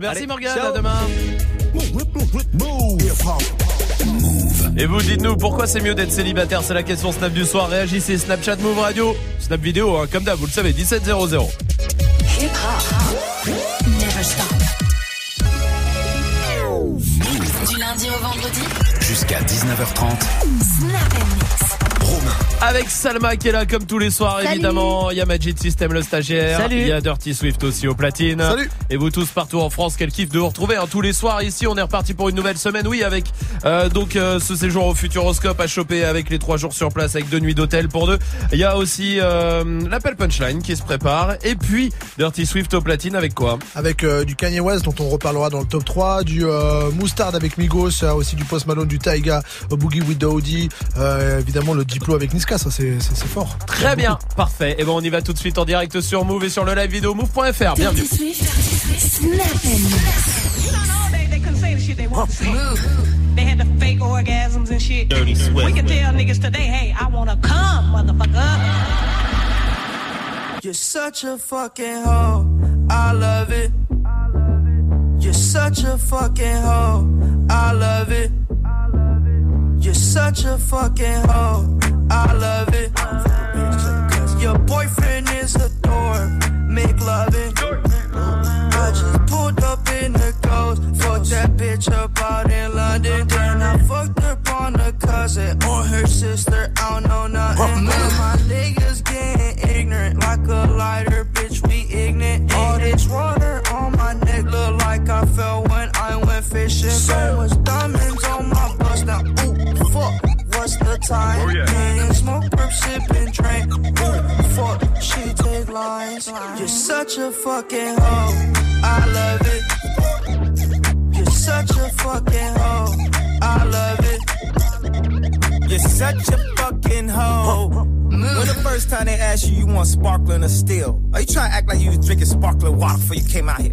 Merci Morgane, à demain. Et vous dites-nous pourquoi c'est mieux d'être célibataire, c'est la question Snap du soir. Réagissez Snapchat Move Radio, Snap vidéo hein, comme d'hab, vous le savez 1700. Hip hop. Never stop. Du lundi au vendredi. Jusqu'à 19h30. Snap. Avec Salma qui est là comme tous les soirs Salut. évidemment, il y a Magic System le stagiaire, Salut. il y a Dirty Swift aussi au platine. Salut. Et vous tous partout en France, quel kiff de vous retrouver hein, tous les soirs ici. On est reparti pour une nouvelle semaine, oui, avec euh, donc euh, ce séjour au Futuroscope à choper avec les trois jours sur place avec deux nuits d'hôtel pour deux. Il y a aussi euh, l'appel punchline qui se prépare et puis Dirty Swift au platine avec quoi? Avec euh, du Kanye West dont on reparlera dans le top 3, du euh, Moustard avec Migos, euh, aussi du Post Malone, du Taiga, Boogie with euh, évidemment le Diplo avec Niska, ça c'est fort. Très bien, parfait. Et bon, on y va tout de suite en direct sur Move et sur le live vidéo move.fr. Bienvenue. They, had the fake orgasms and shit. Dirty. We can tell niggas today, hey, I wanna come, motherfucker. You're such a fucking hoe. I love it. You're such a fucking hoe. I love it. You're such a fucking hoe. I love it. Cause your boyfriend is a dork. Make loving. I just pulled up in the ghost. Fucked that bitch up out in London. Then I fucked up on a cousin or her sister. I don't know nothing. But my niggas getting ignorant like a lighter, bitch. We ignorant. All this water on my neck look like I fell when I went fishing. So much diamonds What's the time? Oh, Can't smoke, perp, sip, and drink. Ooh, fuck. She take lines. You're such a fucking hoe. I love it. You're such a fucking hoe. I love it. You're such a fucking hoe. When the first time they asked you, you want sparkling or still? Are you trying to act like you was drinking sparkling water before you came out here?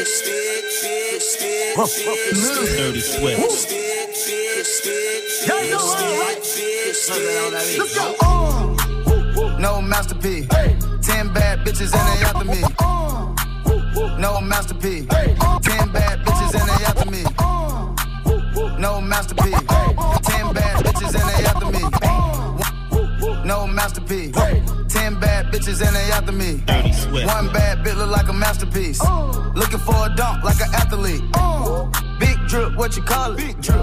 Dirty Swift. Let's go. Uh, no masterpiece. Ten bad bitches and they after me. No masterpiece. Ten bad bitches and they after me. No masterpiece. Ten bad bitches and they after me. No masterpiece. Ten bad bitches and they after me. One bad bitch look like a masterpiece. Looking for a dunk like an athlete. Big drip, what you call it? Big drip.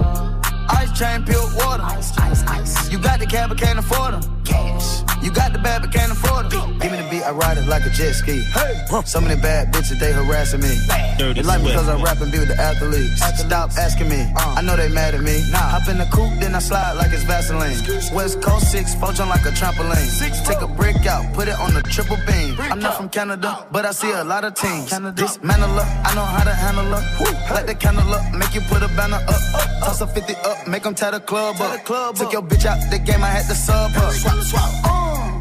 Ice chain, pure water. Ice, ice, ice. You got the cab, but can't afford them. Cash. You got the bad, but can't afford them. Give me the beat, I ride it like a jet ski. Hey. Some of the bad bitches, they harassing me. Dirty They like me because I rap and be with the athletes. Stop asking me. Uh. I know they mad at me. Hop in the coupe, then I slide like it's Vaseline. West Coast 6, four jump like a trampoline. Six, Take a brick out, put it on the triple beam. I'm not from Canada, uh. but I see a lot of teams. Dismantle up, I know how to handle up. Light the candle up, make you put a banner up. Toss a 50 up, make them tie the club up. Took your bitch out the game, I had to sub up. Swap, swap. Uh,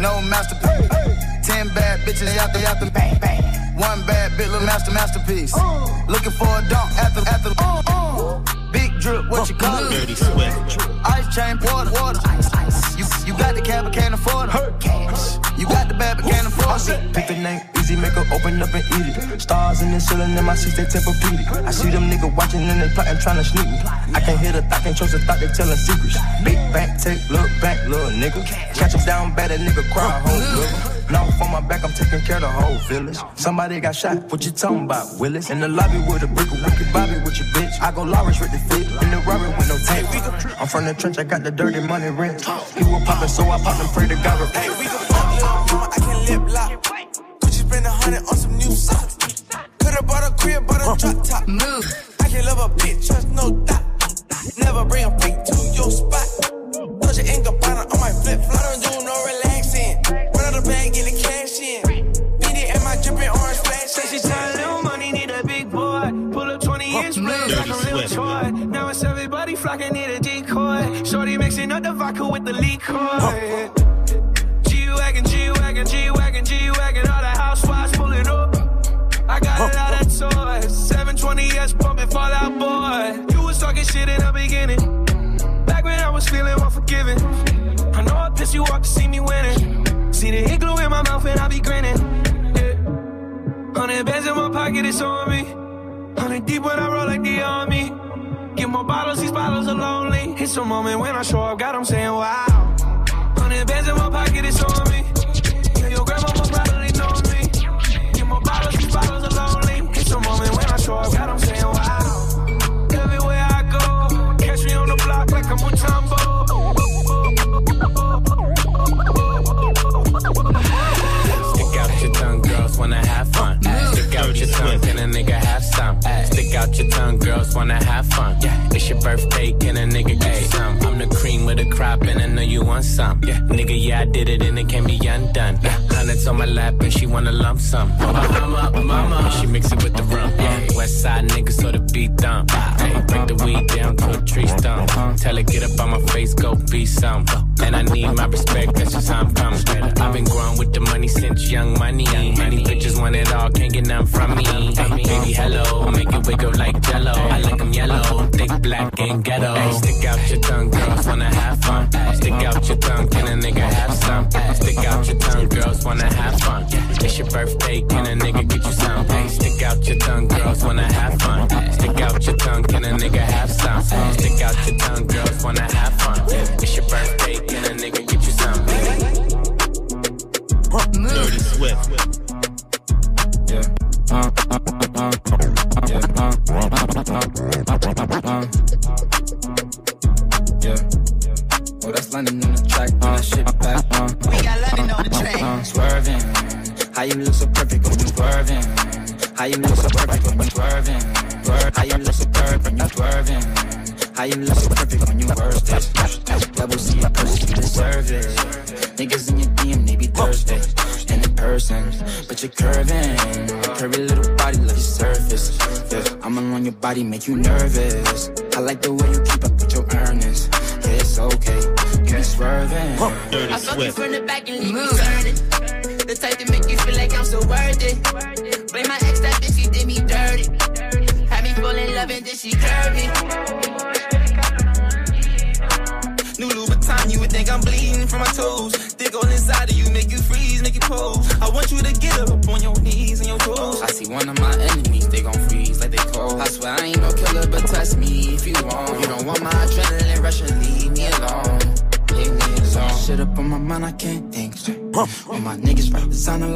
no masterpiece. Ten bad bitches out there, out the bang, bang. One bad bitch, little master masterpiece. Uh. Looking for a dunk after after. Uh, Big drip, what you call it? Dirty sweat. Ice chain, water, water. You, you got the cab, but can't afford it. Cash. You got the bad, but can't afford it. Pick the name, easy, make her open up and eat it. Stars in the ceiling in my seats, they Tempur-Pedic. I see them niggas watching and they plotting, trying to sneak me. I can't hear the thought, can't trust the thought, they telling secrets. Big bank, take, look back, little nigga. Catch him down bad, that nigga cry, whole nigga. Now on my back, I'm taking care of the whole village. Somebody got shot, what you talking about, Willis? In the lobby with a brick, a wicked Bobby with your bitch. I go Lawrence with the fit, in the Robert with no tape. I'm from the trench, I got the dirty money rent. He was poppin', so I popped and pray to God. Hey, we can fuck little I can lip lock. Gucci spend a hundred on some new socks. Could've bought a crib, bought a uh-huh. drop top. Move. I can love a bitch,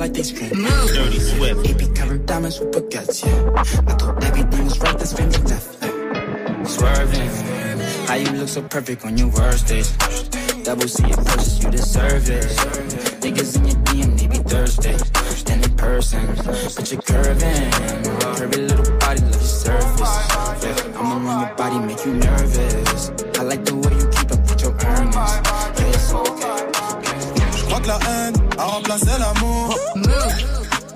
like they scream. Dirty Swift. baby be covering diamonds with baguettes, yeah. I thought everything was right, that's famous death. Yeah. Swerving. How you look so perfect on your worst days. Double C in purchase, you deserve it. Niggas in your DM, they be thirsty. Standing in person, but you're curving. Curvy little body, love your surface. Yeah, I'm around your body, make you nervous. c'est l'amour.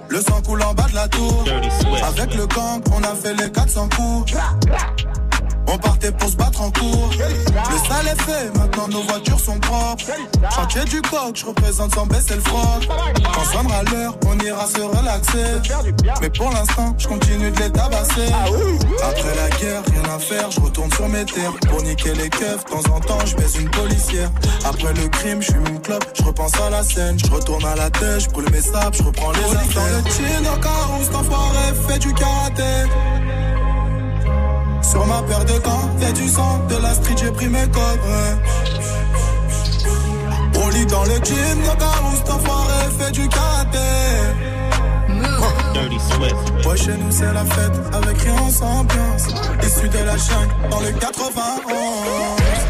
Le sang coule en bas de la tour. Avec le gang, on a fait les 400 coups. On partait pour se battre en cours maintenant nos voitures sont propres. Chantier du coq, je représente sans baisser le froc. Quand sonnera l'heure, on ira se relaxer. Mais pour l'instant, je continue de les tabasser. Après la guerre, rien à faire, je retourne sur mes terres. Pour niquer les keufs, de temps en temps, je baise une policière. Après le crime, je suis une clope, je repense à la scène. Je retourne à la tête, je brûle mes sables, je reprends les affaires. dans le en fais du karaté. Sur ma paire de gants, y'a du sang, de la street, j'ai pris mes codes. Ouais. On lit dans le jean, le garon, cet fait du karaté. Dirty chez nous, c'est la fête, avec rien sans ambiance. Issu de la jungle, dans le 91.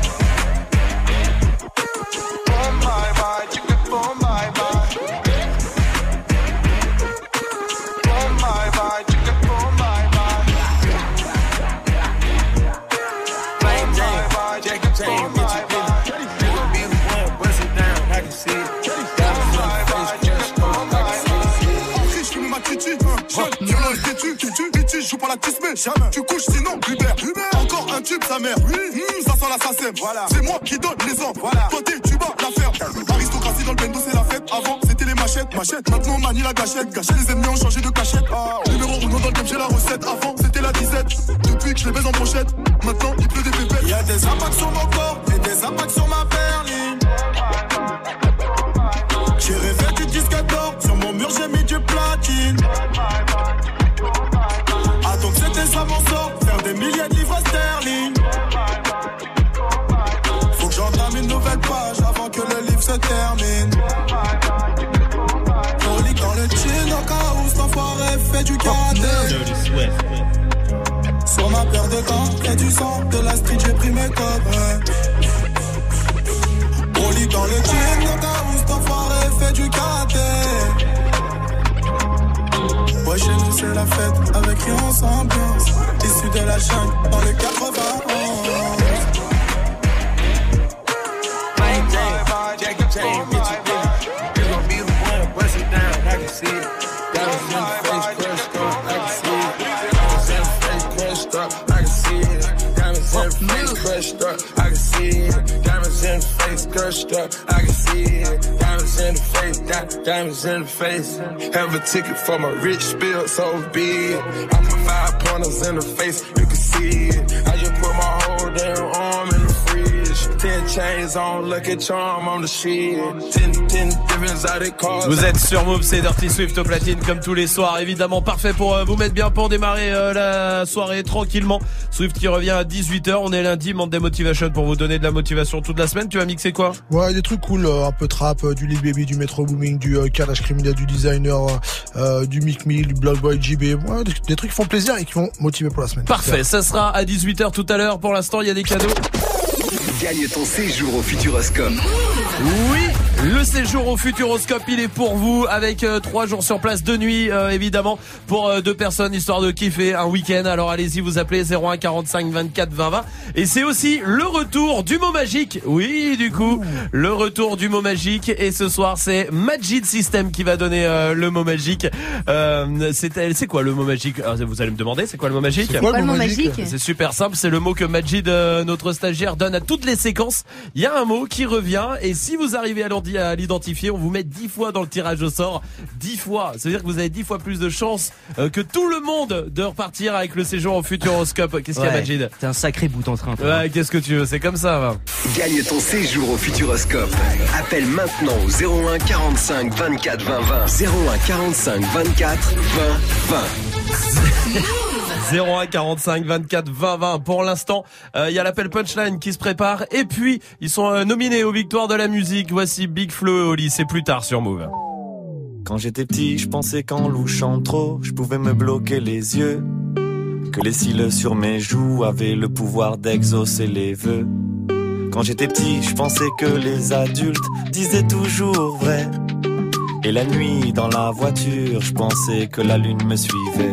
La tismée. Tu couches sinon, Hubert. Encore un tube, sa mère. Mmh, ça sent l'assassin. Voilà. C'est moi qui donne les ordres. Voilà. Côté, tu bats l'affaire. Aristocratie dans le bendo, c'est la fête. Avant, c'était les machettes. Machettes. Maintenant, on manie la gâchette. Gâchette, les ennemis ont changé de cachette. Numéro 1 dans le game, j'ai la recette. Avant, c'était la disette. Depuis que je les baise en pochette. Maintenant, il pleut des pépettes. Y'a des impacts sur mon corps et des impacts sur ma berline. J'ai rêvé du disque d'or, sur mon mur j'ai mis du karaté. Dirty Swift. Sur ma paire de gants, et du sang, de la street j'ai pris mes copains. Rolling dans le chin au cas où cet enfoiré fait du karaté. Ouais, chez nous c'est la fête, avec rien sans ambiance. Issu de la chaîne, dans le 91. Jackie Jane, crushed up, I can see it. Diamonds in the face, di- diamonds in the face. Have a ticket for my rich spill, so be it. I put five pointers in the face, you can see it. I just put my whole damn Ten chains on, lucky charm on the shit. Ten, ten different exotic cars. Vous êtes sur Move, c'est Dirty Swift au platine comme tous les soirs. Évidemment, parfait pour euh, vous mettre bien pour démarrer euh, la soirée tranquillement. Swift qui revient à 18h. On est lundi, Monday Motivation pour vous donner de la motivation toute la semaine. Tu vas mixer quoi? Ouais, des trucs cool, euh, un peu trap, euh, du Lil Baby, du Metro Booming, du euh, Kalash Criminel, du designer, euh, du Mick Mill, du Blood Boy JB. Ouais, des, des trucs qui font plaisir et qui vont motiver pour la semaine. Parfait, ça sera à 18h tout à l'heure. Pour l'instant, il y a des cadeaux. Gagne ton séjour au Futuroscope. Oui, le séjour au Futuroscope, il est pour vous avec euh, trois jours sur place, deux nuits euh, évidemment pour euh, deux personnes histoire de kiffer un week-end. Alors allez-y, vous appelez 01 45 24 20 20 et c'est aussi le retour du mot magique. Oui, du coup, le retour du mot magique et ce soir c'est Magic System qui va donner euh, le mot magique. Euh, c'est c'est quoi le mot magique? Ah, Vous allez me demander, c'est quoi le mot magique? C'est quoi le mot magique? C'est super simple, c'est le mot que Majid, euh, notre stagiaire, donne à toutes les séquences. Il y a un mot qui revient et si vous arrivez à à l'identifier, on vous met 10 fois dans le tirage au sort. 10 fois. Ça veut dire que vous avez 10 fois plus de chances euh, que tout le monde de repartir avec le séjour au Futuroscope. Qu'est-ce qu'il y a Majid T'es un sacré bout en train. toi. Ouais, qu'est-ce que tu veux? C'est comme ça, va. Gagne ton séjour au Futuroscope. Appelle maintenant au 01 45 24 20 20. 01 45 24 20 20. 01 45 24 20 20. Pour l'instant, euh, il y a l'appel punchline qui se prépare et puis ils sont euh, nominés aux victoires de la musique. Voici Big Flo et Oli. C'est plus tard sur Move. Quand j'étais petit, je pensais qu'en louchant trop, je pouvais me bloquer les yeux. Que les cils sur mes joues avaient le pouvoir d'exaucer les vœux. Quand j'étais petit, je pensais que les adultes disaient toujours vrai. Et la nuit, dans la voiture, je pensais que la lune me suivait.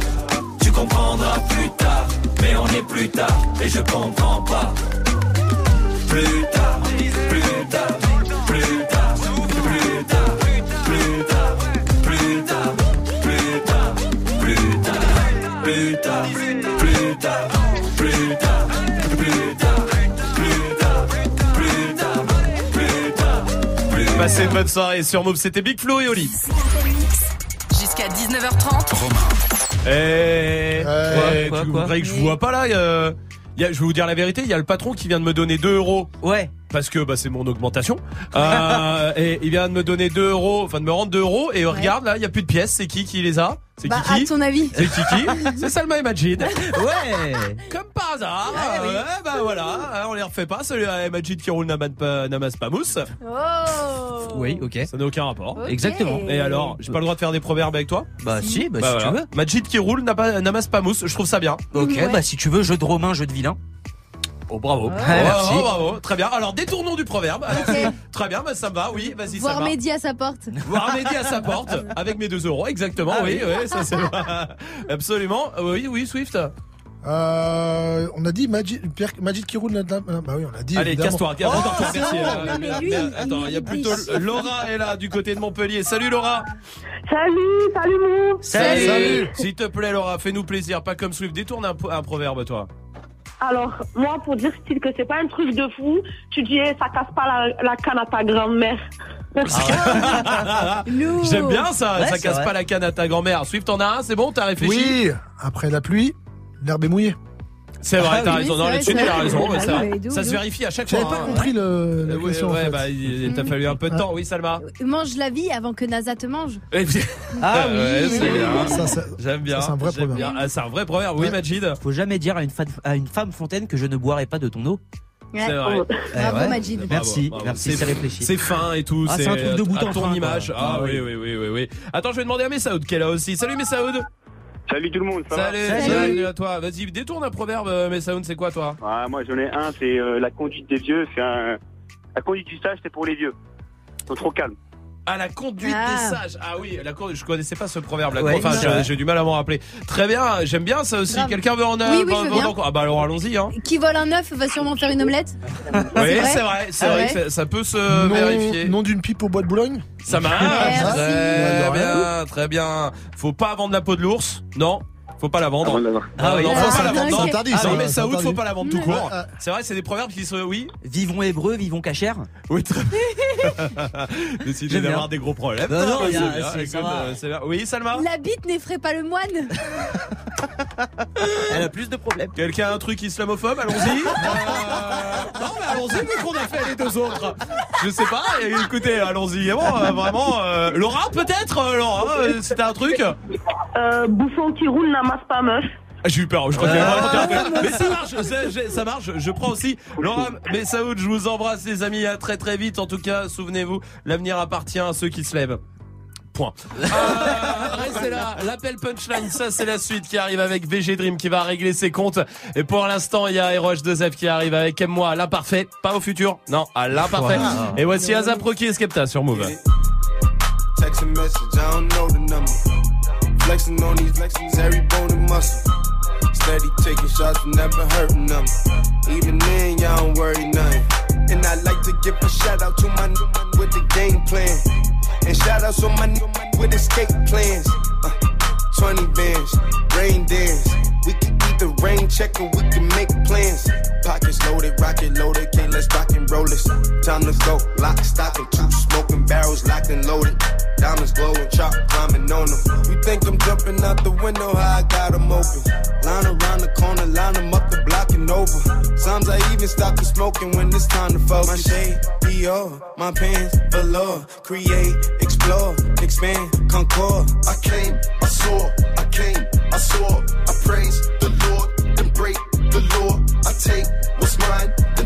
Tu comprendras plus tard. Mais on est plus tard et je comprends pas. Plus tard, plus tard, plus tard, plus tard, plus tard, plus tard, plus tard, plus tard, plus tard, plus tard, plus tard, plus tard, plus tard, plus tard, plus tard, plus tard. Passez une bonne soirée sur Move, c'était Big Flo et Oli. Jusqu'à 19h30. Eh, eh, quoi, tu quoi voudrais que je vous vois pas là il y a- il y a- Je vais vous dire la vérité, il y a le patron qui vient de me donner 2 euros. Ouais. Parce que bah, c'est mon augmentation. Euh, et il vient de me donner 2 euros, enfin de me rendre 2 euros. Et regarde là, il y a plus de pièces. C'est qui qui les a? C'est Bah, Kiki à ton avis. C'est Kiki C'est Salma et Majid. Ouais. Comme par hasard. Ah oui. Ouais, bah voilà, hein, on les refait pas. Celui à Majid qui roule n'amasse pas, n'amasse pas mousse. Oh Oui, ok. Ça n'a aucun rapport. Exactement. Et alors, j'ai pas le droit de faire des proverbes avec toi? Bah si, bah, Bah si voilà. tu veux. Majid qui roule n'a pas- n'amasse pas mousse. Je trouve ça bien. Ok, Ouais. bah si tu veux, jeu de Romain, jeu de vilain. Oh bravo. Ouais, Oh, merci. oh, bravo. Très bien. Alors détournons du proverbe. Très bien, bah, ça me va. Oui, vas-y, ça Voir va. Mehdi à sa porte. Voir Mehdi à sa porte avec mes 2 euros, exactement. Ah oui, oui. oui, ça c'est absolument. Oui, oui, Swift. Euh, on a dit Majid, Pierre, Majid qui roule. là- Bah oui, on a dit. Allez, casse-toi, Oh, rendors-toi, c'est merci. euh, Non, mais lui, attends, il y a plutôt Laura est là du côté de Montpellier. Salut Laura. Salut, salut mon. Salut. S'il te plaît Laura, fais-nous plaisir, pas comme Swift. Détourne un, un proverbe toi. Alors, moi, pour dire style que c'est pas un truc de fou, tu dis, eh, ça casse pas la, la canne à ta grand-mère. J'aime bien ça, Ouais, ça casse vrai. pas la canne à ta grand-mère. Swift en a un, c'est bon, t'as réfléchi? Oui, après la pluie, l'herbe est mouillée. C'est vrai, Ah t'as oui, raison. Non, vrai, là-dessus, a vrai. raison. Ah Ça se vérifie à chaque fois. J'avais pas hein. compris le, la Euh, ouais, bah, il t'a fallu un peu de temps. Oui, Salma. Mange la vie avant que NASA te mange. Ah Ouais, oui. J'aime bien. C'est un vrai proverbe. Ah, c'est un vrai proverbe. Oui, Ouais. Majid. Faut jamais dire à une, fa- à une femme fontaine que je ne boirai pas de ton eau. Ouais. C'est vrai. Bravo, ouais. Majid. Bravo, Merci, bravo. merci, c'est réfléchi. C'est fin et tout. Ah, c'est un truc de bout à en ton image. Ah Ah, oui, oui. oui, oui, oui, oui. Attends, je vais demander à Messaoud qui est là aussi. Salut Messaoud. Salut tout le monde, ça Salut, va Salut. salut à toi. Vas-y, détourne un proverbe, euh, Messaoud, c'est quoi toi Ah, Moi j'en ai un, c'est euh, la conduite des vieux. C'est un... La conduite du sage, c'est pour les vieux. Ils sont trop calmes. Ah, la conduite Ah. des sages. Ah oui, la conduite. Je connaissais pas ce proverbe. La Ouais, enfin, j'ai- du mal à m'en rappeler. Très bien, j'aime bien ça aussi. Quelqu'un veut en Oui, oui, veut- je veux veut bien. en- Ah bah alors allons-y. Hein. Qui vole un œuf va sûrement faire une omelette. Oui, vrai c'est vrai, c'est Ah vrai, ouais que ça- peut se vérifier. nom d'une pipe au bois de Boulogne? Ça marche. Très Ouais, bien, très bien. Faut pas vendre la peau de l'ours, non Faut pas la vendre. Ah oui. non, Ah, faut pas la vendre. non. interdit, Ah ça, non, mais Saoud, faut interdit. pas la vendre tout court. Ouais. C'est vrai, c'est des proverbes qui se, oui, Vivons hébreux, vivons cachère. oui, très Décidez d'avoir des gros problèmes. Non, non, euh, c'est bien. Oui, Salma. La bite n'effraie pas le moine. Elle a plus de problèmes. Quelqu'un a un truc islamophobe Allons-y. Euh, Non, mais allons-y, vu qu'on a fait les deux autres. Je sais pas. Écoutez, allons-y. Bon, euh, vraiment. euh, Laura, peut-être. euh, Laura, euh, c'était un truc. Euh, bouffon qui roule n'amasse pas meuf. Ah, J'ai eu peur, je crois qu'il y a Ah, vraiment un truc. Mais ça marche, ça, marche, je prends aussi. Laura, mais Saoud, je vous embrasse les amis, à très très vite. En tout cas, souvenez-vous, l'avenir appartient à ceux qui se lèvent. Point. Euh, restez là, l'appel punchline, ça c'est la suite qui arrive avec VG Dream qui va régler ses comptes. Et pour l'instant, il y a Eroge 2F qui arrive avec Aime-moi, l'imparfait, pas au futur, non, à l'imparfait. Wow. Et voici Azaproki et Skepta sur Move. Text a message, I don't know the number. Flexing on these flexings, every bone and muscle. Steady taking shots, never hurting them. Even then, y'all don't worry nothing. And I like to give a shout out to my new man with the game plan. And shout outs on my man with escape plans. Uh, 20 bands, rain dance. We can eat the rain check and we can make plans. Pockets loaded, rocket loaded, can't let's. Time to go, lock, stock, and two smoking barrels locked and loaded. Diamonds glowing, chop climbing on them. You think I'm jumping out the window? How I got 'em open. Line around the corner, line 'em up the block and over. Sometimes I even stop the smoking when it's time to focus. My shade, Dior, my pants, velour. Create, explore, expand, concord. I came, I saw, I came, I saw, I praise the Lord, then break the law. I take what's mine,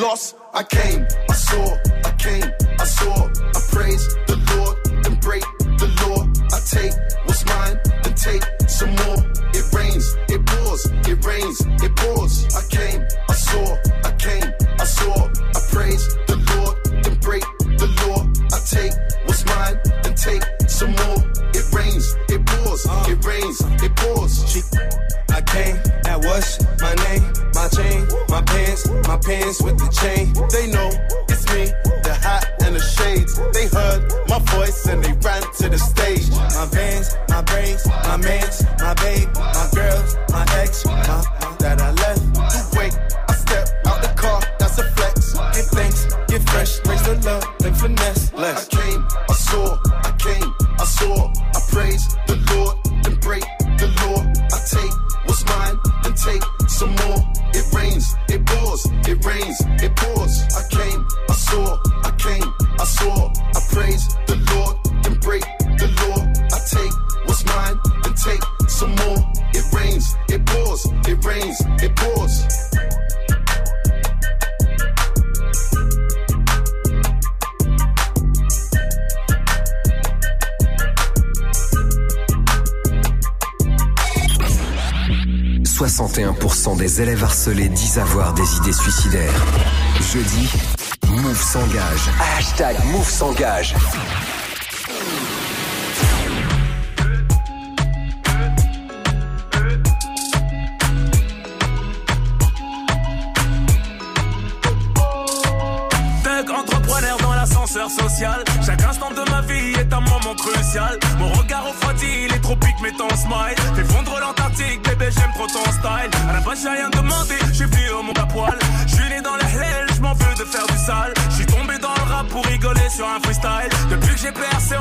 lost. I came, I saw, pants, with the chain. They know it's me, the hat and the shades. They heard my voice and they ran to the stage. My vans, my braids, my mans, my babe, my girls, 61% des élèves harcelés disent avoir des idées suicidaires. Jeudi, Move s'engage. Hashtag Move s'engage.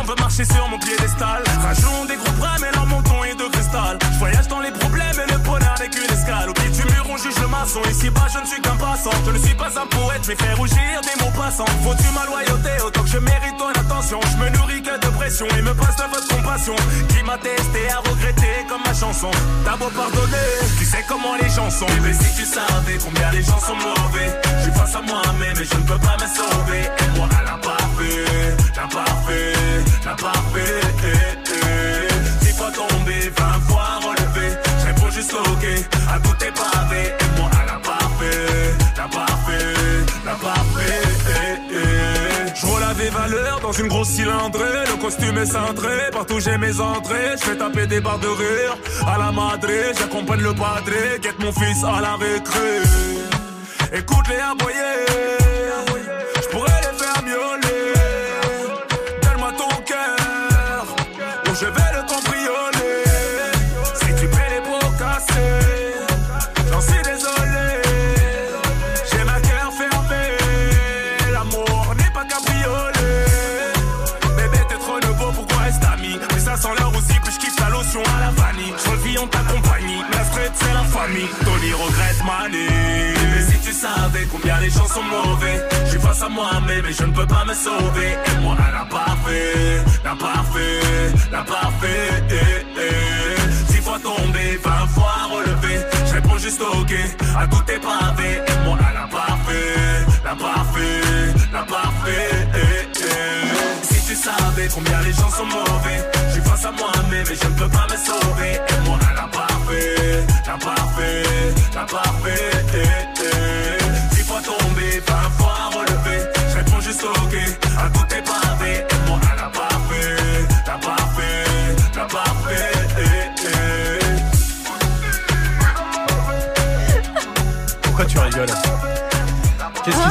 On veut marcher sur mon piédestal. Rajoutons des gros bras, mais leur menton est de cristal. Je voyage dans les problèmes et le bonheur n'est qu'une escale. Au pied du mur, on juge le maçon. Ici bas, je ne suis qu'un passant. Je ne suis pas un poète, mais faire rougir des mots passants. Faut-tu ma loyauté autant que je mérite ton attention. Je me nourris que de pression et me passe de votre compassion. Qui m'a testé à regretter comme ma chanson. T'as beau pardonner, tu sais comment les gens sont. Mais si tu savais combien les gens sont mauvais. Je suis face à moi-même et je ne peux pas me sauver. Et moi, à la parfait, parfait, la parfait. Eh, eh. Dix fois tombé, vingt fois relevé. Je réponds juste ok à tout est pavé. Et moi, à la parfait, la parfait, la parfait. Eh, eh. Je à des valeurs dans une grosse cylindrée. Le costume est cintré, partout j'ai mes entrées. Je fais taper des barres de rire à la madré. J'accompagne le padré, guette mon fils à la récré. Écoute-les aboyer, je Mais si tu savais combien les gens sont mauvais, je suis face à moi-même et je ne peux pas me sauver. Et moi, à la parfait, la parfait, la parfait. Eh, eh. Six fois tombé, vingt juste ok. À tout est pavé, et moi à la parfait, la parfait, la parfait. eh, eh. Si tu savais combien les gens sont mauvais, je suis face à moi-même et je ne peux pas me sauver. Et moi la parfait, la parfait. eh, eh. Dix fois tombé, vingt fois relevé, je réponds juste ok. À tout est pavé,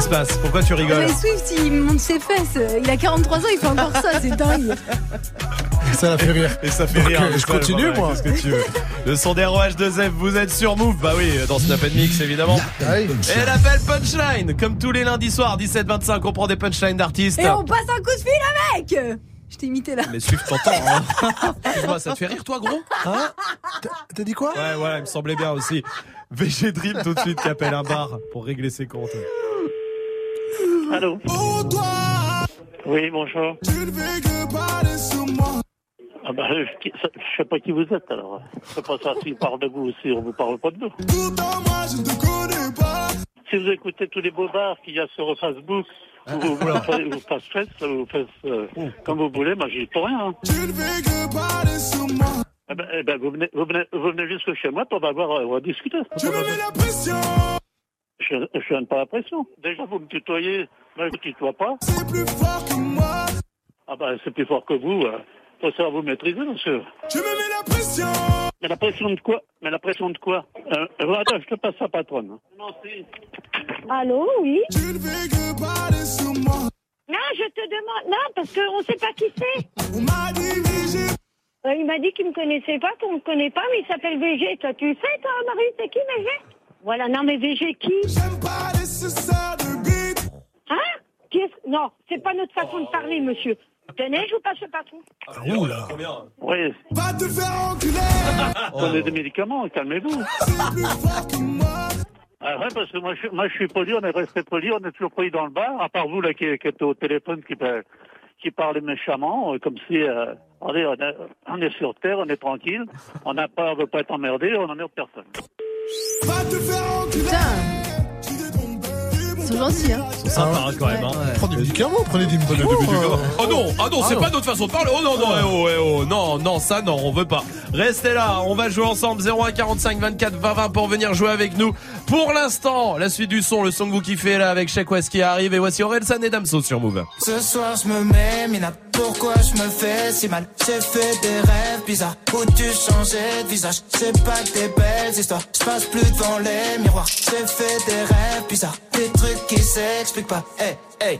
se passe Pourquoi tu rigoles Mais Swift, il monte ses fesses. Il a 43 ans, il fait encore ça, c'est dingue. Ça l'a fait rire. Et ça fait Donc, rire. euh, je continue, Voilà, moi. Qu'est-ce que tu veux Le son des ROH2F, vous êtes sur Move Bah oui, dans Snap Mix évidemment. Et l'appel punchline, comme tous les lundis soirs, 17-25, on prend des punchlines d'artistes. Et on passe un coup de fil avec Je t'ai imité là. Mais Swift, t'entends, hein Excuse-moi, ça te fait rire toi, gros Hein T'as dit quoi? Ouais, ouais, il me semblait bien aussi. VG Dream tout de suite qui appelle un bar pour régler ses comptes. Allô Oui, bonjour. Ah bah, je, je sais pas qui vous êtes alors. Je sais pas ça s'il parle de vous aussi, on vous parle pas de nous. Si vous écoutez tous les bobards qu'il y a sur Facebook, ou vous, vous, faites- vous faites vous faites euh, comme vous voulez, moi j'y peux rien. hein. Eh ben, eh ben, vous, venez, vous, venez, vous venez jusque chez moi, on va voir, on va discuter. Je je je donne pas la pression. Déjà, vous me tutoyez, moi je ne tutoie pas. C'est plus fort que moi. Ah ben, c'est plus fort que vous. Euh. Faut savoir vous maîtriser, monsieur. Tu me mets la pression Mais la pression de quoi? Mais la pression de quoi? Euh, euh, Attends, je te passe sa patronne. Non, si. Allô, oui? Non, je te demande. Non, parce qu'on ne sait pas qui c'est. Euh, il m'a dit qu'il me connaissait pas, qu'on me connaît pas, mais il s'appelle VG. Toi, tu sais, toi, Marie, c'est qui VG Voilà, non, mais VG qui Hein? Qui est- Non, c'est pas notre façon de parler, monsieur. Tenez, je vous passe le patron. Ouh là Oui. Va te faire enculer Prenez des médicaments, calmez-vous. Ah ouais, parce que moi je, suis- moi je suis poli, on est resté poli, on est toujours poli dans le bar, à part vous là qui, qui êtes au téléphone qui, ben, qui parlez méchamment, euh, comme si, euh, regardez, on, est- on est sur terre, on est tranquille, on n'a pas, on veut pas être emmerdé, on n'emmerde personne. Ils sont gentils, hein. C'est sympa hein, quand même. Hein. Prenez des médicaments, prenez des médicaments. médicaments. Oh non, ah non, Ah c'est non. pas notre façon de parler. Oh non, non, eh oh, eh oh, non, non, ça non, on veut pas. Restez là, on va jouer ensemble 01 45 24 20 20 pour venir jouer avec nous. Pour l'instant, la suite du son, le son que vous kiffez là avec Check West qui arrive et voici Orelsan et Damso sur Move. Ce soir je me mets, Mina, pourquoi je me fais si mal. J'ai fait des rêves bizarres. Où tu changeais de visage. C'est pas des belles histoires, je passe plus devant les miroirs. J'ai fait des rêves bizarres, des trucs qui s'expliquent pas. Hey, hey,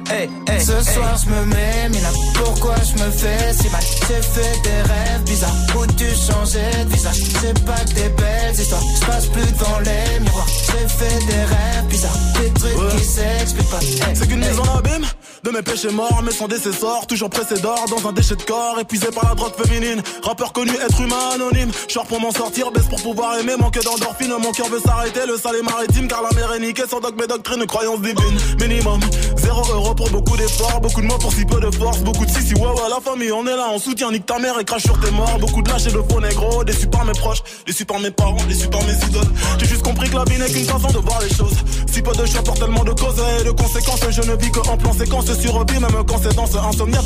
Hey, hey, Ce soir je me mets, mais là pourquoi je me fais si mal? J'ai fait des rêves bizarres. Où tu changeais de visage C'est pas que des belles histoires, je passe plus devant les miroirs. J'ai fait des rêves bizarres, des trucs qui s'expliquent pas. Hey, C'est qu'une mise en abîme de mes péchés morts, mais sans décessor, toujours pressé d'or dans un déchet de corps, épuisé par la drogue féminine. Rappeur connu, être humain anonyme. Short pour m'en sortir, baisse pour pouvoir aimer, manque d'endorphine. Mon cœur veut s'arrêter, le sale est maritime, car la mer est niquée. Sans dogme et doctrine, croyance divine. Minimum, zéro euro beaucoup d'efforts, beaucoup de moi pour si peu de force, beaucoup de si si ouais la famille on est là, on soutient, nique ta mère et crache sur tes morts, beaucoup de lâches et de faux négro, déçus par mes proches, déçus par mes parents, déçus par mes idoles. J'ai juste compris que la vie n'est qu'une façon de voir les choses. Si peu de choix pour tellement de causes et de conséquences, je ne vis que en plan séquence sur obi, même quand c'est dans ce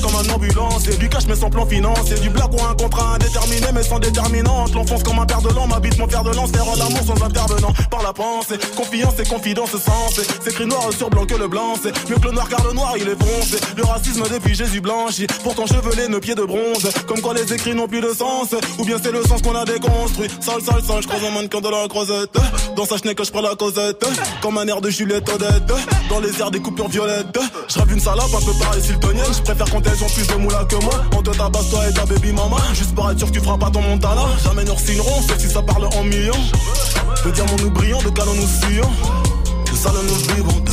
comme un ambulance. Et du cash mais sans plan financier, du black ou un contrat indéterminé mais sans déterminante. L'enfance comme un père de l'an, m'habite mon père de lance, faire l'amour sans intervenant par la pensée. Confiance et confidence sens, c'est écrit noir sur blanc que le blanc, c'est mieux que le noir car le noir, il est bronzé. Le racisme depuis Jésus blanchi. Pourtant chevelé, nos pieds de bronze. Comme quand les écrits n'ont plus de sens. Ou bien c'est le sens qu'on a déconstruit. Sale, sale, sale, je croise un mannequin dans la croisette. Dans sa chenille que je prends la causette. Comme un air de Juliette Odette. Dans les airs des coupures violettes. Je rêve une salope un peu pareil siltonienne. Je préfère quand elles ont plus de moula que moi. On te tabasse toi et ta baby mama. Juste pour être sûr que tu feras pas ton montana. Jamais nous signerons, si ça parle en millions. De diamants nous brillons, de canons nous fuyons. De salons nous vivons,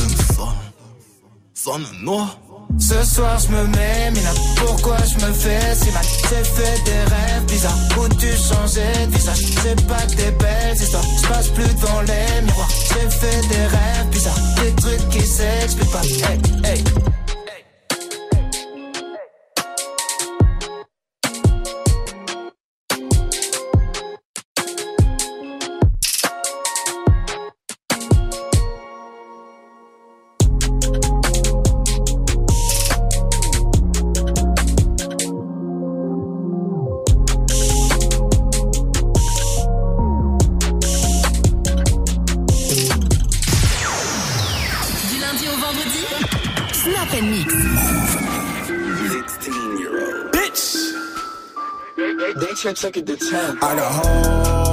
ce soir je me mets, mais là pourquoi je me fais si mal? J'ai fait des rêves bizarres. Où tu changeais de C'est pas des belles histoires, je passe plus dans les miroirs. J'ai fait des rêves bizarres, des trucs qui s'expliquent pas. Hey, hey. check, take it to 10. I got home.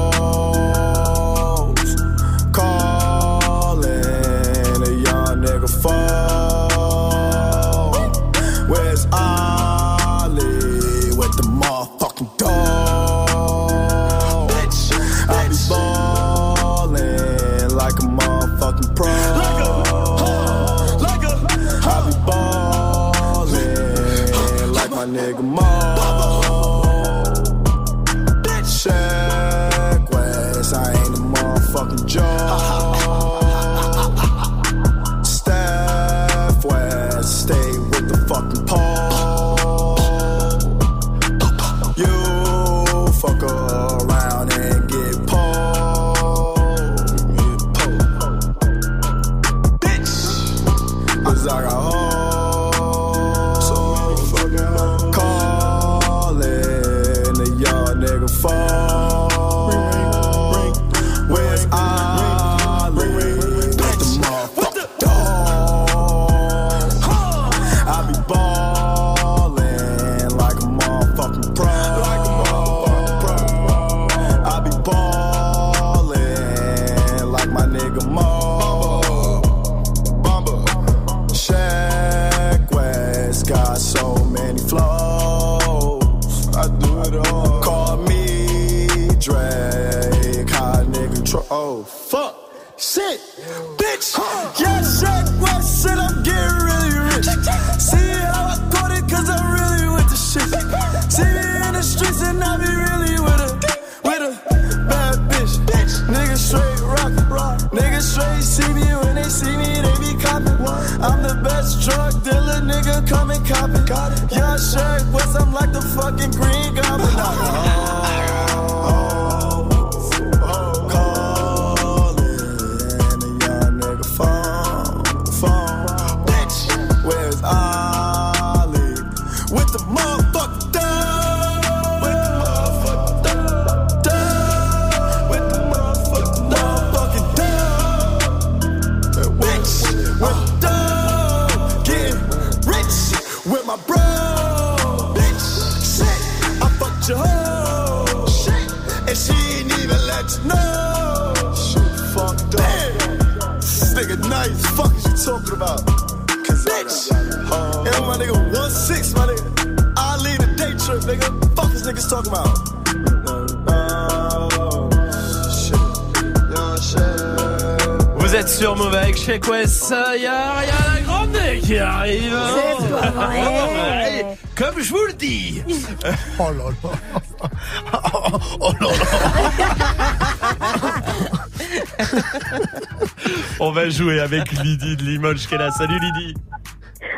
jouer avec Lydie de Limoges qui est là. Salut Lydie.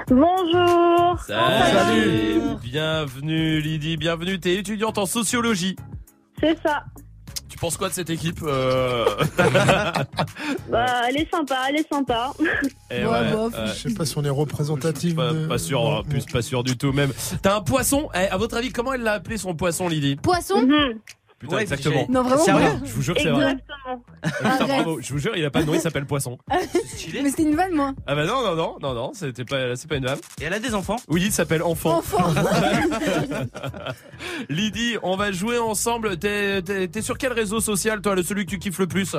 Bonjour. Salut. Bienvenue Lydie, bienvenue. T'es étudiante en sociologie. C'est ça. Tu penses quoi de cette équipe. Euh bah, elle est sympa, elle est sympa. Eh euh, je sais pas si on est représentatif. Pas, sûr, plus pas sûr du tout même. T'as un poisson? Eh, à votre avis, comment elle l'a appelé son poisson, Lydie? Poisson. Exactement. Non, vraiment Sérieux? Je vous jure que c'est vrai. Putain, bravo. Je vous jure, il a pas de nom, il s'appelle Poisson. Mais c'était une vanne, moi. Ah bah non, non, non, non, non, c'était pas, c'est pas une vanne. Et elle a des enfants Oui, il s'appelle Enfant. Enfant. Lydie, on va jouer ensemble. T'es, t'es, t'es sur quel réseau social, toi, le celui que tu kiffes le plus?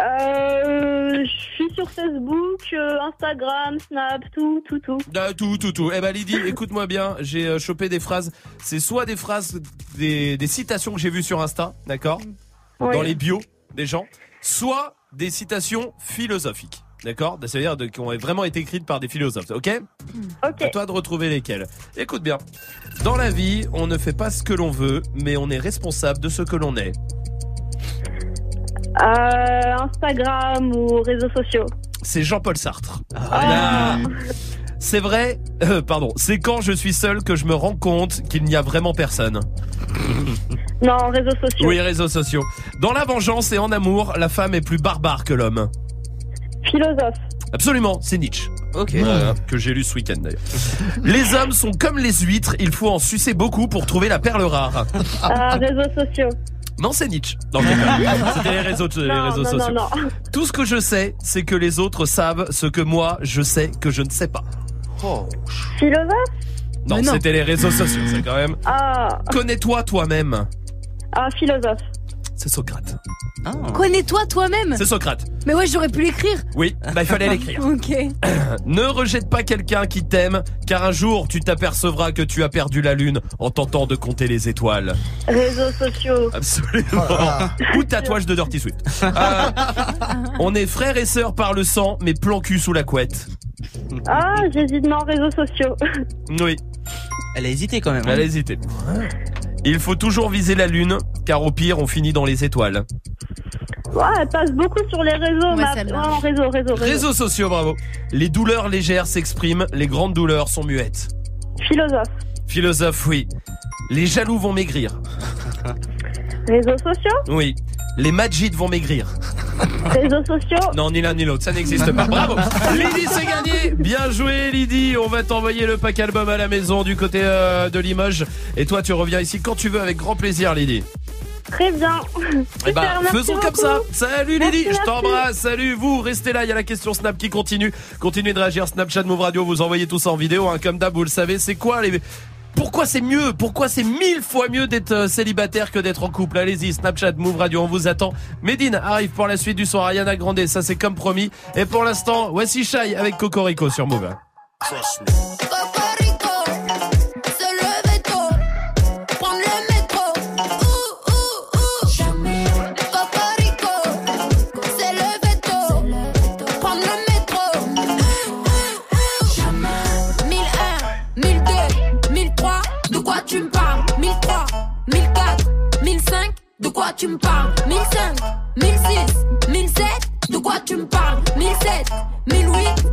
Euh, je suis sur Facebook, euh, Instagram, Snap, tout, tout, tout. Ah, Tout, tout, tout. Eh ben Lydie, écoute-moi bien. J'ai euh, chopé des phrases. C'est soit des phrases, des, des citations que j'ai vues sur Insta, d'accord, Oui. dans les bios des gens, soit des citations philosophiques. D'accord? C'est-à-dire qui ont vraiment été écrites par des philosophes, ok? Ok. À toi de retrouver lesquelles. Écoute bien. Dans la vie, on ne fait pas ce que l'on veut, mais on est responsable de ce que l'on est. Euh, Instagram ou réseaux sociaux. C'est Jean-Paul Sartre. Ah. C'est vrai, euh, pardon, c'est quand je suis seul que je me rends compte qu'il n'y a vraiment personne. Non, réseaux sociaux. Oui, réseaux sociaux. Dans la vengeance et en amour, la femme est plus barbare que l'homme. Philosophe. Absolument, c'est Nietzsche. Ok. Que j'ai lu ce week-end d'ailleurs. Les hommes sont comme les huîtres, il faut en sucer beaucoup pour trouver la perle rare. Euh, réseaux sociaux. Non, c'est Nietzsche. C'était les réseaux, les Non, réseaux non, non, sociaux. non. Tout ce que je sais, c'est que les autres savent ce que moi, je sais que je ne sais pas. Philosophe Non, c'était les réseaux sociaux, c'est quand même. Ah, Connais-toi toi-même. ah, philosophe. C'est Socrate. Ah. Connais-toi toi-même. C'est Socrate. Mais ouais, j'aurais pu l'écrire. Oui, bah il fallait l'écrire. Ok. Ne rejette pas quelqu'un qui t'aime, car un jour tu t'apercevras que tu as perdu la lune en tentant de compter les étoiles. Réseaux sociaux. Absolument. Ou tatouage de Dirty Swift. Euh, on est frères et sœurs par le sang, mais plan cul sous la couette. Ah, j'hésite, non, réseaux sociaux. Oui, Elle a hésité quand même. hein. elle a hésité. Il faut toujours viser la lune, car au pire on finit dans les étoiles. Ouais, elle passe beaucoup sur les réseaux. Ouais, celle-là. non, réseau, réseau, réseau. Réseaux sociaux, bravo. Les douleurs légères s'expriment, les grandes douleurs sont muettes. Philosophe. Philosophe, oui. Les jaloux vont maigrir. Réseaux sociaux? Oui. Les Majid vont maigrir. Réseaux sociaux. Non, ni l'un ni l'autre, ça n'existe pas. Bravo Lydie, c'est gagné Bien joué, Lydie. On va t'envoyer le pack album à la maison du côté euh, de Limoges. Et toi, tu reviens ici quand tu veux, avec grand plaisir, Lydie. Très bien. Eh ben, faisons comme ça. Salut Merci, Lydie, je merci. t'embrasse. Salut vous, restez là. Il y a la question Snap qui continue. Continuez de réagir. Snapchat Move Radio, vous envoyez tout ça en vidéo. Hein, comme d'hab, vous le savez. C'est quoi les pourquoi c'est mieux Pourquoi c'est mille fois mieux d'être euh, célibataire que d'être en couple? Allez-y, Snapchat, Move Radio, on vous attend. Medine arrive pour la suite du soir. Ariana Grande, ça c'est comme promis. Et pour l'instant, voici Shai avec Cocorico sur Move. Tu me parles? 1005, 1006, 1007, de quoi tu me parles? 1007, 1008,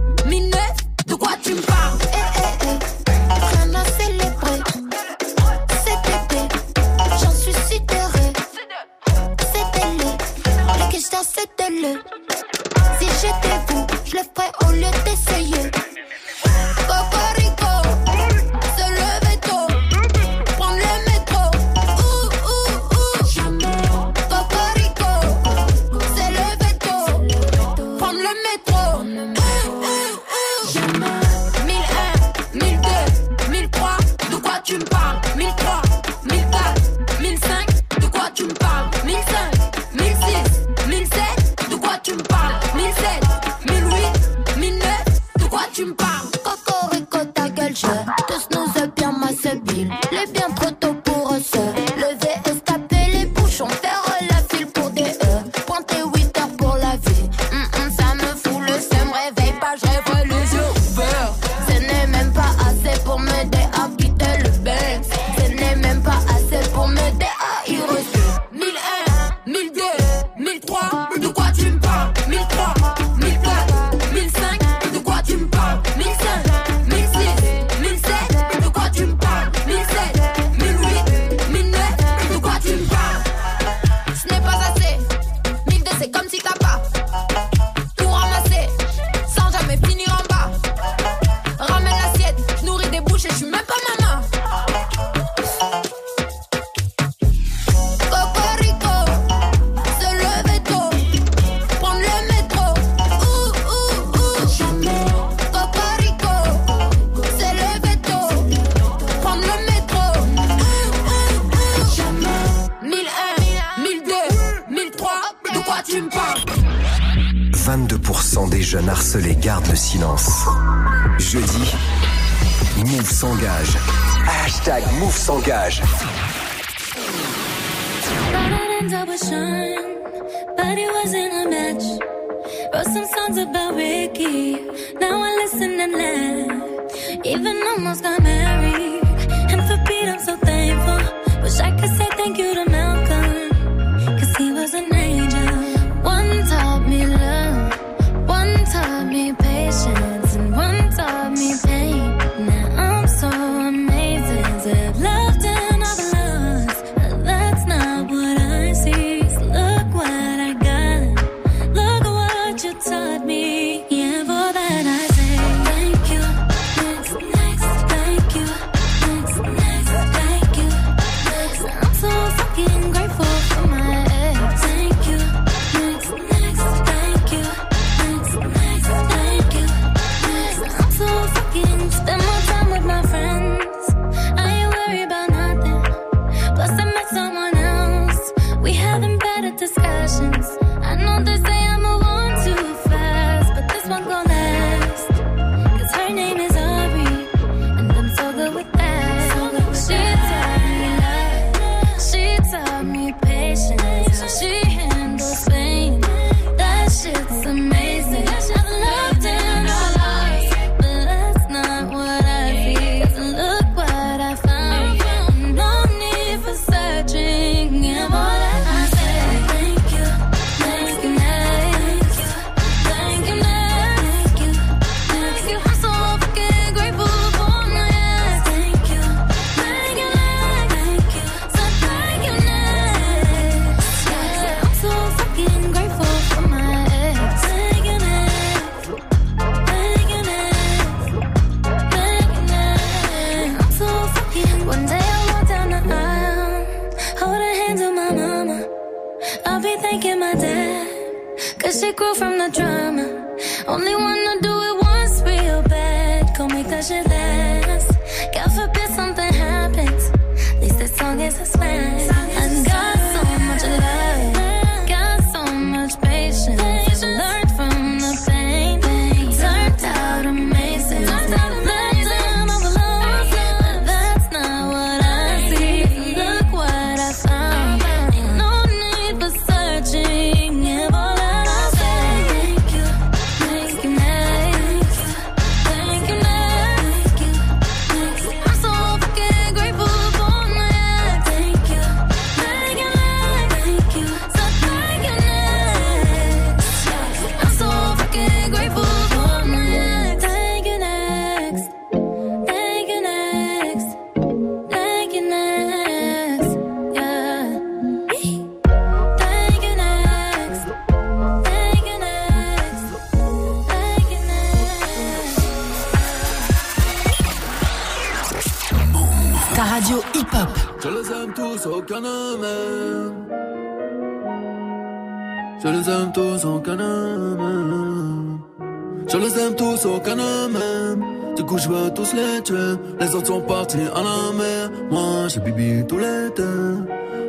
Les autres sont partis à la mer. Moi, j'ai bibi tout l'été.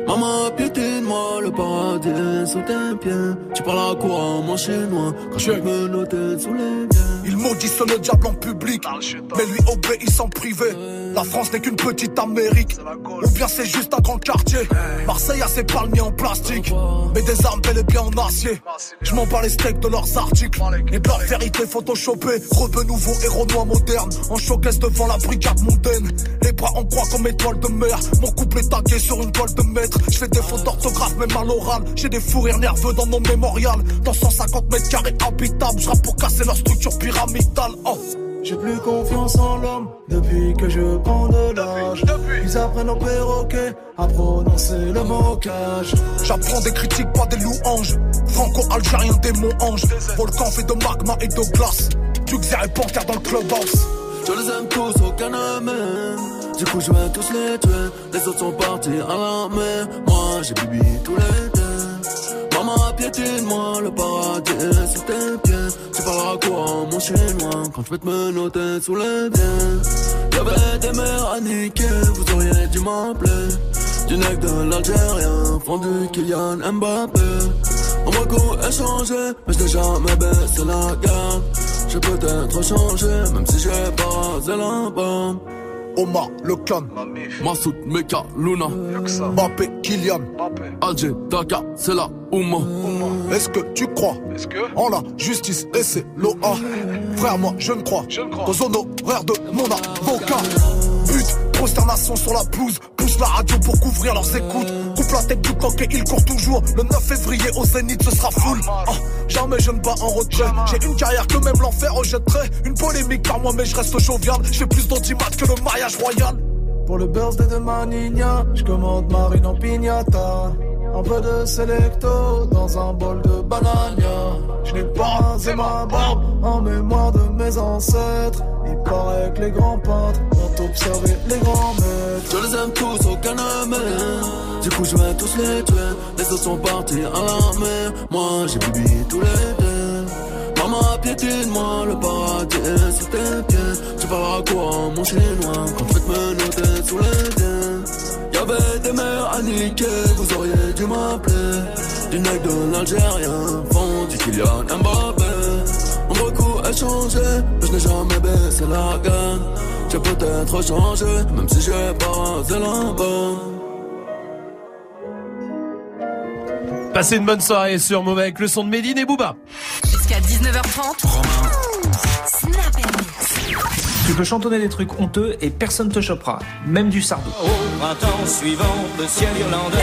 Maman, piétine-moi, le paradis est sous tes pieds. Tu parles à quoi, mon chinois, quand je me noter sous les pieds. Ils maudissent le diable en public, mais lui obéissent en privé. La France n'est qu'une petite Amérique, ou bien c'est juste un grand quartier. Marseille a ses palmiers en plastique, mais des armes bel et bien en acier. Je m'en bats les steaks de leurs articles, et de leur vérité photoshopée. Rebeu nouveau héros noir moderne, en showcase devant la brigade mondaine. Les bras en croix comme étoile de mer, mon couple est tagué sur une toile de maître. Je fais des fautes d'orthographe, même à l'oral. J'ai des fous rires nerveux dans mon mémorial. Dans 150 mètres carrés habitables, je pour casser leur structure pyramidale. Oh. J'ai plus confiance en l'homme depuis que je prends de l'âge. Ils apprennent au perroquet à prononcer le mocage. J'apprends des critiques, pas des louanges. Franco-algérien, démon ange. Volcan fait de magma et de glace. Duxer et panthère dans le clubhouse. Je les aime tous, aucun ne. Du coup, je vais tous les tuer. Les autres sont partis à la mer. Moi, j'ai bibi tous les deux. Maman, piétine-moi, le paradis est sous tes pieds. À quoi, mon chinois, quand je vais te menotter sous les pieds. Y'avait des mères à niquer, vous auriez dû m'appeler. Du nec de l'Algérien, vendu Kylian Mbappé. On m'a beaucoup échangé, mais je n'ai jamais baissé la gamme. J'ai peut-être changé, même si j'ai pas la bombe. Omar, le clan. Massoud, Meka, Luna. Mbappé, Kylian. Alger, Dakar, c'est la Ouma. Est-ce que tu crois en la justice et c'est l'OA Frère, moi je ne crois qu'aux honoraires de mon avocat. But, prosternation sur la pelouse, pousse la radio pour couvrir leurs écoutes. Coupe la tête du coq et il court toujours. Le 9 février au Zénith, ce sera full. Ah, jamais je ne bats en retrait. J'ai une carrière que même l'enfer rejetterait. Une polémique par moi, mais je reste jovial. Je fais plus d'antimat que le mariage royal. Pour le birthday de ma nina, je commande marine en pignata. Un peu de selecto dans un bol de banania. Je n'ai pas ma barbe en mémoire de mes ancêtres. Il paraît que les grands peintres ont observé les grands maîtres. Je les aime tous, aucun ne Du coup, je vais tous les tuer. Les autres sont partis à la mer. Moi, j'ai bubi tous les deux. Maman, piétine-moi, le paradis est sous tes pieds. Tu parles à quoi, mon chinois, quand je te menotter sous les dents. Y'avait des mères à niquer, vous auriez dû m'appeler. Du nec de l'Algérien, fond du Kylian Mbappé. On beaucoup échangé, mais je n'ai jamais baissé la gamme. J'ai peut-être changé, même si j'ai pas rasé la. Passez une bonne soirée sur Move avec le son de Méline et Booba. Jusqu'à 19h30. Snap Tu peux chantonner des trucs honteux et personne te chopera, même du sardou. Au printemps suivant, le ciel irlandais.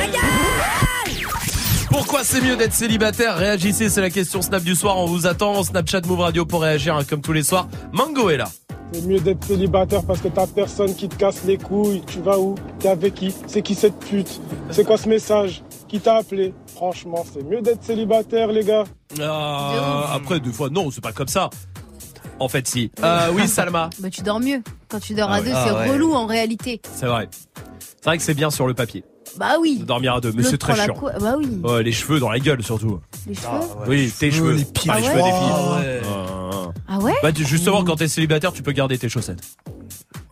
Pourquoi c'est mieux d'être célibataire Réagissez, c'est la question Snap du soir. On vous attend. Snapchat Move Radio pour réagir hein, comme tous les soirs. Mango est là. C'est mieux d'être célibataire parce que t'as personne qui te casse les couilles. Tu vas où T'es avec qui C'est qui cette pute C'est quoi ce message Qui t'a appelé Franchement, c'est mieux d'être célibataire, les gars. Ah, après, deux fois, non, c'est pas comme ça. En fait, si. Euh, oui, Salma. Bah, tu dors mieux. Quand tu dors Ah à ouais. deux, Ah c'est ouais. relou en réalité. C'est vrai. C'est vrai que c'est bien sur le papier. Bah oui. De dormir à deux, mais L'autre c'est très prend la chiant. cou- Bah oui. Ouais, les cheveux dans la gueule surtout. Les cheveux oui, tes cheveux. les pieds. Pas les Ah cheveux ouais des filles. Ah ouais. Ah. Ah ouais Bah, tu- justement, quand t'es célibataire, tu peux garder tes chaussettes.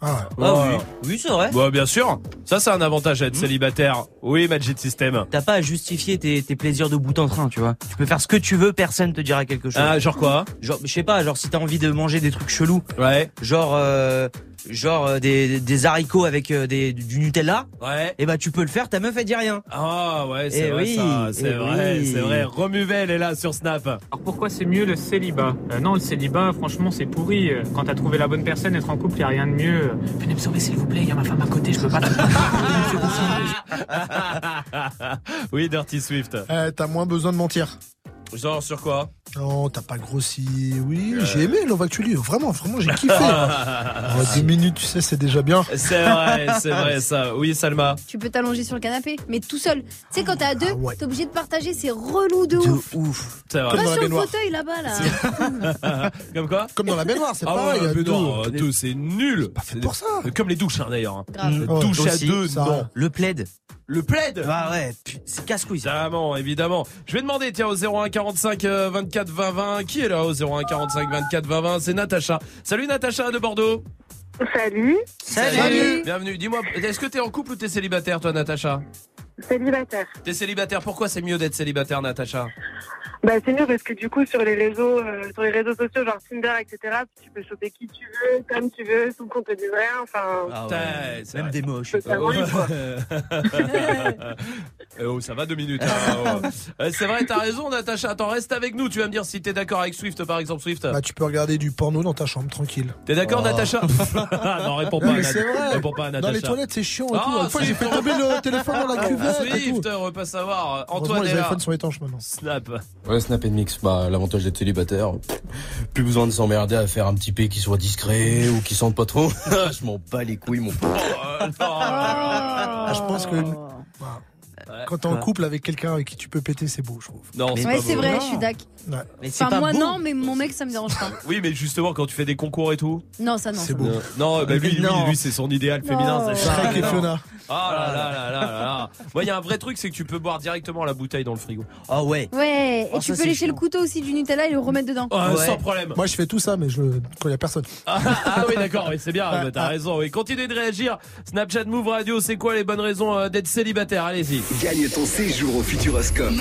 Ah, Ah Ouais. oui, oui c'est vrai. Bah, bien sûr. Ça, c'est un avantage à être célibataire. Oui, Magic System. T'as pas à justifier tes, tes plaisirs de bout en train, tu vois. Tu peux faire ce que tu veux, personne te dira quelque chose. Ah, genre quoi? Genre, je sais pas, genre si t'as envie de manger des trucs chelous. Ouais. Genre, euh, genre euh, des, des haricots avec euh, des, du Nutella. Ouais. Et bah tu peux le faire, ta meuf elle dit rien. Ah ouais, c'est Eh vrai oui, ça, c'est eh vrai, oui. c'est vrai. Romuvel est là sur Snap. Alors pourquoi c'est mieux le célibat Euh, Non, le célibat, franchement, c'est pourri. Euh, Quand t'as trouvé la bonne personne, être en couple, y a rien de mieux. Venez me sauver, s'il vous plaît, y a ma femme à côté, je peux pas. oui, Dirty Swift. Eh, t'as moins besoin de mentir. Genre sur quoi? Non, t'as pas grossi. Oui, j'ai aimé Love Actually. Vraiment, vraiment, j'ai kiffé. Oh, deux minutes, tu sais, c'est déjà bien. C'est vrai, c'est vrai ça. Oui, Salma. Tu peux t'allonger sur le canapé, mais tout seul. Tu sais, quand t'es à deux, Ah t'es obligé de partager, c'est relou de ouf. ouf. C'est vrai. dans la sur le baignoire. fauteuil là-bas, là. Comme quoi Comme dans la baignoire, c'est Ah pareil. ouais, il y a mais deux. non, deux, c'est nul. Pas fait pour ça. Comme les douches, hein, d'ailleurs. Ouais, douche à deux, ça. non. Le plaid. Le plaid Ah ouais, c'est casse-couille. Évidemment, évidemment. Je vais demander, tiens, au 01 45 euh, 24 20 20. Qui est là au 01 45 24 20 20 C'est Natacha. Salut Natacha de Bordeaux. Salut, Salut. Bienvenue. Dis-moi, est-ce que t'es en couple ou t'es célibataire, toi, Natacha? Célibataire. T'es célibataire. Pourquoi c'est mieux d'être célibataire, Natacha? Bah c'est mieux parce que du coup sur les réseaux, euh, sur les réseaux sociaux genre Tinder etc, tu peux choper qui tu veux, comme tu veux, sans qu'on te dise rien. Enfin, Ah ouais. Même vrai. des moches. Eh oh, ça va deux minutes. hein, oh. Euh, C'est vrai, t'as raison, Natacha. Attends, reste avec nous. Tu vas me dire si t'es d'accord avec Swift, par exemple, Swift. Bah, tu peux regarder du porno dans ta chambre, tranquille. T'es d'accord, Oh. Natacha Non, réponds Non, pas. mais Nat- c'est vrai. Réponds pas à Dans Natacha. les toilettes, c'est chiant et Ah, tout. Une fois, j'ai fait tomber le téléphone dans la cuvette et tout. Swift, on veut pas savoir. Antoine les est là. iPhones sont étanches maintenant. Snap. Ouais, Snap et Mix, bah, l'avantage d'être célibataire, plus besoin de s'emmerder à faire un petit P qui soit discret ou qui sente pas trop. je m'en bats les couilles, mon pote. Ah, je pense que bah, quand t'es en couple avec quelqu'un avec qui tu peux péter, c'est beau, je trouve. Non, c'est Ouais, c'est vrai, Non. je suis d'accord. Ouais. Mais c'est Enfin, pas moi beau. non, mais mon mec, ça me dérange pas. Oui, mais justement, quand tu fais des concours et tout. Non, ça non. C'est beau. non. Euh, non, bah lui, lui, Non. lui, c'est son idéal féminin. Non. c'est. Shrek et. Fiona. Ah là là là là là là. Moi, il y a un vrai truc, c'est que tu peux boire directement la bouteille dans le frigo. Ah ouais. Ouais, et Oh, tu ça, peux c'est lécher le chiant. couteau aussi du Nutella et le remettre dedans. Ah, Ouais. Sans problème. Moi, je fais tout ça, mais je le- quand il y a personne. Ah, ah oui, d'accord, oui, c'est bien, bah, t'as raison. Oui. Continuez de réagir. Snapchat Move Radio, c'est quoi les bonnes raisons euh, d'être célibataire? Allez-y. Gagne ton séjour au Futuroscope.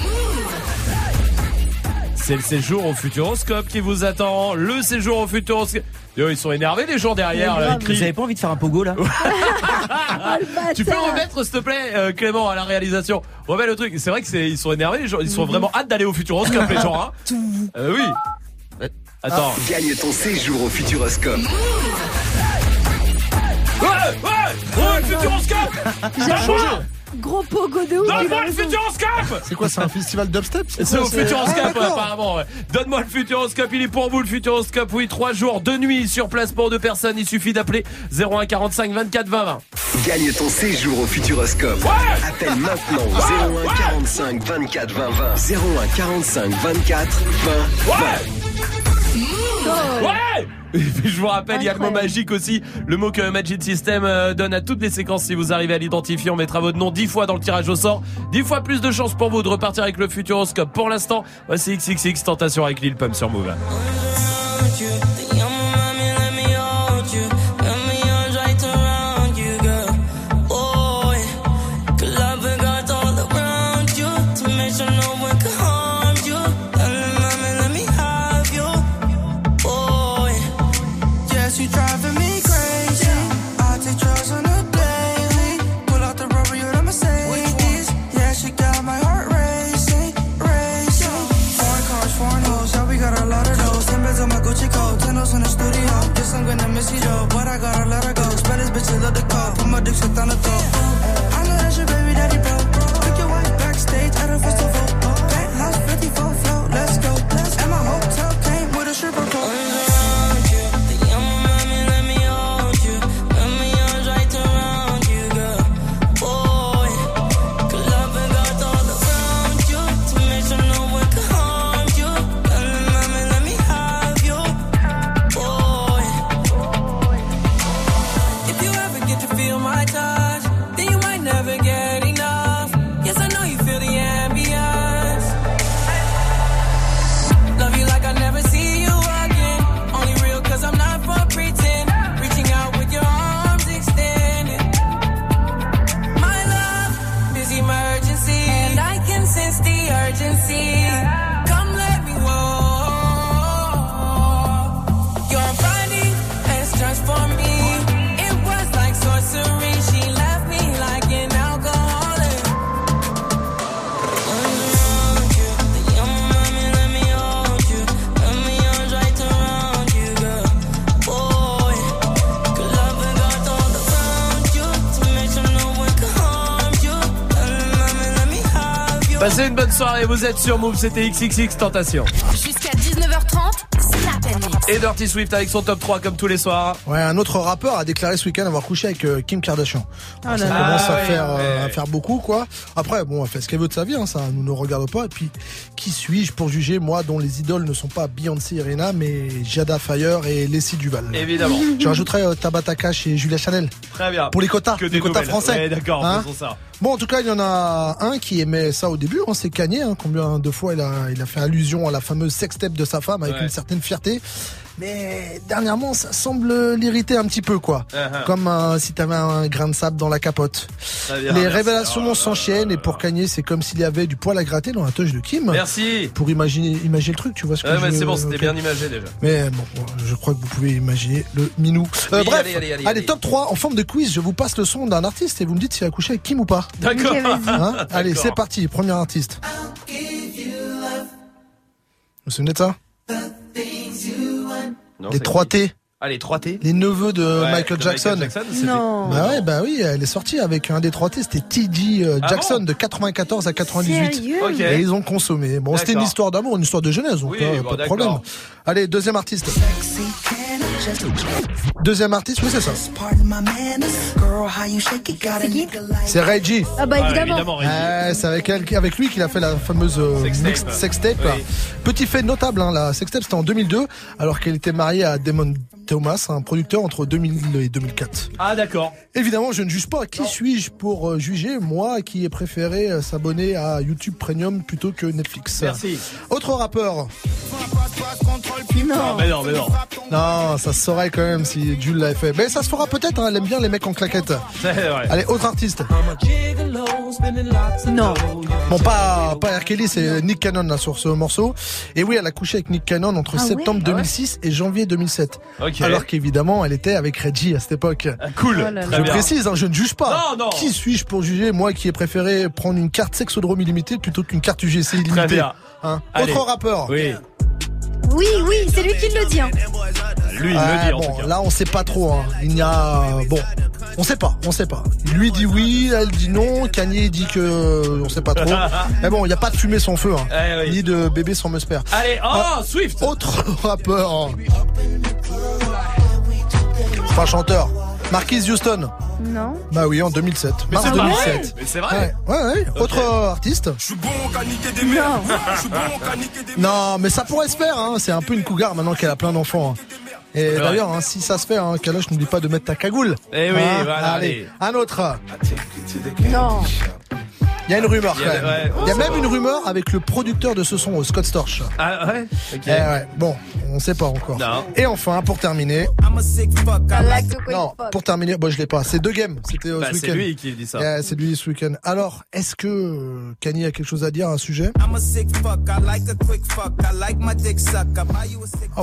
C'est le séjour au Futuroscope qui vous attend. Le séjour au Futuroscope. Yo, ils sont énervés les gens derrière. là, ils Vous avez pas envie de faire un pogo là Tu peux remettre s'il te plaît euh, Clément à la réalisation. Remets le truc. C'est vrai que c'est ils sont énervés les gens. Ils sont vraiment hâte d'aller au Futuroscope les gens. Hein. Euh, oui. Attends. Gagne ton séjour au Futuroscope. Ouais, ouais, ouais, le Futuroscope. Gros pogo de ouf. Donne-moi le. Futuroscope. C'est quoi, c'est un festival dubstep C'est au Futuroscope Ah, apparemment. ouais. Donne-moi le Futuroscope, il est pour vous le Futuroscope. Oui, trois jours, deux nuits sur place pour deux personnes. Il suffit d'appeler 01 45 24 20 20. Gagne ton séjour au Futuroscope. Ouais Appelle maintenant au 01 45 24 20 20. 01 45 24 20 20. Ouais Et puis, Je vous rappelle, il y a le mot magique aussi, le mot que Magic System euh, donne à toutes les séquences. Si vous arrivez à l'identifier, on mettra votre nom 10 fois dans le tirage au sort. 10 fois plus de chances pour vous de repartir avec le Futuroscope. Pour l'instant, voici XXX Tentation avec Lil Pump sur Move. Soirée, vous êtes sur Move, c'était XXX Tentation. Jusqu'à 19h30, Snap. Et Dirty Swift avec son top 3 comme tous les soirs. Ouais, un autre rappeur a déclaré ce week-end avoir couché avec euh, Kim Kardashian. Ah ça commence Ah à, ouais, faire, euh, ouais. à faire beaucoup, quoi. Après, bon, elle fait ce qu'elle veut de sa vie, hein, ça nous ne regarde pas. Et puis, qui suis-je pour juger, moi, dont les idoles ne sont pas Beyoncé et Rihanna, mais Jada Fire et Leslie Duval? Évidemment. Je rajouterais euh, Tabata Cash et Julia Chanel. Très bien. Pour les quotas, Que les quotas nouvelles. français. Ouais, d'accord, Hein faisons ça. Bon, en tout cas, il y en a un qui aimait ça au début, hein, c'est Kanye. Hein, combien de fois il a, il a fait allusion à la fameuse sextape de sa femme avec Ouais. une certaine fierté. Mais dernièrement, ça semble l'irriter un petit peu, quoi. Uh-huh. Comme euh, si t'avais un grain de sable dans la capote. Les merci. révélations Oh s'enchaînent et pour Kanye, c'est comme s'il y avait du poil à gratter dans la touche de Kim. Merci. Pour imaginer, imaginer le truc, tu vois ce que Ouais, je mais veux- c'est bon, c'était bien imagé déjà. Mais bon, bon, je crois que vous pouvez imaginer le minou. Euh, Oui, bref, allez, allez, allez, allez. top 3 en forme de quiz. Je vous passe le son d'un artiste et vous me dites s'il a couché avec Kim ou pas. D'accord. Hein allez, D'accord. c'est parti. Premier artiste. Vous vous souvenez de ça? Non, Les c'est 3 qui T. Ah, les 3 T Les neveux de Ouais, Michael de Jackson. Michael Jackson, Non. Bah ouais, bah oui, elle est sortie avec un des 3 T, c'était T.G. euh, Ah Jackson bon de 94 à 98. Sérieux Ok. Et ils ont consommé. Bon, c'était une histoire d'amour, une histoire de jeunesse, donc Oui, euh, bon, pas de problème. Allez, deuxième artiste. Deuxième artiste, oui, c'est ça. C'est G. Ah bah Ah, évidemment. Ouais, c'est avec, elle, avec lui qu'il a fait la fameuse euh, Sextape. mixed sextape. Oui. Petit fait notable, hein, la sextape c'était en 2002, alors qu'elle était mariée à Damon Thomas, un producteur entre 2000 et 2004. Ah, d'accord. Évidemment, je ne juge pas. Qui suis-je pour euh, juger Moi qui ai préféré euh, s'abonner à YouTube Premium plutôt que Netflix. Merci. Autre rappeur. Non. mais non, mais non. Non, ça saurait quand même si Jules l'avait fait. Mais ça se fera peut-être, hein, elle aime bien les mecs en claquettes. Vrai. Allez, autre artiste. Non. Bon, pas, pas R. Kelly, c'est Nick Cannon là, sur ce morceau. Et oui, elle a couché avec Nick Cannon entre Ah ouais septembre Ah ouais 2006 et janvier 2007. Ok. Alors qu'évidemment, elle était avec Reggie à cette époque. Ah, Cool. Oh là là. Je précise, hein, je ne juge pas. Non, non. Qui suis-je pour juger Moi qui ai préféré prendre une carte Sexodrome illimitée plutôt qu'une carte UGC illimitée? Très bien. Hein? Autre rappeur. Oui. Oui, oui, c'est lui qui le dit. hein. Lui, il le dit en bon, tout cas. là on sait pas trop. Hein. Il y a bon, on sait pas, on sait pas. Lui dit oui, elle dit non. Kanye dit que on sait pas trop. Mais bon, il y a pas de fumée sans feu, hein. Eh oui. ni de bébé sans musper. Allez, oh, Ah. Swift. Autre rappeur, hein. pas chanteur. Marquise Houston. Non. Bah oui, en 2007. Mais Mars c'est vrai. 2007. Mais c'est vrai. Ouais, ouais, ouais. Ok. Autre euh, artiste. Non. Non, mais ça pourrait se faire. Hein. C'est un peu une cougar maintenant qu'elle a plein d'enfants. hein. Et d'ailleurs, hein, si ça se fait, hein, Kaloche, n'oublie pas de mettre ta cagoule. Eh oui, Hein, voilà, allez. Un autre. Non. Il y a une rumeur Il y quand a- même. ouais, Il y a c'est même une rumeur avec le producteur de ce son, Scott Storch. Ah ouais. Ok. Eh ouais, bon, on sait pas encore. Non. Et enfin, pour terminer, like non, pour terminer, bon, je l'ai pas. C'est deux games. C'était euh, Bah, ce c'est week-end. lui qui dit ça. Eh, c'est lui ce week-end. Alors, est-ce que euh, Kanye a quelque chose à dire à un sujet? Ah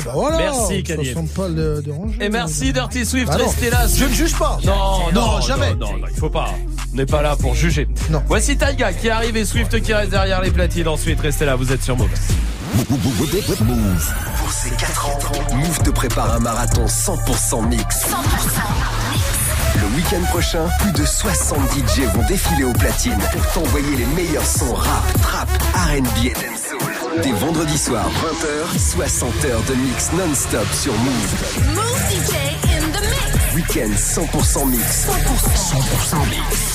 bah voilà. Merci, Ça Kanye. semble pas le déranger. Et merci Dirty Swift, Bah non. restez là. Je ne juge pas. Non, non, jamais. Non, non, il faut pas. On n'est pas là pour juger. Non. Voici Taiga qui arrive et Swift qui reste derrière les platines. Ensuite, restez là, vous êtes sur Move. Move. Pour ses 4 ans, Move te prépare un marathon 100% mix. Le week-end prochain, plus de 70 DJ vont défiler aux platines pour t'envoyer les meilleurs sons rap, trap, R&B et dancehall. Dès vendredi soir, 20h, 60 heures de mix non-stop sur Move. Move DJ in the mix. Week-end 100% mix. 100% mix.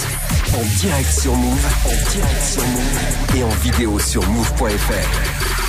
En direct sur Move, en direct sur Move et en vidéo sur move.fr.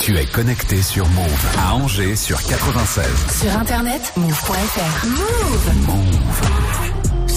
Tu es connecté sur Move à Angers sur 96. Sur internet, move.fr. Move.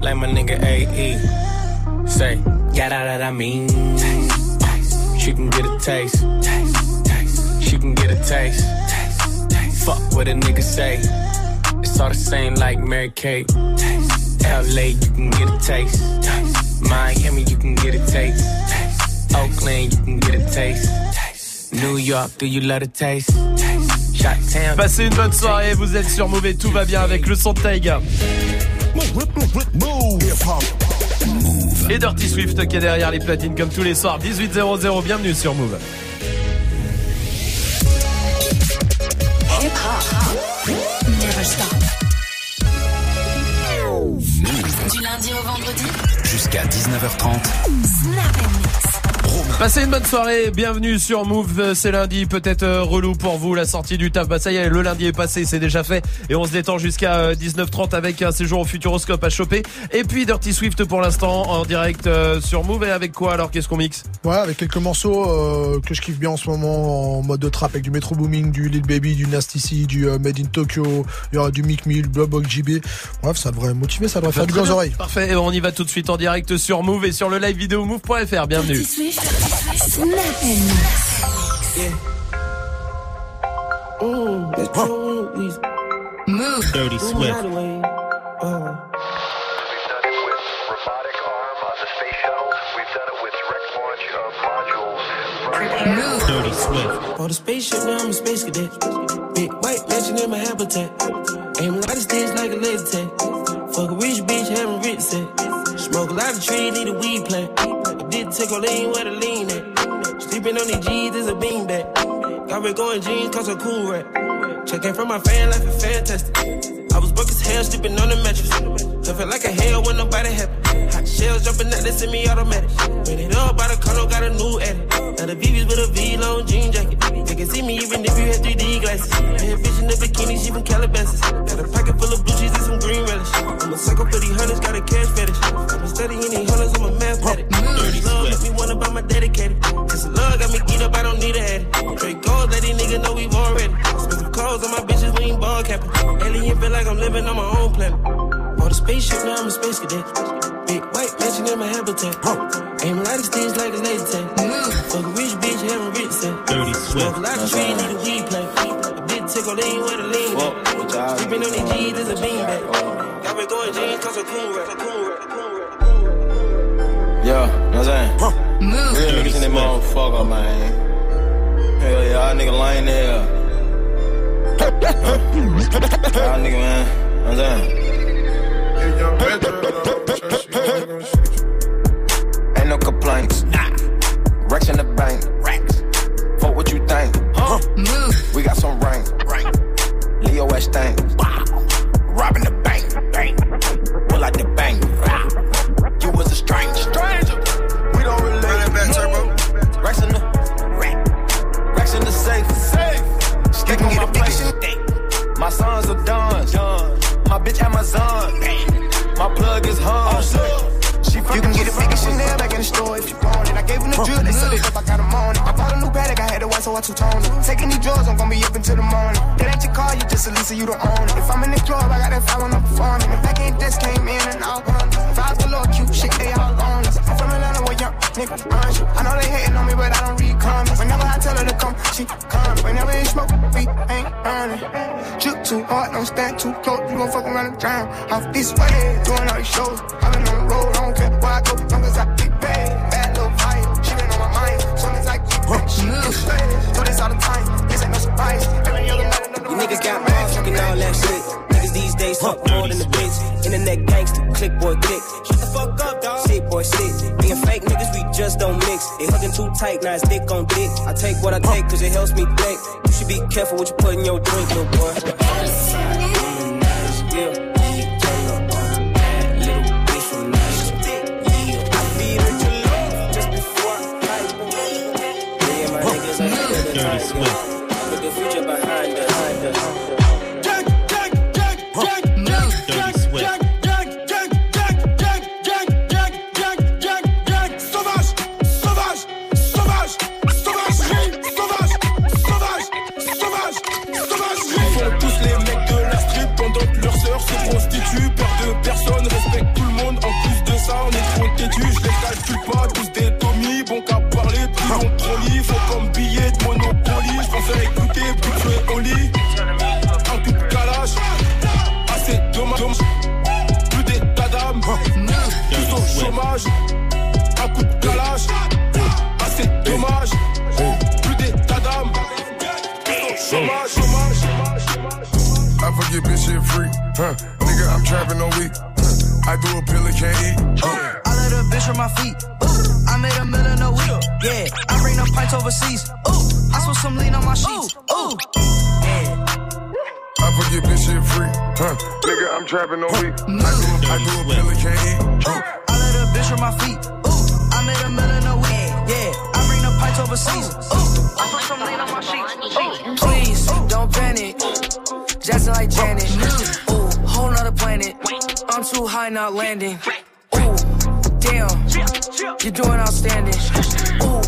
like my nigga AE. Say, out that I mean. Taste. She can get a taste. Taste. She can get a taste. Taste. Fuck what a nigga say. It's all the same like Mary Kate. LA, you can get a taste. Miami, you can get a taste. Oakland, you can get a taste. New York, do you love a taste? taste. Passez une bonne soirée, vous êtes sur et tout va bien avec le son de Taiga. Et Dirty Swift qui est derrière les platines comme tous les soirs, 18.00, bienvenue sur Move. Hip hop. Never stop. lundi au vendredi. Jusqu'à 19h30. Snap. Passez une bonne soirée, bienvenue sur Move, euh, c'est lundi, peut-être euh, relou pour vous. La sortie du taf, bah ça y est, le lundi est passé, c'est déjà fait. Et on se détend jusqu'à euh, 19h30 avec un séjour au Futuroscope à choper. Et puis Dirty Swift pour l'instant en direct euh, sur Move. Et avec quoi alors? Qu'est-ce qu'on mixe? Ouais, avec quelques morceaux euh, que je kiffe bien en ce moment en mode de trap avec du Metro Booming, du Lil Baby, du Nasty C, du euh, Made in Tokyo, il y aura du Mick Mill, Blob JB. Bref, ça devrait motiver, ça devrait faire du bien aux oreilles. Parfait, et on y va tout de suite en direct sur Move et sur le live vidéo move.fr, bienvenue. Dirty Swift. Snap Mix. Mm, that's true. Move. Dirty Swift. Move. Dirty Swift. On the spaceship, now I'm a space cadet. Big white mansion in my habitat. Aim a lot of sticks like a laser tag. Fuck a rich bitch, having rich set. Smoke a lot of trees, need a weed plant. Take a lean where the lean at. Sleeping on these G's is a beanbag. Got me going jeans, cause I'm cool rap. Checking from my fan life is fantastic. I was broke as hell, sleeping on the mattress. I like a hell when nobody happy. Shells jumping out, they send me automatic. When it up by the condo, got a new edit. Now the VV's with a V long jean jacket. They can see me even if you had 3D glasses. Bad bitch in the bikini, she from Calabasas. Got a pocket full of blue cheese and some green relish. I'm a psycho for these hunters, got a cash fetish. I'm studying these hunters, I'm a mathematic. Dirty mm. love make me wanna buy my dedicated. Cause the love got me geeked up, I don't need a head. Straight gold, let these niggas know we've already. Expensive clothes on my bitches, we ain't ball capping. Alien feel like I'm living on my own planet. On the spaceship, now I'm a space cadet. Big white mansion in my habitat. Aim a lot of sticks like a laser tag. Mm. Fuck a rich bitch, having rich set. Dirty Smoke a lot of trees, need a weed plant. A big tickle, they ain't where to lean at. Sleeping on these G's, there's a beanbag. Got me going jeans, cause I'm cool rap. Cool rap, cool rap. Yeah, know what I'm saying? Move. Real niggas in that motherfucker, man. Hell yeah, y'all nigga lame there. Y'all nigga, man. Know what I'm saying? Ain't. Nah. Racks in the bank. Racks. Fuck what you think. Huh? Move. We got some rain. Rain. Leo West thing. Robbing the bank. Bank. Pull out the bank. You was a stranger. Stranger. We don't relate. Back, turbo. Racks in the rack. Racks in the safe. Safe. Stick on my place. My sons are dons. My bitch Amazon. My plug is Hans. You can get a bigger Chanel back in the store if you want it. I gave him the drill, they said it up, I got him on it. I bought a new paddock, I had to white, so I two-toned it. Taking these drugs, I'm gonna be up until the morning. It ain't your car, you just a Lisa, you don't own it. If I'm in the club, I got that fire when I'm performing. If back end desk came in and out, five below cute shit, they all on it. I'm from Atlanta where young nigga run shit. I know they hating on me, but I don't read comments. Whenever I tell her to come, she come. Whenever it smoke, we ain't earning. Shoot too hard, don't stand too close, you gon' fuck around and drown. Off this way, doing all these shows. I've been on the I don't care where I go, long as I get paid. Bad little vibe, she been on my mind. Soon as I get paid, she get paid. Do this all the time, this ain't no surprise. Every other night, another You niggas got mad, fucking all that shit. Niggas these days talk more than the bitch. Internet gangster, click boy, click. Shut the fuck up, dog. Shit, boy, shit. Being fake niggas, we just don't mix. They hugging too tight, now it's dick on dick. I take what I take, cause it helps me think. You should be careful what you put in your drink, little boy. Yeah. We. Huh. Nigga, I'm trapping on week. I do a pill and can't eat. I let a bitch on my feet. Ooh, I made a million a week. Yeah, I bring them pints overseas. Ooh, I saw some lean on my sheets. Ooh, yeah. I forget this shit free. Huh? Nigga, I'm trapping no week. I do, I do a pill and can't eat. I let a bitch on my feet. Ooh, I made a million a week. Yeah, I bring the pints overseas. Ooh, I put some lean on my sheets. Ooh, please don't panic. Jackson like Janet. Ooh, whole nother planet. I'm too high, not landing. Ooh, damn, you're doing outstanding. Ooh,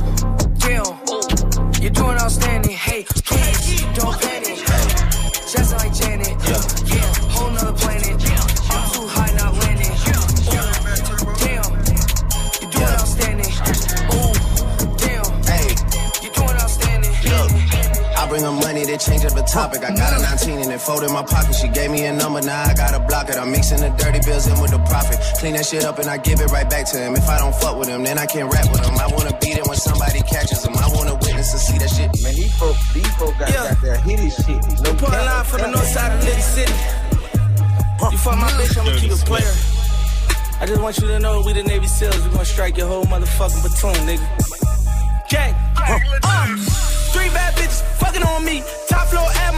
damn, you're doing outstanding. Hey, please don't panic. Jackson like Janet. Bring to change up the topic. I got a 19 and it fold in my pocket. She gave me a number, now I gotta block it. I'm mixing the dirty bills in with the profit. Clean that shit up and I give it right back to him. If I don't fuck with him, then I can't rap with him. I wanna beat it when somebody catches him. I wanna witness and see that shit. Man, these folk, these folk got, got that hitty shit. No Put a line from the north side of Little City. You fuck my bitch, I'ma keep a player. I just want you to know we the Navy SEALs. We gonna strike your whole motherfucking platoon, nigga. Gang. Uh, three bad bitches fucking on me.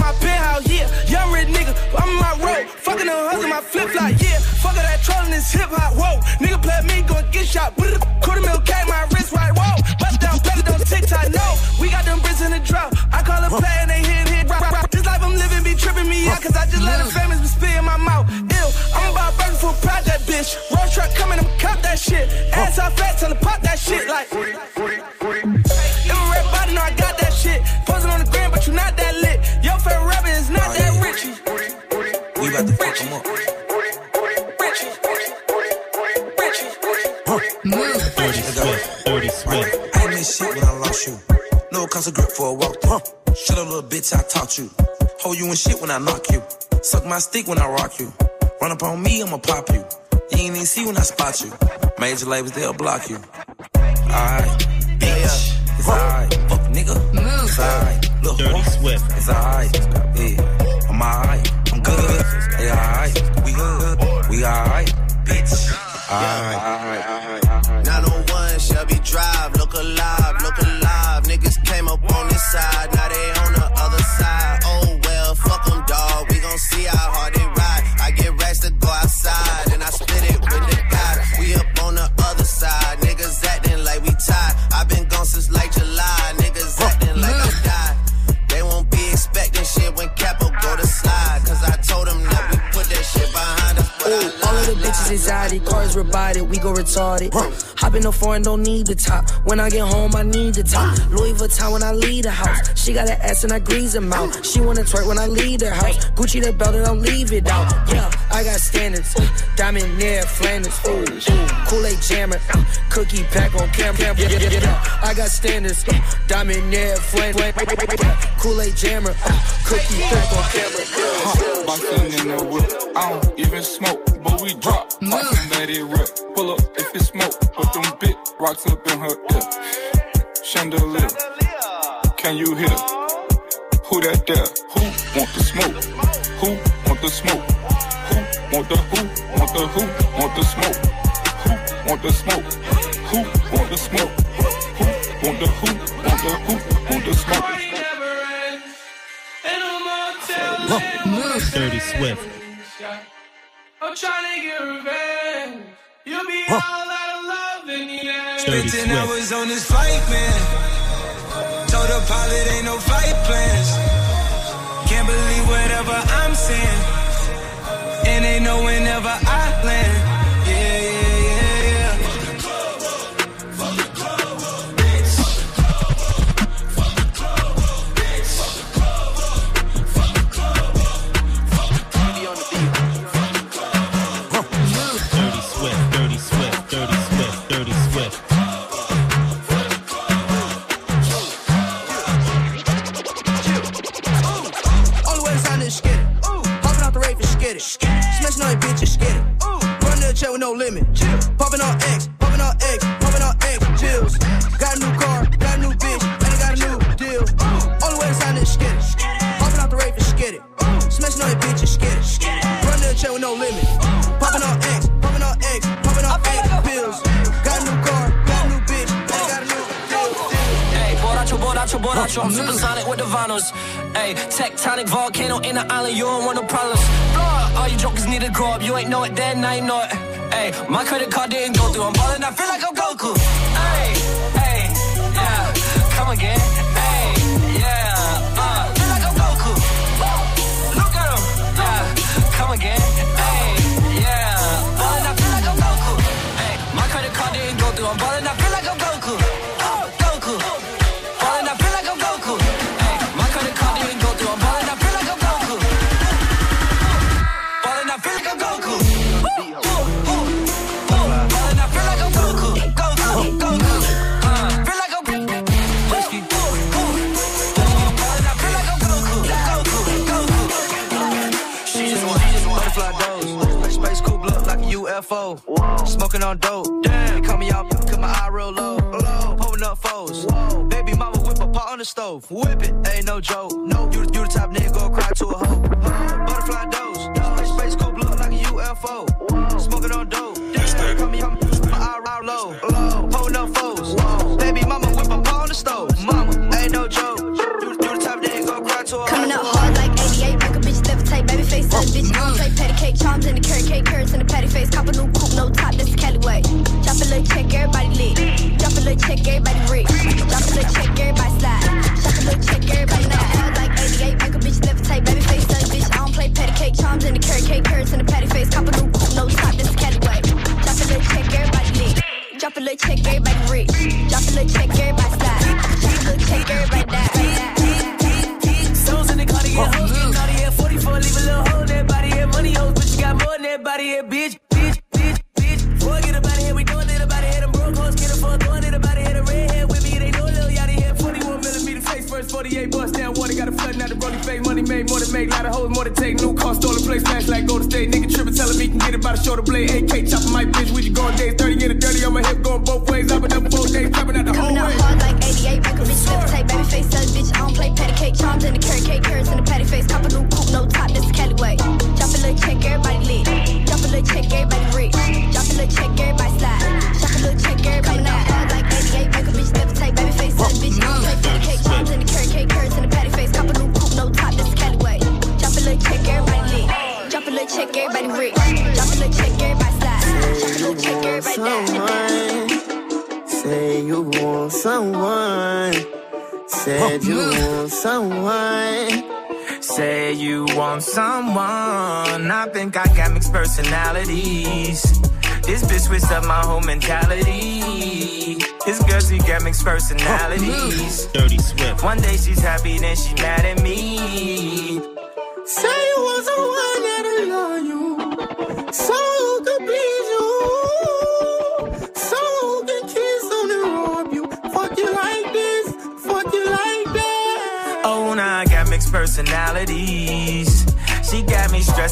My penthouse, yeah. Young rich nigga, I'm in my road. Fucking her husband, my flip flop, yeah. Fuck that trolling this hip hop, whoa. Nigga play me, gon' get shot. Put a quarter mil K, my wrist right, whoa. Bust down, play it on TikTok, no. We got them bricks in the drought. I call a play and they hit, hit, rock, rock. This life I'm living be tripping me out, cause I just let a famous be spit in my mouth. Ew, I'm about burning for proud that bitch. Road truck coming, I'm cop that shit. Ass out fat, tell her pop that shit like. You in shit when I knock you. Suck my stick when I rock you. Run up on me, I'ma pop you. You ain't even see when I spot you. Major labels, they'll block you. Alright, bitch. It's alright. Fuck nigga. It's alright. Look, Dirty Swift. It's alright. Yeah. I'm alright. I'm good. Hey, alright. We good. We alright. Bitch. Alright. 901 Shelby Drive, look alive, look alive. Niggas came up on this side, now they to bitches anxiety, cars rebided, we go retarded. Hop in the foreign, don't need the top. When I get home, I need the top. Louis Vuitton when I leave the house. She got an ass and I grease them out. She wanna twerk when I leave the house. Gucci the belt and I'll leave it out. Yeah, I got standards. Diamond near Flanders. Ooh, Kool-Aid jammer. Cookie pack on camera. Yeah, yeah, yeah. I got standards. Diamond near Flanders. Kool-Aid jammer. Cookie pack on camera. Huh, in the whip. I don't even smoke, but we drop. Watching that it rip. Pull up if it's smoke. Put them big rocks up in her ear. Chandelier. Can you hear? Who that there? Who want the smoke? Who want the smoke? Who want the who? Want the who? Want the smoke? Who want the smoke? Who want the smoke? Who want the who? Want the who? Want the smoke? Dirty Swift. I'm trying to get revenge. You'll be all out of love in the end. Dirty Waiting, I was on this flight, man. Told the pilot ain't no flight plans. Can't believe whatever I'm saying. And they know whenever I land. Check with no limit. Popping on X, popping on X, popping on X, chills. Got a new without you, I'm supersonic with the vinyls. Ayy, tectonic volcano in the island, you don't want no problems. All you jokers need to grow up, you ain't know it then, you know it. Ayy, my credit card didn't go through, I'm ballin', I feel like I'm Goku.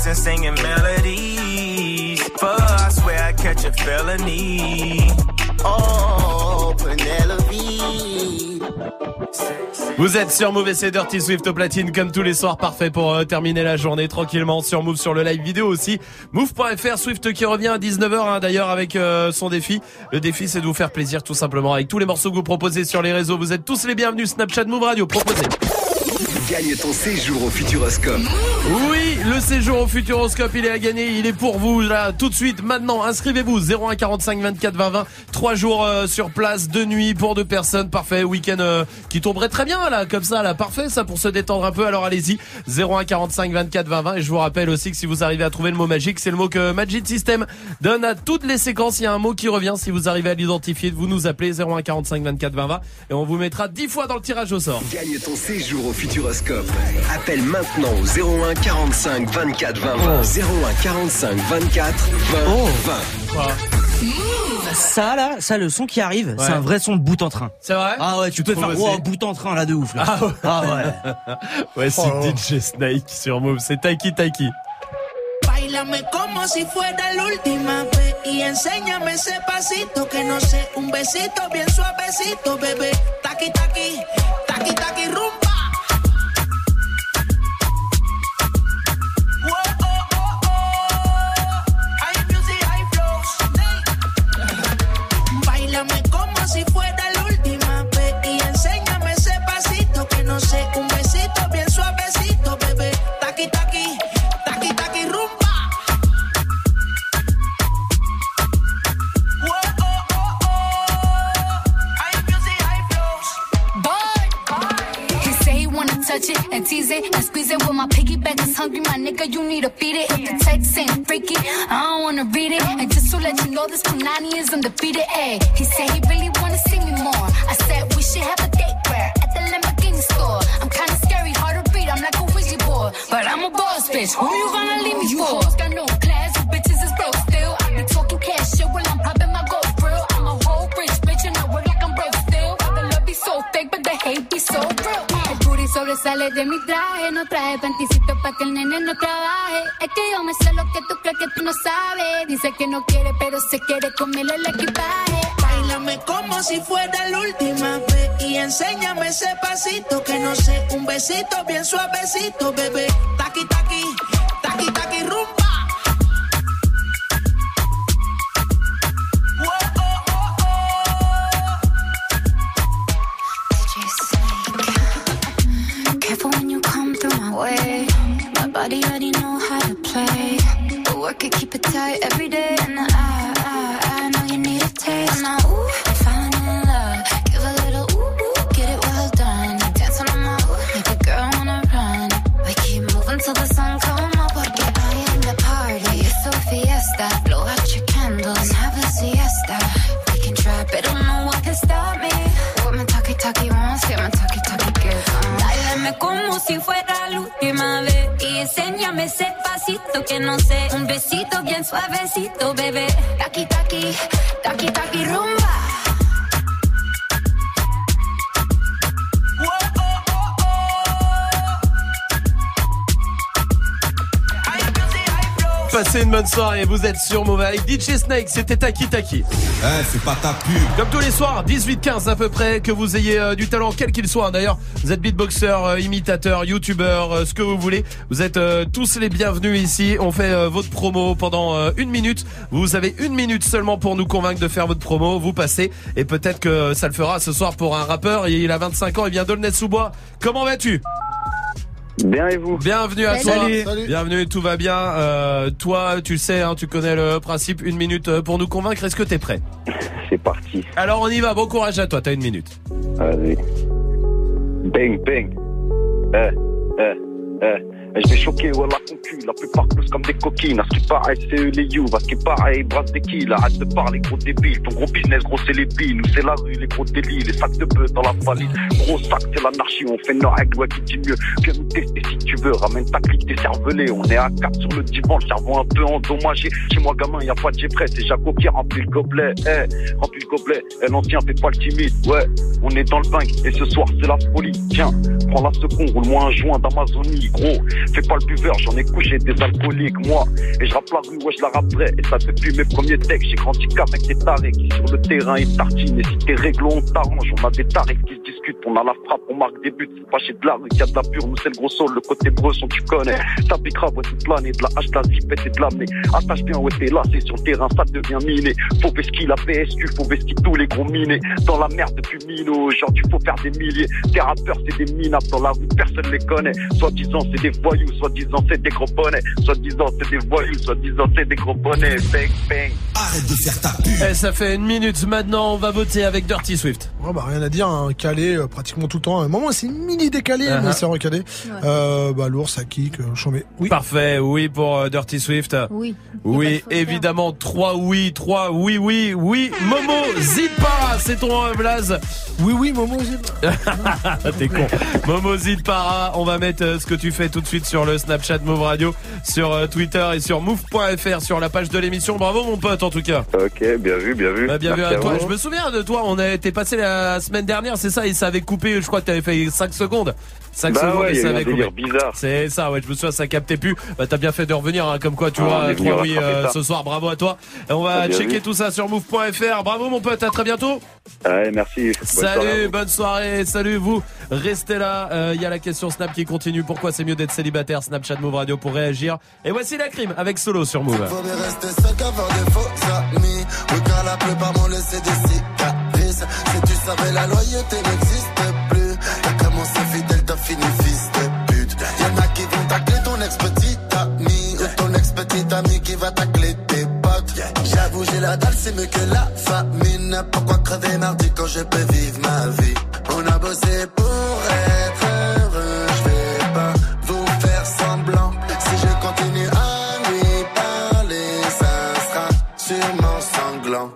Got me stressing, singing melodies. Fuck, I swear I catch a felony. Oh, Penelope. Vous êtes sur Move et c'est Dirty Swift au platine comme tous les soirs, parfait pour euh, terminer la journée tranquillement sur Move sur le live vidéo aussi. Move.fr, Swift qui revient à 19h hein, d'ailleurs avec euh, son défi. Le défi c'est de vous faire plaisir tout simplement avec tous les morceaux que vous proposez sur les réseaux. Vous êtes tous les bienvenus, Snapchat Move Radio, proposez. Gagne ton séjour au Futuroscope. Oui, le séjour au Futuroscope, il est à gagner, il est pour vous là tout de suite. Maintenant, inscrivez-vous 01 45 24 20 20. Trois jours euh, sur place, deux nuits pour deux personnes, parfait. Week-end euh, qui tomberait très bien là, comme ça, là, parfait, ça pour se détendre un peu. Alors allez-y, 01 45 24 20 20. Et je vous rappelle aussi que si vous arrivez à trouver le mot magique, c'est le mot que Magic System donne à toutes les séquences. Il y a un mot qui revient. Si vous arrivez à l'identifier, vous nous appelez 01 45 24 20 20 et on vous mettra 10 fois dans le tirage au sort. Gagne ton séjour au Futuroscope. Appelle maintenant au 01 45 24 20 20. 01 45 24 20 20. Ça là, ça le son qui arrive, c'est un vrai son de bout en train. C'est vrai Ah ouais, tu, peux trouves faire wow, bout en train là de ouf là. Ah ouais. Ah ouais. Ouais, c'est Oh. DJ Snake sur Move, c'est Taiki Taiki. Bailame como si fuera la última vez y enséñame ese pasito que no sé, un besito bien suavecito, bebé. Taqui taqui, taqui taqui rumba. Dice que no quiere, pero se quiere comerle el equipaje. Bailame como si fuera la última vez y enséñame ese pasito que no sé, un besito bien suavecito, bebé. Taqui soirée, vous êtes sur Move avec DJ Snake, c'était Taki Taki. Eh, c'est pas ta pub. Comme tous les soirs, 18-15 à peu près, que vous ayez euh, du talent, quel qu'il soit. D'ailleurs, vous êtes beatboxer, euh, imitateur, youtubeur, euh, ce que vous voulez. Vous êtes tous les bienvenus ici. On fait votre promo pendant une minute. Vous avez une minute seulement pour nous convaincre de faire votre promo. Vous passez et peut-être que ça le fera ce soir pour un rappeur. Il a 25 ans, il vient d'Aulnay-sous-Bois. Comment vas-tu? Bien et vous Bienvenue à toi. Salut. Salut. Bienvenue, tout va bien. Euh, toi, tu le sais, hein, tu connais le principe. Une minute euh, pour nous convaincre. Est-ce que t'es prêt? C'est parti. Alors on y va. Bon courage à toi. T'as une minute. Allez. Bang, bang. Eh, eh, eh. Je vais choquer, ouais, la concu, la plupart tous comme des coquines. À ce qui paraît, c'est eux les you. À ce qui paraît, ils brassent des kills. Arrête de parler, gros débile. Ton gros business, gros, c'est les billes. Nous, c'est la rue, les gros délits. Les sacs de bœufs dans la valise. Gros sac, c'est l'anarchie. On fait nos règles, ouais, qui dit mieux. Viens nous tester si tu veux. Ramène ta clique, t'es cervelé. On est à 4 sur le divan, le cerveau un peu endommagé. Chez moi, gamin, y a pas de Jeffrey. C'est Jaco qui remplit le gobelet. Eh, remplis le gobelet. Eh, l'ancien, fais pas le timide. Ouais, on est dans le bang. Et ce soir, c'est la folie. Tiens, prends la seconde, roule-moi un joint d'Amazonie. Gros, fais pas le buveur, j'en ai couché des alcooliques, moi. Et je rappe la rue, ouais, je la rapperai. Et ça depuis mes premiers textes. J'ai grandi qu'avec des tarés qui sur le terrain ils tartinent. Si t'es réglo, on t'arrange. On a des tarés qui se discutent. On a la frappe, on marque des buts. C'est pas chez de la rue qu'il y a de la pure. Nous, c'est le gros sol. Le côté bresson, tu connais. Ça pique grave, ouais, toute l'année. De la hache, de la zipette et de l'amener. Attache bien, ouais, t'es là. C'est sur le terrain, ça devient miné. Faut vesquiller la PSQ, faut vesquiller tous les gros minés? Dans la merde depuis Mino. Tu faut faire des milliers. Tes rappeurs, c'est des minables. Dans la rue, personne les connaît. Soit disant, c'est des voyous. Soit disant, c'est des gros bonnets. Soit disant, c'est des voyous. Soit disant, c'est des gros bonnets. Bang, bang. Arrête de faire ta pub. Eh, ça fait une minute maintenant. On va voter avec Dirty Swift. Ouais, bah, rien à dire, hein, calé euh, pratiquement tout le temps. À un moment, c'est mini décalé, Uh-huh. mais c'est recalé. Euh, bah, lourd, ça kick, euh, chômé. Oui. Parfait. Oui pour euh, Dirty Swift. Oui. Oui, évidemment. Trois oui, trois oui, oui, oui. Momo Zidpara, c'est ton euh, blaze. Oui, oui, Momo Zidpara. T'es con. Momo Zidpara. On va mettre euh, ce que tu fais tout de suite sur le Snapchat Move Radio, sur euh, Twitter et sur move.fr sur la page de l'émission. Bravo mon pote en tout cas. Ok, bien vu, bien vu. Bah, bien vu à toi. Je me souviens de toi. On a été passé la semaine dernière, c'est ça? Et ça avait coupé. Je crois que t'avais fait 5 secondes. 5 Bah secondes ouais, et il y a ça eu un avait coupé. délire bizarre. C'est ça. Ouais, je me souviens, ça captait plus. Bah t'as bien fait de revenir. hein, comme quoi, tu Ah, vois, venu trois oui euh, ce soir. Bravo à toi. Et on va Ah, checker vu. tout ça sur move.fr. Bravo mon pote. À très bientôt. Ouais, merci. Bonne soirée à Salut, bonne soirée, salut vous. Restez là, Euh, il y a la question Snap qui continue. Pourquoi c'est mieux d'être célibataire? Snapchat Move Radio pour réagir. Et voici la crime avec Solo sur Move. Faut bien rester seul qu'avoir des faux amis. Oui, car la plupart m'ont laissé des cicatrices. Si tu savais, la loyauté n'existe va tacler tes potes. J'avoue, j'ai la dalle, c'est mieux que la famine. Pourquoi crever mardi quand je peux vivre ma vie? On a bossé pour être heureux, je vais pas vous faire semblant. Si je continue à lui parler, ça sera sûrement sanglant.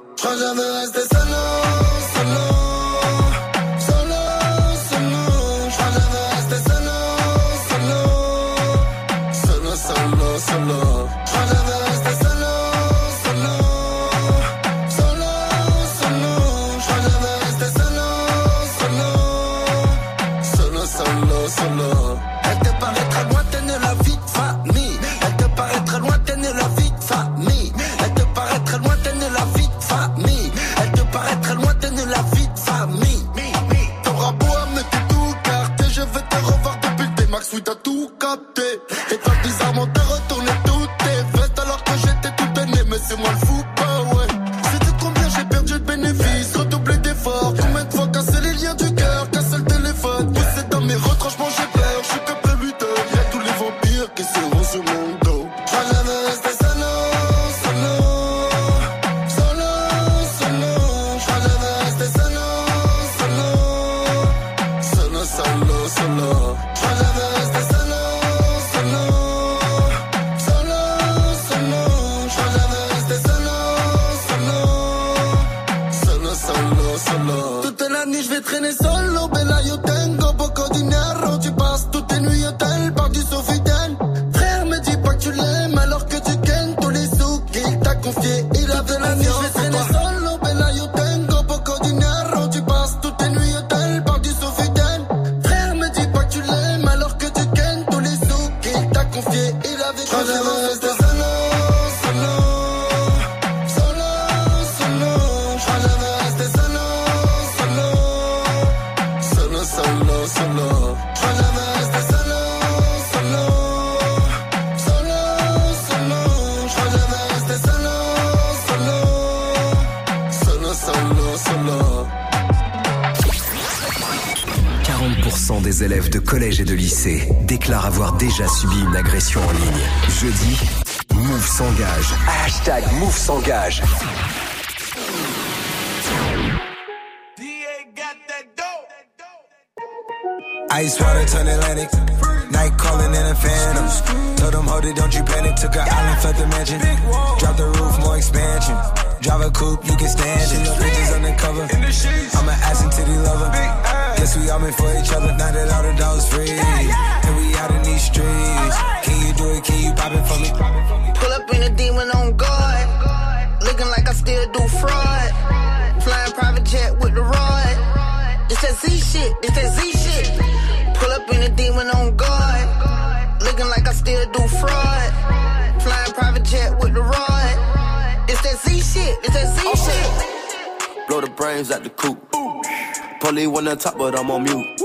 One on top, but I'm on mute.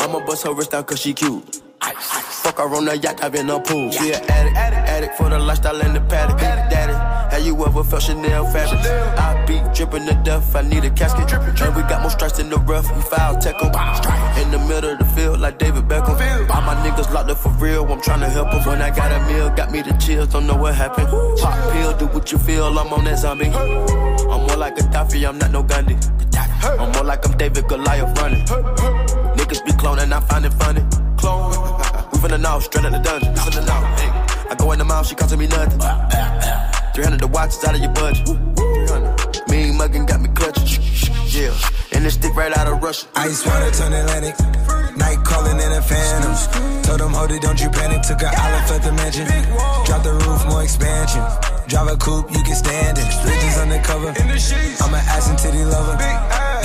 I'ma bust her wrist down cause she cute. Fuck her on the yacht, I've been a pool. She an addict, addict addict for the lifestyle and the paddock. Daddy, have you ever felt Chanel fabric? I be dripping to death, I need a casket. And we got more strikes in the rough, we foul tech 'em. In the middle of the field, like David Beckham. All my niggas locked up for real, I'm tryna help 'em. When I got a meal, got me the chills, don't know what happened. Pop pill, do what you feel, I'm on that zombie. I'm more like a Gaddafi, I'm not no Gandhi. I'm more like I'm David Goliath running. Niggas be cloning, I find it funny. Clone. We from the north, straight out the dungeon. North, hey. I go in the mouth, she costing me nothing. Ah, ah, ah. 300 the watch is out of your budget. Mean muggin' got me clutching. Yeah, and this stick right out of Russia. Ice water turn Atlantic. Night calling in a phantom. Told them, hold it, don't you panic. Took an island, fled the mansion. Drop the roof, more expansion. Drive a coupe, you can stand it. Bitches undercover. I'm an ass and titty lover.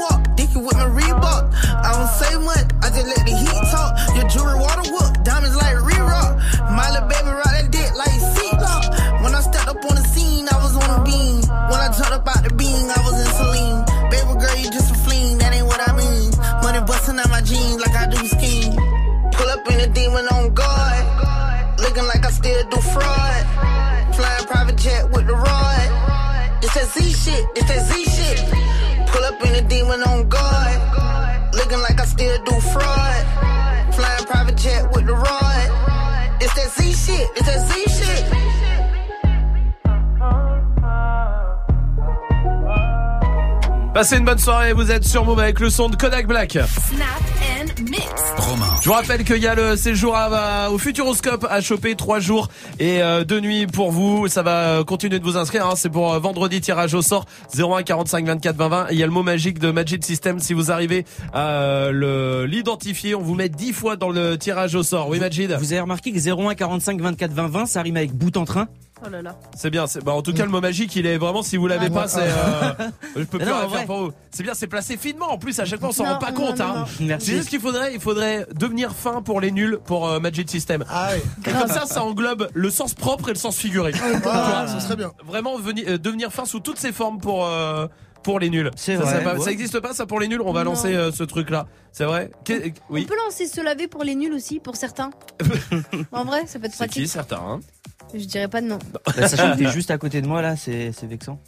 Z-Walk, dicky with my Reebok. I don't say much, I just let the heat talk. Your jewelry water whoop, diamonds like re-rock. My little baby rock that dick like seatbelt. When I stepped up on the scene, I was on a beam. When I jumped up out the beam, I was in Celine. Baby girl, you just a fleen, that ain't what I mean. Money busting out my jeans like I do skiing. Pull up in a demon on guard. Looking like I still do fraud. Flying private jet with the rod. It's that Z shit, it's that Z shit. In a demon on guard. Looking like I still do fraud. Flying private jet with the rod. It's that Z shit, it's that Z shit. Passez une bonne soirée, vous êtes sur Move avec le son de Kodak Black. Snap and mix. Romain. Je vous rappelle qu'il y a le séjour à- au Futuroscope à choper trois jours et euh, deux nuits pour vous. Ça va euh, continuer de vous inscrire. hein. C'est pour euh, vendredi tirage au sort 01 45 24 20 20. Et Il y a le mot magique de Magic System. Si vous arrivez à euh, le l'identifier, on vous met 10 fois dans le tirage au sort. Oui Majid? Vous avez remarqué que 01 45 24 20 20, ça rime avec bout en train? Oh là là. C'est bien. c'est- Bah, en tout cas, le mot magique, il est vraiment. Si vous l'avez Ah, pas, ouais. c'est. euh, je peux plus Non, rien en faire pour vous. C'est bien. C'est placé finement. En plus, à chaque fois, on s'en rend pas non, compte. non, hein. non. Merci. Tu sais ce qu'il faudrait Il faudrait devenir fin pour les nuls pour euh, Magic System. Ah. Et comme ça, ça englobe le sens propre et le sens figuré. Ah, ça serait bien. Vraiment veni- euh, devenir fin sous toutes ses formes pour euh, pour les nuls. C'est ça, vrai. ça, Ouais. ça existe pas ça pour les nuls? On va Non. lancer euh, ce truc là. C'est vrai? Oui. On peut lancer se laver pour les nuls aussi, pour certains. en vrai, ça peut être C'est qui pratique. certains hein? Je dirais pas de nom. Bah, Sachant que juste à côté de moi là, c'est vexant.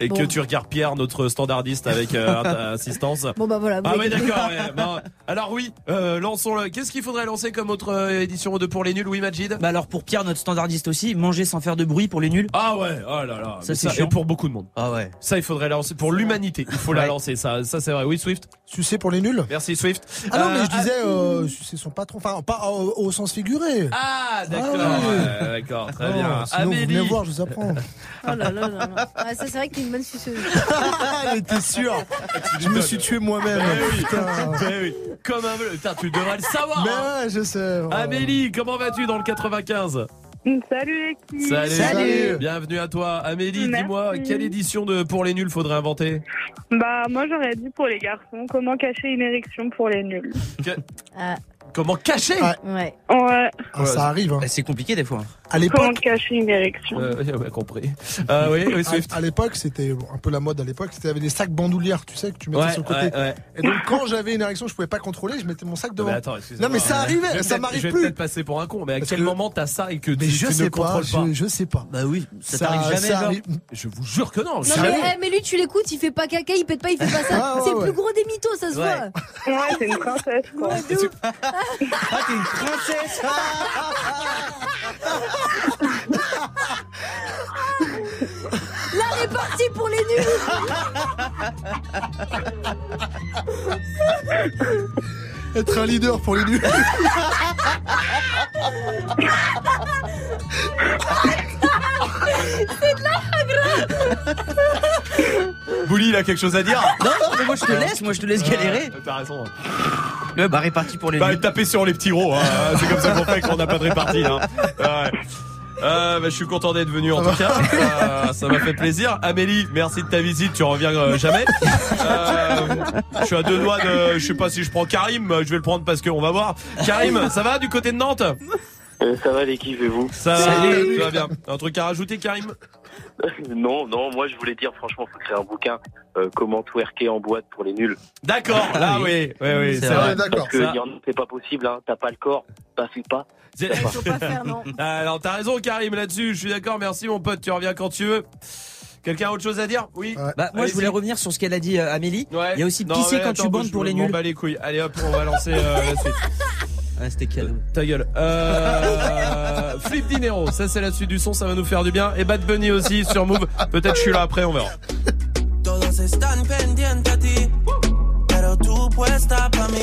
Et Bon. que tu regardes Pierre, notre standardiste avec euh, assistance. Bon bah voilà. Ah d'accord. ouais. Bon, alors oui, euh, lançons le. Qu'est-ce qu'il faudrait lancer comme autre euh, édition de pour les nuls, oui Majid? Bah alors pour Pierre, notre standardiste aussi, manger sans faire de bruit pour les nuls. Ah ouais, oh là là. Ça, c'est et chiant. pour beaucoup de monde. Ah ouais. Ça, il faudrait la lancer pour l'humanité. Il faut la Ouais. lancer. Ça, ça c'est vrai. Oui Swift? Sucer pour les nuls? Merci Swift. Ah non, Euh, mais je disais, euh, sucer son patron. Enfin, pas au, au sens figuré. Ah d'accord. Ah ouais. ouais, d'accord. Très Oh, bien. Sinon, vous venez Amélie. voir, je vous apprends. Oh là là là là. Ah, ça c'est vrai que t'es une bonne suceuse. Elle était sûre. Je me suis tué moi-même. Eh oui. Eh oui. Comme un. Putain, tu devrais le savoir. Mais hein. ouais, je sais. voilà. Amélie, comment vas-tu dans le 95 Salut l'équipe. Salut. Salut. Bienvenue à toi. Amélie, Merci. dis-moi, quelle édition de Pour les nuls faudrait inventer Bah moi j'aurais dit pour les garçons, comment cacher une érection pour les nuls. Ah, Comment cacher Ouais. ouais. Ah, ça arrive. hein. C'est compliqué des fois. À comment l'époque, cacher une érection. Euh, oui, on a compris. Euh, oui, oui, Swift. à, à l'époque, c'était bon, un peu la mode à l'époque. C'était avec des sacs bandoulières, tu sais, que tu mettais Ouais, sur le côté. ouais, ouais. Et donc, quand j'avais une érection, je pouvais pas contrôler, je mettais mon sac devant. Mais attends, excuse-moi. non, mais ça Je arrivait, ça peut-être- m'arrive Je vais plus. peut-être passer pour un con, mais à Parce quel que- moment t'as ça et que Mais tu, je tu sais ne pas, contrôles pas je, je sais pas. Bah oui, ça, t'arrive jamais ça genre. arrive. Je vous jure que non. Non jamais. mais, eh, mais lui tu l'écoutes, il fait pas caca, il pète pas, il fait pas ça. Ah, ouais, c'est le ouais. plus gros des mythos, ça se Ouais. voit. Ouais, c'est une princesse quoi. Ah t'es une princesse Là on est parti pour les nuls. Être un leader pour les nuls. Bouli, il a quelque chose à dire Non, mais moi je te laisse, moi je te laisse galérer. Euh, T'as raison. Bah réparti pour les Bah, taper sur les petits gros, hein. c'est comme ça qu'on fait quand on n'a pas de répartie. Hein. Ouais. Euh, bah, je suis content d'être venu en tout cas. Euh, ça m'a fait plaisir. Amélie, merci de ta visite. Tu reviens euh, jamais. Je suis à deux doigts de. Je sais pas si je prends Karim. Je vais le prendre parce qu'on va voir. Karim, ça va du côté de Nantes? Euh, ça va l'équipe et vous Ça va. Salut. Ça va bien. Un truc à rajouter, Karim Non, non, moi je voulais dire franchement, faut créer un bouquin euh, comment twerker en boîte pour les nuls. D'accord. Là, oui, oui, oui, c'est C'est vrai. Parce que Ça- c'est pas possible, hein. t'as pas le corps, t'as fait pas. Faut pas faire non. Alors t'as raison Karim là-dessus, je suis d'accord, merci mon pote, tu reviens quand tu veux. Quelqu'un a autre chose à dire? Oui Ouais. Bah moi je voulais revenir sur ce qu'elle a dit euh, Amélie. Ouais. Il y a aussi Non, pisser mais quand attends, tu bandes pour les nuls. bats les couilles. Allez hop, on va lancer euh, la suite. Ah, c'était cadeau. Ta gueule. Euh, Flip Dinero, ça c'est la suite du son, ça va nous faire du bien. Et Bad Bunny aussi sur Move. Peut-être je suis là après, on verra. Todos están pendientes a ti, pero tú puesta pa' mí,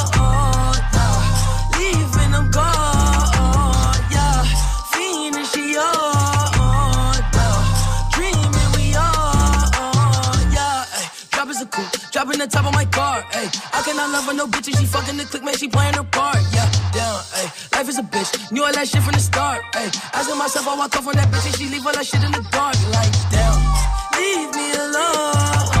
The top of my car, ay. I cannot love her, no bitch, she fucking the click, man, she playing her part, yeah. Down, ay. Life is a bitch, knew all that shit from the start, ay. Asking myself, I walk off on that bitch, and she leave all that shit in the dark, like, damn. Leave me alone,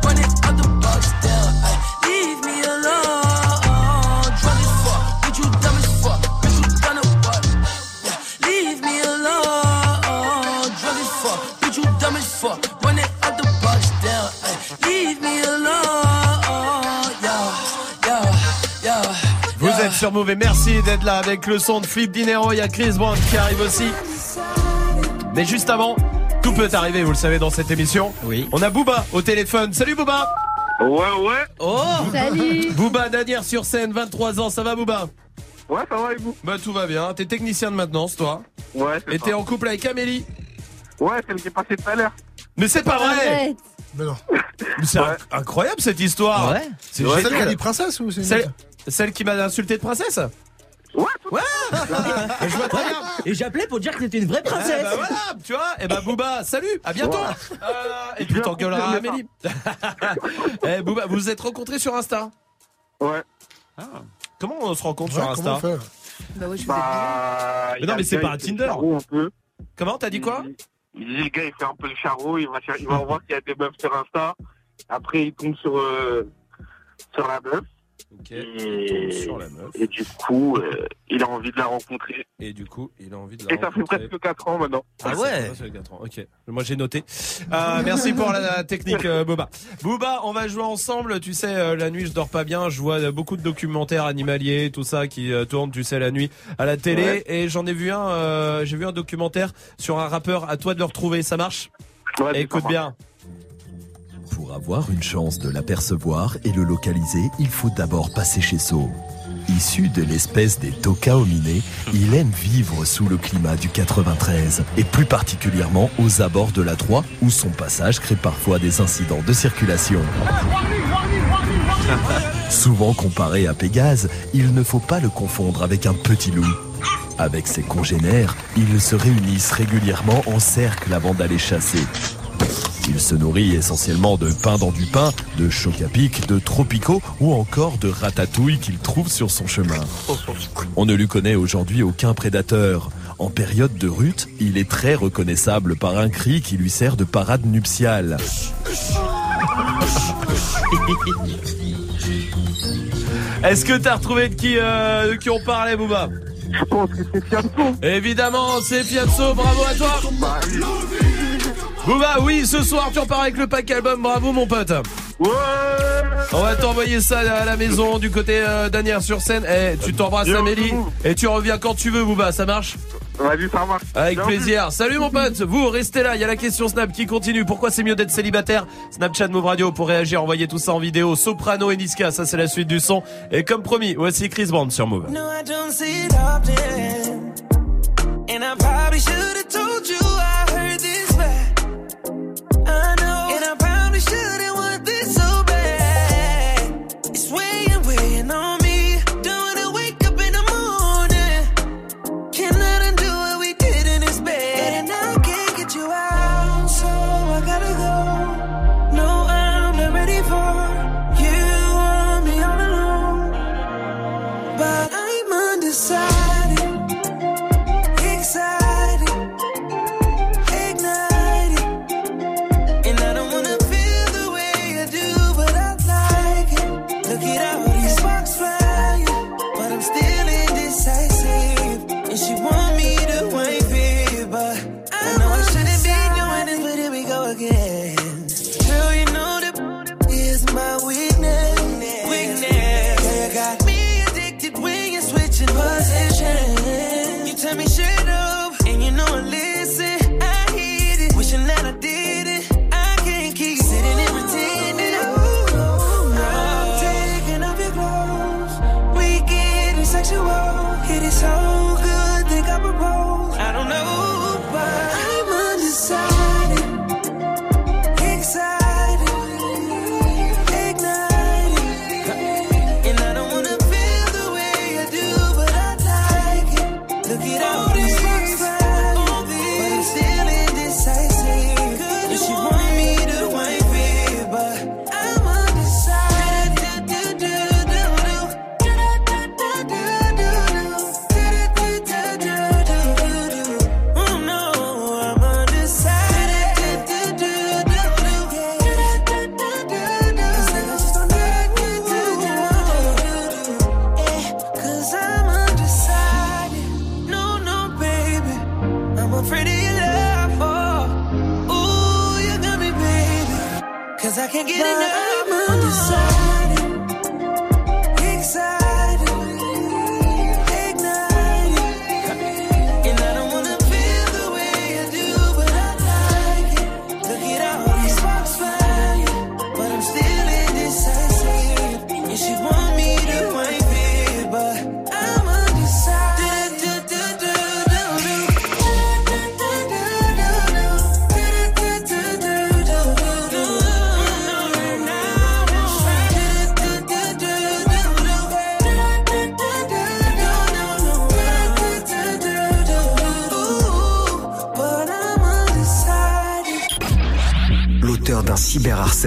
Sur Move et merci d'être là avec le son de Flip Dinero. Il y a Chris Brown qui arrive aussi. Mais juste avant, tout peut arriver, vous le savez, dans cette émission. Oui. On a Booba au téléphone. Salut Booba Ouais, ouais. Oh Salut. Booba Danière sur scène, 23 ans. Ça va Booba? Ouais, ça va et vous? Bah tout va bien. T'es technicien de maintenance, toi. Ouais, c'est Et t'es en couple avec Amélie. Ouais, celle qui est passée tout à l'heure. Mais c'est pas vrai Arrête. Mais non. Mais C'est inc- incroyable cette histoire. Ouais. C'est celle qui a dit princesse ou c'est une Celle, qui m'a insulté de princesse? Ouais, Ouais Je vois très bien Et j'appelais pour dire que t'étais une vraie Eh princesse. bah voilà, tu vois, et bah Booba, salut, à bientôt. Euh, et puis t'engueuleras Amélie. eh Booba, vous vous êtes rencontrés sur Insta? Ouais. Comment on se rencontre Ouais, sur comment on Insta fait? Bah ouais, je Bah. Mais non, mais c'est pas Tinder. Un peu. Comment t'as dit quoi? Il dit le gars, il fait un peu le charreau, il va, il va voir qu'il y a des meufs sur Insta. Après, il tombe sur, euh, sur la meuf. Et, Sur la meuf. et du coup, euh, il a envie de la rencontrer. Et du coup, il a envie de la Et ça fait rencontrer. presque 4 ans maintenant. Ah ouais ça fait quatre ans. Ok, moi j'ai noté. Euh, merci pour la technique, euh, Boba. Booba, on va jouer ensemble. Tu sais, euh, la nuit je dors pas bien. Je vois beaucoup de documentaires animaliers, tout ça qui euh, tourne, tu sais, la nuit à la télé. Ouais. Et j'en ai vu un. euh, j'ai vu un documentaire sur un rappeur. À toi de le retrouver. Ça marche? Ouais, Écoute ça bien. Pour avoir une chance de l'apercevoir et le localiser, il faut d'abord passer chez So. Issu de l'espèce des toca hominés, il aime vivre sous le climat du 93 et plus particulièrement aux abords de la 3 où son passage crée parfois des incidents de circulation. Souvent comparé à Pégase, il ne faut pas le confondre avec un petit loup. Avec ses congénères, ils se réunissent régulièrement en cercle avant d'aller chasser. Il se nourrit essentiellement de pain dans du pain, de choc à pic, de tropicaux ou encore de ratatouille qu'il trouve sur son chemin. On ne lui connaît aujourd'hui aucun prédateur. En période de rut, il est très reconnaissable par un cri qui lui sert de parade nuptiale. Est-ce que t'as retrouvé de qui, euh, de qui on parlait, Booba? Je pense que c'est Fianso. Évidemment, c'est Fianso. Bravo à toi. Booba, oui, ce soir tu repars avec le pack album. Bravo, mon pote. Ouais On va t'envoyer ça à la maison du côté euh, d'Anières sur scène. Eh, tu t'embrasses Amélie et tu reviens quand tu veux, Booba. Ça marche Vas-y, ça marche. Avec Bien plaisir. Salut mon pote. Vous restez là. Il y a la question Snap qui continue. Pourquoi c'est mieux d'être célibataire Snapchat Move Radio pour réagir. Envoyez tout ça en vidéo. Soprano et Niska. Ça c'est la suite du son. Et comme promis, voici Chris Brown sur Move. No, I don't see it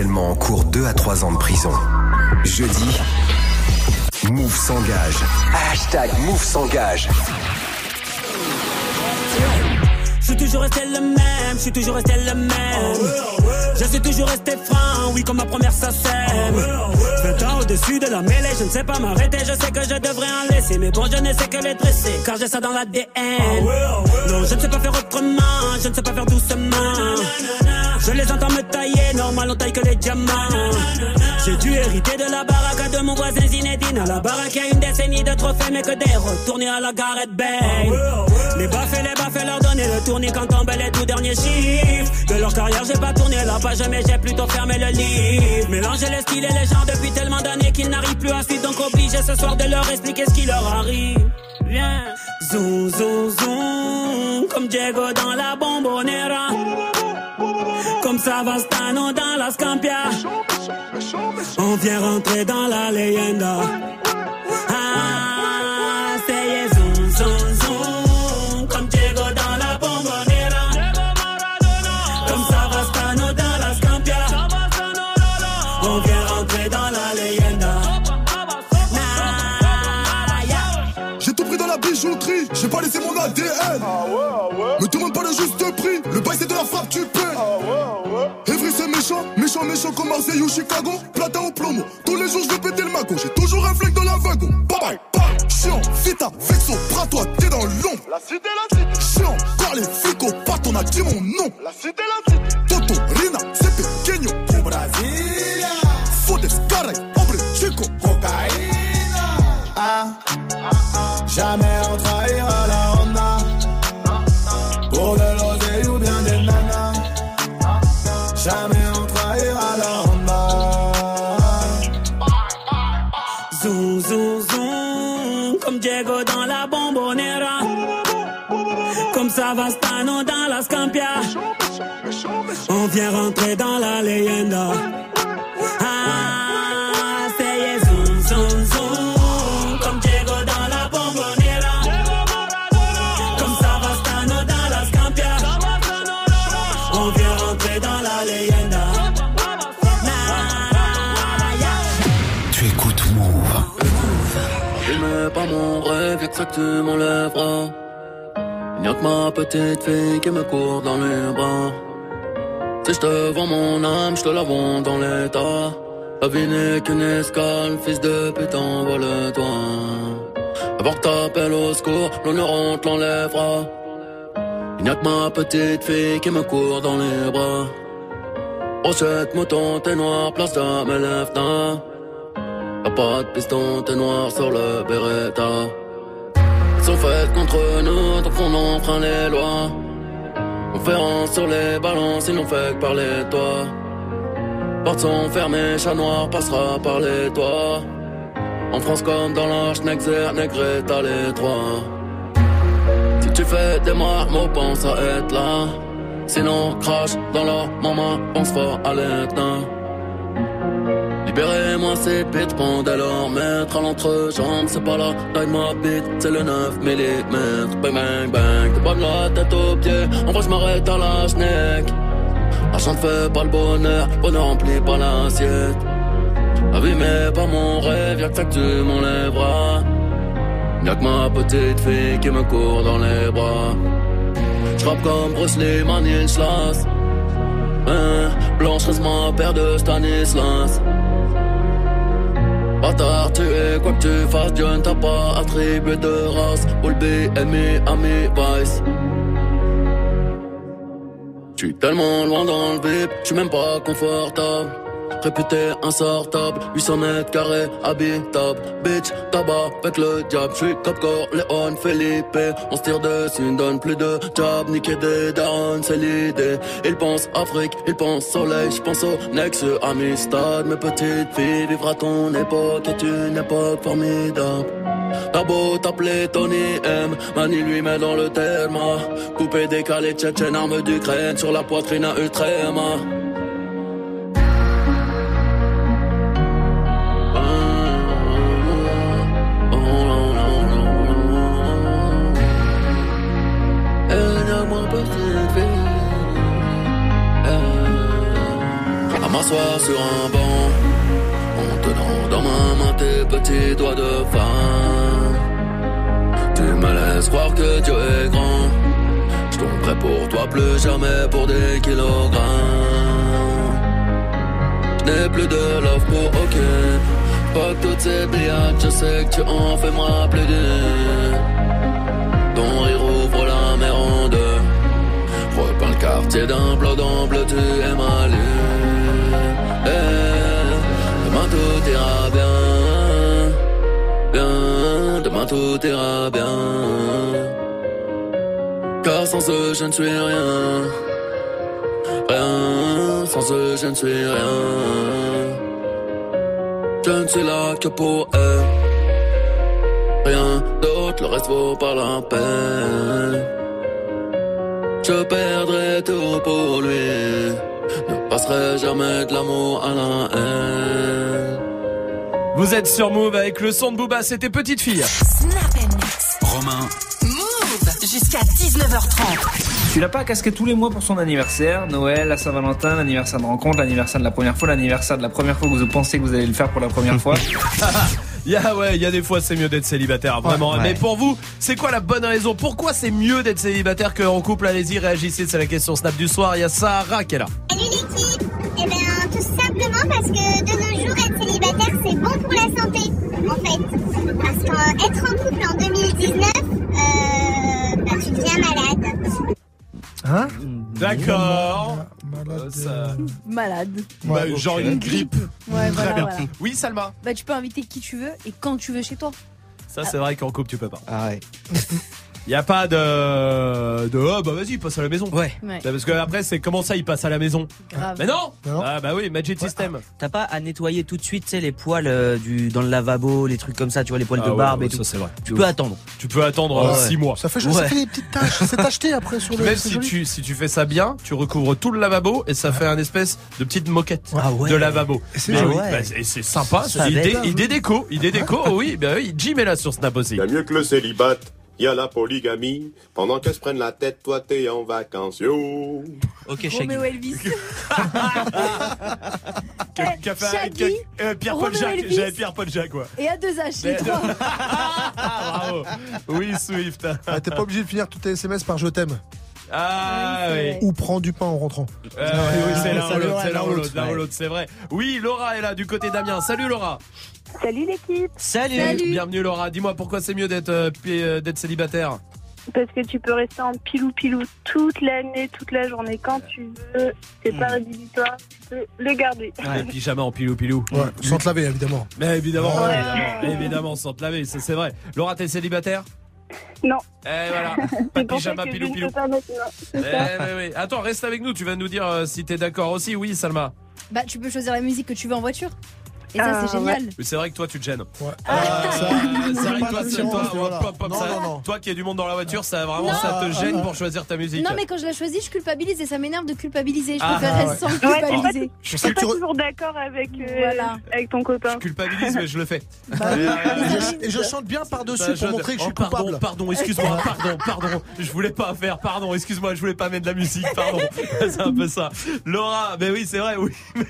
en cours 2 à 3 ans de prison. Jeudi, Move s'engage. Hashtag Move s'engage. Je suis toujours resté le même, je suis toujours resté le même. Je suis toujours resté franc, oui, comme ma première sacème. 20 ans au-dessus de la mêlée, je ne sais pas m'arrêter, je sais que je devrais en laisser. Mais bon, je ne sais que les dresser, car j'ai ça dans l'ADN. Non, je ne sais pas faire autrement, je ne sais pas faire doucement. Je les entends me tailler, normal on taille que les diamants. J'ai dû hériter de la baraque de mon voisin Zinedine. À la baraque, y a une décennie de trophées, mais que des retournés à la Gareth Bay. Les baffes les baffes, leur donner le tournis quand tombent les tout derniers chiffres. De leur carrière, j'ai pas tourné la page, mais j'ai plutôt fermé le livre. Mélanger les styles et les gens depuis tellement d'années qu'ils n'arrivent plus à suivre, donc obligé ce soir de leur expliquer ce qui leur arrive. Viens, zoom, zoom, zoom, comme Diego dans la bombonera. Comme Savastano dans la Scampia. On vient rentrer dans la leyenda. Ah, c'est zoom, zoom, zoom. Comme Diego dans la bombonera. Comme Savastano dans la Scampia. On vient rentrer dans la leyenda. J'ai tout pris dans la bijouterie, j'ai pas laissé mon ADN. Pas le c'est de la frappe, tu paies. Evry c'est méchant, méchant, méchant comme Marseille ou Chicago. Platin au plomo, tous les jours je vais péter le magot. J'ai toujours un flingue dans la wagon. Bye bye, bye. Chiant, vita, vexo, bras toi, t'es dans l'ombre. La cité, la cité. Chiant, car les flics au pattes, on a dit mon nom. La cité, la cité. Tu m'enlèveras. Y'a que ma petite fille qui me court dans les bras. Si je te vends mon âme, je te la vends dans l'état. La vie n'est qu'une escale, fils de pute, envole-toi. Avant que t'appelles au secours, l'honneur on te l'enlèvera. Y'a que ma petite fille qui me court dans les bras. Brochette, mouton, t'es noir, place de mes lèvres, Y'a pas de piston, t'es noir sur le Beretta. Sont faites contre nous, donc on enfreint les lois. Conférence sur les balances, ils n'ont fait que parler de toi. Portes sont fermées, chat noir passera par les toits. En France comme dans l'Arche, Nexer, Negré, t'as les trois. Si tu fais des marmots, pense à être là. Sinon, crache dans la maman, pense fort à l'éteint. Libérez-moi ces bits, pendant leur maître à l'entrejambe, c'est pas la taille de ma bite, c'est le 9 mm. Bang bang bang, t'es pas la tête aux pieds, en vrai je m'arrête à la schneck. L'argent ne fait pas le bonheur, bonheur remplit pas l'assiette. La vie mais pas mon rêve, y'a que ça que tu m'enlèveras. Y'a que ma petite fille qui me court dans les bras. J'rappe comme Bruce Lee, Stanislas. Hein, Blanche reste ma paire de Stanislas. Bâtard, tu es quoi que tu fasses, Dieu ne t'a pas attribué de race. All ami, ami, vice. J'suis tellement loin dans le bip, j'suis même pas confortable. Réputé insortable. 800 mètres carrés, habitable. Bitch, tabac, avec le diable. J'suis Cop Léon, Felipe. On se tire dessus, ne donne plus de job. Niquer des darons, c'est l'idée. Ils pensent Afrique, ils pensent soleil. J'pense au Nexus, Amistad. Mes petites filles, vivre ton époque. Est une époque formidable. T'as beau t'appeler Tony M, Mani lui met dans le terme. Coupé, décalé, tchétchène, arme d'Ukraine. Sur la poitrine à Ultrema. Sur un banc, en tenant dans ma main tes petits doigts de femme. Tu me laisses croire que Dieu est grand. Je tomberai pour toi plus jamais pour des kilogrammes. Je n'ai plus de love pour aucune. Fuck toutes ces bliades, je sais que tu en fais moi plus d'une. Ton rire ouvre la mer en deux. Repeins le quartier d'un en bleu, tu es ma tout ira bien. Bien, demain tout ira bien. Car sans eux, je ne suis rien. Rien, sans eux, je ne suis rien. Je ne suis là que pour eux. Rien d'autre, le reste vaut pas la peine. Je perdrai tout pour lui. Ne passerai jamais de l'amour à la haine. Vous êtes sur Move avec le son de Booba, c'était Petite Fille. Snap and Mix. Romain, Move jusqu'à 19h30. Tu l'as pas casqué tous les mois pour son anniversaire, Noël, la Saint-Valentin, l'anniversaire de rencontre, l'anniversaire de la première fois, l'anniversaire de la première fois que vous pensez que vous allez le faire pour la première fois. Il y a, ouais, il y a des fois c'est mieux d'être célibataire, vraiment. Ouais. Mais pour vous, c'est quoi la bonne raison? Pourquoi c'est mieux d'être célibataire qu'en couple? Allez-y, réagissez, c'est la question Snap du soir. Il y a Sarah qui est là. Salut l'équipe Eh bien, tout simplement parce que de nos jours, être célibataire, c'est bon pour la santé, en fait. Parce qu'être en couple en 2019, euh, bah, tu deviens malade. Hein D'accord. Malade. Ça- Malade. Bah, Ouais, genre ok. une grippe. Ouais, Très voilà, bien. voilà. Oui, Salma. Bah, tu peux inviter qui tu veux et quand tu veux chez toi. Ça, c'est vrai qu'en couple, tu peux pas. Ah ouais. Il y a pas de de oh bah vas-y passe à la maison. Ouais. Ouais. Parce que après c'est comment ça il passe à la maison Grave. Mais non, Non. Ah bah oui Magic System. T'as pas à nettoyer tout de suite, tu sais, les poils euh, du, dans le lavabo, les trucs comme ça, tu vois, les poils Ah de ouais, barbe ouais, et tout. ça, c'est vrai. Tu peux attendre. Tu peux attendre Ouais. 6 mois. Ça fait, Ouais. ça fait des petites taches. C'est tacheté après sur le. Même si joli. tu si tu fais ça bien, tu recouvres tout le lavabo et ça fait un espèce de petite moquette Ah ouais. de lavabo. Et c'est bah, sympa. Ça idée, déco, idée déco. oh oui, bah oui, Jim est là sur Snap aussi. Il y a mieux que le célibat, y a la polygamie. Pendant qu'elles se prennent la tête, toi t'es en vacances, yo. Ok, Shaggy. Roméo Elvis. Qu'a- qu'a fait un- Shaggy, qu'a- euh, Pierre Paul Roméo Jacques, Elvis. j'avais Pierre Paul Jacques quoi. Et à deux H, les trois. Bravo. Oui Swift. Ah, T'es pas obligé de finir tous tes SMS par je t'aime. Ah Oui. Ou prends du pain en rentrant. Euh, oui, oui, c'est l'un ou l'autre, c'est l'un l'un ou ou l'autre, l'autre, l'un ou ouais. l'autre, c'est vrai. Oui, Laura est là du côté d'Amiens. Salut Laura. Salut l'équipe Salut. Salut. Bienvenue Laura. Dis-moi pourquoi c'est mieux d'être euh, euh, d'être célibataire. Parce que tu peux rester en pilou-pilou toute l'année, toute la journée, quand tu veux. C'est pas rédhibitoire, tu peux le garder. Et puis jamais en pilou pilou. Ouais, sans te laver évidemment. Mais évidemment, Ouais. évidemment, évidemment, sans te laver, ça c'est vrai. Laura, t'es célibataire Non. Eh voilà, pas pyjama que je pilou ne pilou. peux pas maintenant. Eh, oui. Attends, reste avec nous, tu vas nous dire euh, si t'es d'accord aussi. Oui, Salma. Bah, tu peux choisir la musique que tu veux en voiture. Et ça, Ah, c'est génial. Mais c'est vrai que toi, tu te gênes. Ouais. Ah, ça- c'est vrai que pas toi, c'est l'attirance, toi, voilà. hop, hop, hop, Non, ça- non, non. toi qui as du monde dans la voiture, ça vraiment Non. ça te gêne Ah, pour choisir ta musique. Non, mais quand je la choisis, je culpabilise et ça m'énerve de culpabiliser. Je Ah, préfère ouais. sans Ouais, pas, culpabiliser. Je t'es sais que pas tu re- toujours d'accord avec, euh, Voilà. avec ton copain. Je culpabilise, mais je le fais. Bah. Et je, et je chante bien par-dessus pour montrer que je oh, suis pardon, coupable. Pardon, excuse-moi, pardon, pardon. Je voulais pas faire, pardon, excuse-moi, je voulais pas mettre de la musique, pardon. C'est un peu ça. Laura, mais oui, c'est vrai, oui.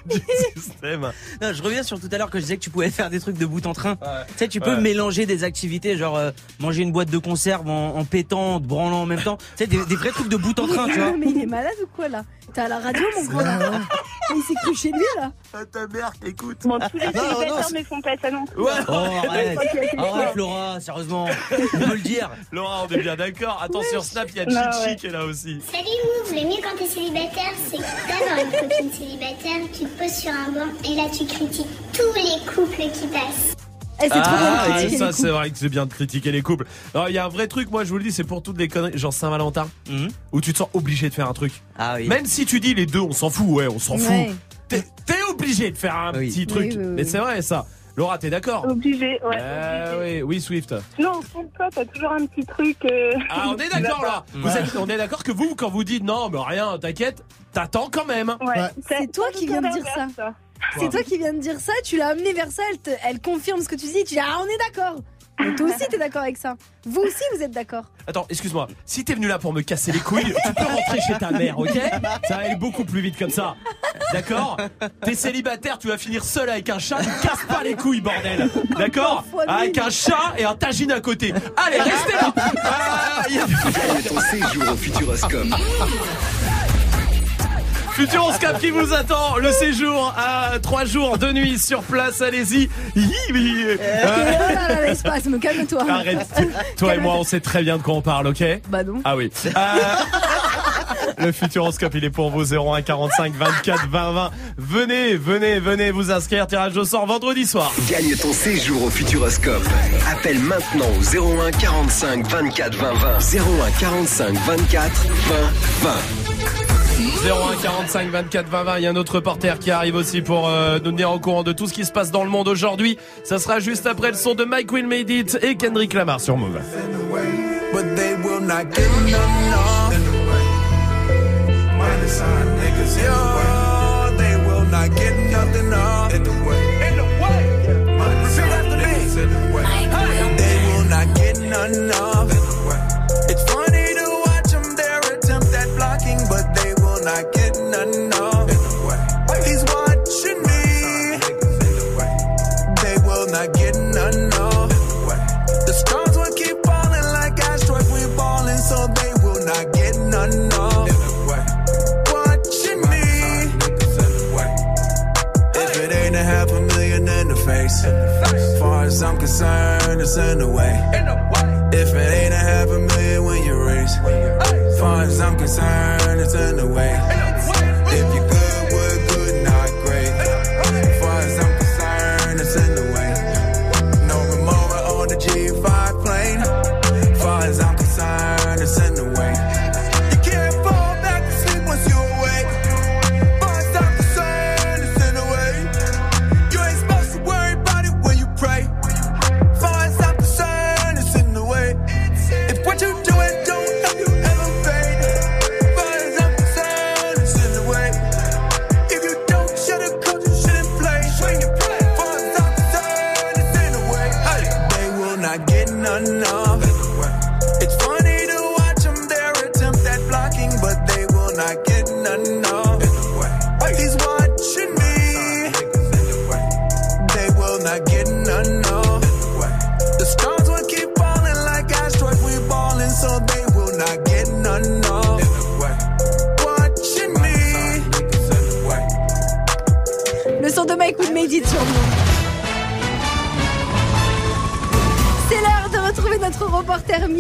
Non, je reviens sur tout à l'heure que je disais que tu pouvais faire des trucs de bout en train. Ouais. Tu sais, tu peux Ouais. mélanger des activités genre euh, manger une boîte de conserve en, en pétant, en te branlant en même temps. Tu sais, des, des vrais trucs de bout en train, tu vois. Mais il est malade ou quoi là? T'es à la radio, mon gros là Il s'est cru chez lui là Ta mère, écoute. Bon, tous les Non, non, célibataires ne font pas ça non plus. Oh, arrête. Arrête, Laura, sérieusement. On peut le dire. Laura, on est bien d'accord. Attends, sur Snap, il y a Chichi ouais. qui est là aussi. Salut Move, le mieux quand t'es célibataire, c'est d'avoir une copine célibataire, tu te poses sur un banc et là tu critiques tous les couples qui passent. Eh, c'est trop bien de Ah, critiquer ça les c'est couples. vrai que c'est bien de critiquer les couples. Alors il y a un vrai truc, moi je vous le dis, c'est pour toutes les conneries, genre Saint-Valentin, où tu te sens obligé de faire un truc. Ah oui. Même si tu dis les deux, on s'en fout, ouais, on s'en fout. Ouais. T'es t'es obligé de faire un Oui. petit truc. Oui, oui, oui. Mais c'est vrai ça. Laura, t'es d'accord Obligé, ouais. Euh, oui, oui, Swift. Non, au fond de toi, t'as toujours un petit truc. euh, Ah, on est d'accord là. Vous Ouais. êtes- on est d'accord que vous, quand vous dites non, mais rien, t'inquiète, t'attends quand même. Ouais. Ouais. C'est toi qui viens de dire ça. C'est toi qui viens de dire ça, tu l'as amené vers ça, elle, te- elle confirme ce que tu dis, tu dis ah on est d'accord. Mais toi aussi t'es d'accord avec ça. Vous aussi vous êtes d'accord. Attends, excuse-moi. Si t'es venu là pour me casser les couilles, tu peux rentrer chez ta mère, ok? Ça va aller beaucoup plus vite comme ça. D'accord? T'es célibataire, tu vas finir seul avec un chat, ne casse pas les couilles, bordel. D'accord? Avec un chat et un tagine à côté. Allez, restez là Ah, y a- Gagne ton séjour au Futuroscope. Futuroscope qui vous attend, le séjour à 3 jours de nuit sur place, allez-y. Euh, euh, oh l'espace, calme-toi. Arrête, toi et moi on sait très bien de quoi on parle, ok? Bah non. Ah oui. Euh, le Futuroscope, il est pour vous 01 45 24 20 20. Venez, venez, venez vous inscrire. Tirage au sort vendredi soir. Gagne ton séjour au Futuroscope. Appelle maintenant au 01 45 24 20 20. 01 45 24 20 20. 01 45 24 20 20. Il y a un autre reporter qui arrive aussi pour euh, nous tenir au courant de tout ce qui se passe dans le monde aujourd'hui. Ça sera juste après le son de Mike Will Made It et Kendrick Lamar sur Move. But they will not get. Not get none of. He's watching me. They will not get none of. The stars will keep falling like asteroids. We balling, so they will not get none of. Watching me. If it ain't a half a million in the face, as far as I'm concerned, it's in the way. If it ain't a half a million when you raise, far as I'm concerned, it's in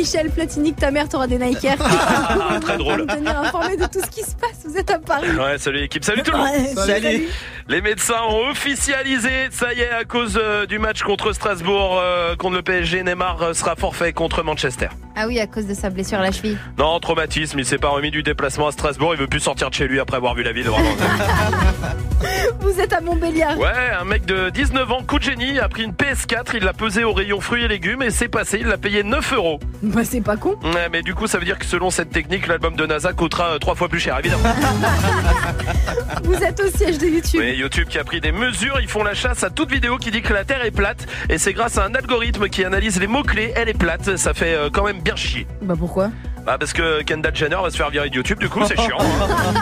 Michel Platini, que ta mère t'aura des Nike Air. Très Pour nous tenir informé de tout ce qui se passe. Vous êtes à Paris. Ouais, salut l'équipe, salut tout le monde. Ouais, salut. Salut. Les médecins ont officialisé, ça y est, à cause euh, du match contre Strasbourg, euh, contre le PSG, Neymar euh, sera forfait contre Manchester. Ah oui, à cause de sa blessure à la cheville. Non, traumatisme, il s'est pas remis du déplacement à Strasbourg, il veut plus sortir de chez lui après avoir vu la ville. Vraiment. Vous êtes à Montbéliard. Ouais, un mec de 19 ans, coup de génie, a pris une PS4, il l'a pesé au rayon fruits et légumes et c'est passé, il l'a payé 9 euros. Bah c'est pas con. Ouais, mais du coup, ça veut dire que selon cette technique, l'album de NASA coûtera euh, trois fois plus cher, évidemment. Vous êtes au siège de YouTube. Oui, YouTube qui a pris des mesures, ils font la chasse à toute vidéo qui dit que la Terre est plate et c'est grâce à un algorithme qui analyse les mots-clés, elle est plate, ça fait euh, quand même bien chier. Bah pourquoi? Bah parce que Kendall Jenner va se faire virer de YouTube, du coup c'est chiant. hein.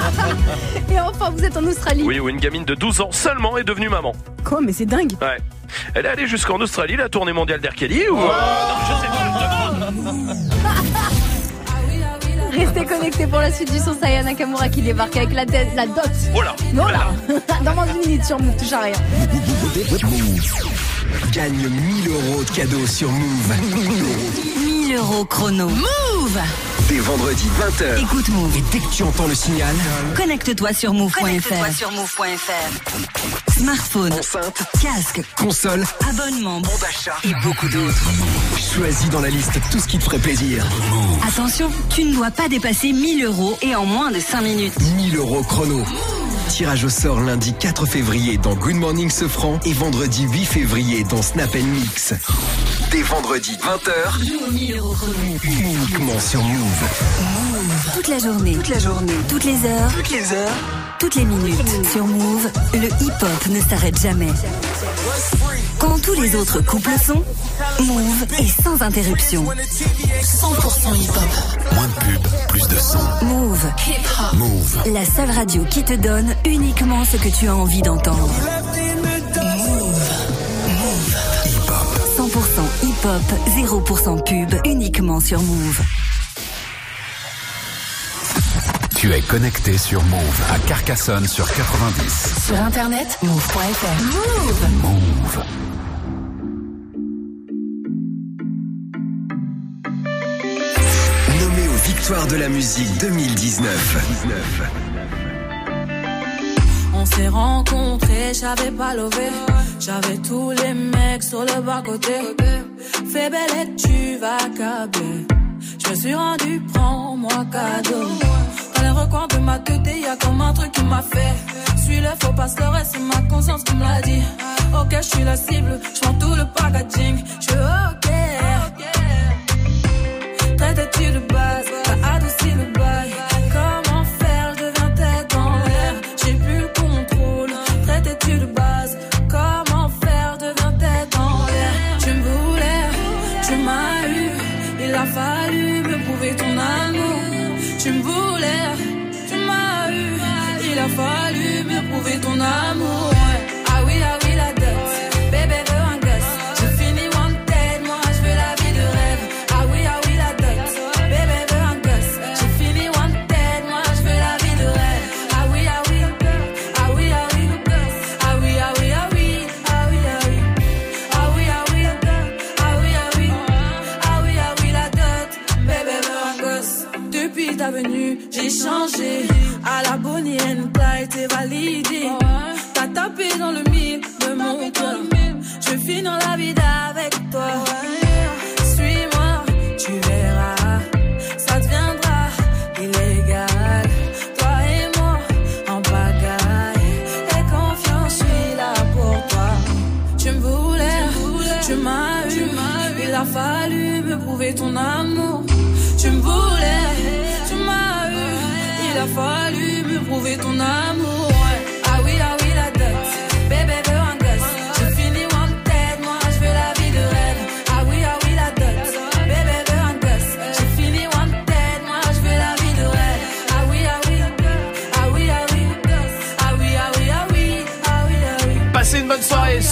Et enfin, vous êtes en Australie. Oui, où une gamine de 12 ans seulement est devenue maman. Quoi, mais c'est dingue. Ouais. Elle est allée jusqu'en Australie, la tournée mondiale d'Air Kelly ou... euh, non, je sais pas, je demande. Restez connectés pour la suite du son Saya Nakamura qui débarque avec la, tête, la dot. Oh là Non là Dans moins d'une minute sur Move, touche à rien. Gagne 1000 euros de cadeaux sur Move. 1000 euros chrono. Move Dès vendredi 20h. Écoute Move. Et dès que tu entends le signal, Connecte-toi sur move.fr. Connecte-toi sur move.fr. Smartphone, enceinte, casque, console, abonnement, bon d'achat et beaucoup d'autres. Choisis dans la liste tout ce qui te ferait plaisir. Attention, tu ne dois pas dépasser 1000 euros et en moins de 5 minutes. 1000 euros chrono. Tirage au sort lundi 4 février dans Good Morning Sofran et vendredi 8 février dans Snap Mix. Dès vendredi 20h, uniquement sur Move. Toute la journée, toute la journée, toutes les heures, toutes les heures, toutes les minutes. Sur Move, le hip-hop ne s'arrête jamais. Quand tous les autres couples sont, Move est sans interruption. 100% hip-hop. Moins de pub, plus de son. Move. Hip-hop. Move. La seule radio qui te donne uniquement ce que tu as envie d'entendre. Hip-hop, 0% pub, uniquement sur Move. Tu es connecté sur Move à Carcassonne sur 90. Sur internet, move.fr. Move. Move. Nommé aux Victoires de la musique 2019. On s'est rencontrés, j'avais pas levé. J'avais tous les mecs sur le bas côté. Fais belle et tu vas câbler. Je me suis rendu, prends-moi cadeau. Dans les recoins de ma tête, y a comme un truc qui m'a fait. Suis le faux pasteur et c'est ma conscience qui me l'a dit. Ok, je suis la cible, je tout le packaging. Je ok. Traite-tu de base, t'as adouci le bail. valide.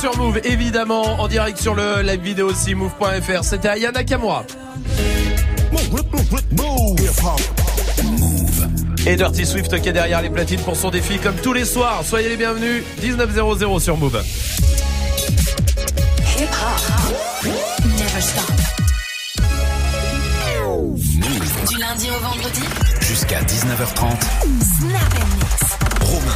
Sur Move, évidemment, en direct sur le live vidéo aussi, move.fr. C'était Ayana Kamura. Et Dirty Swift qui est derrière les platines pour son défi comme tous les soirs. Soyez les bienvenus, 19.00 sur Move. Hip hop. Never stop. Du lundi au vendredi. Jusqu'à 19h30. Snap.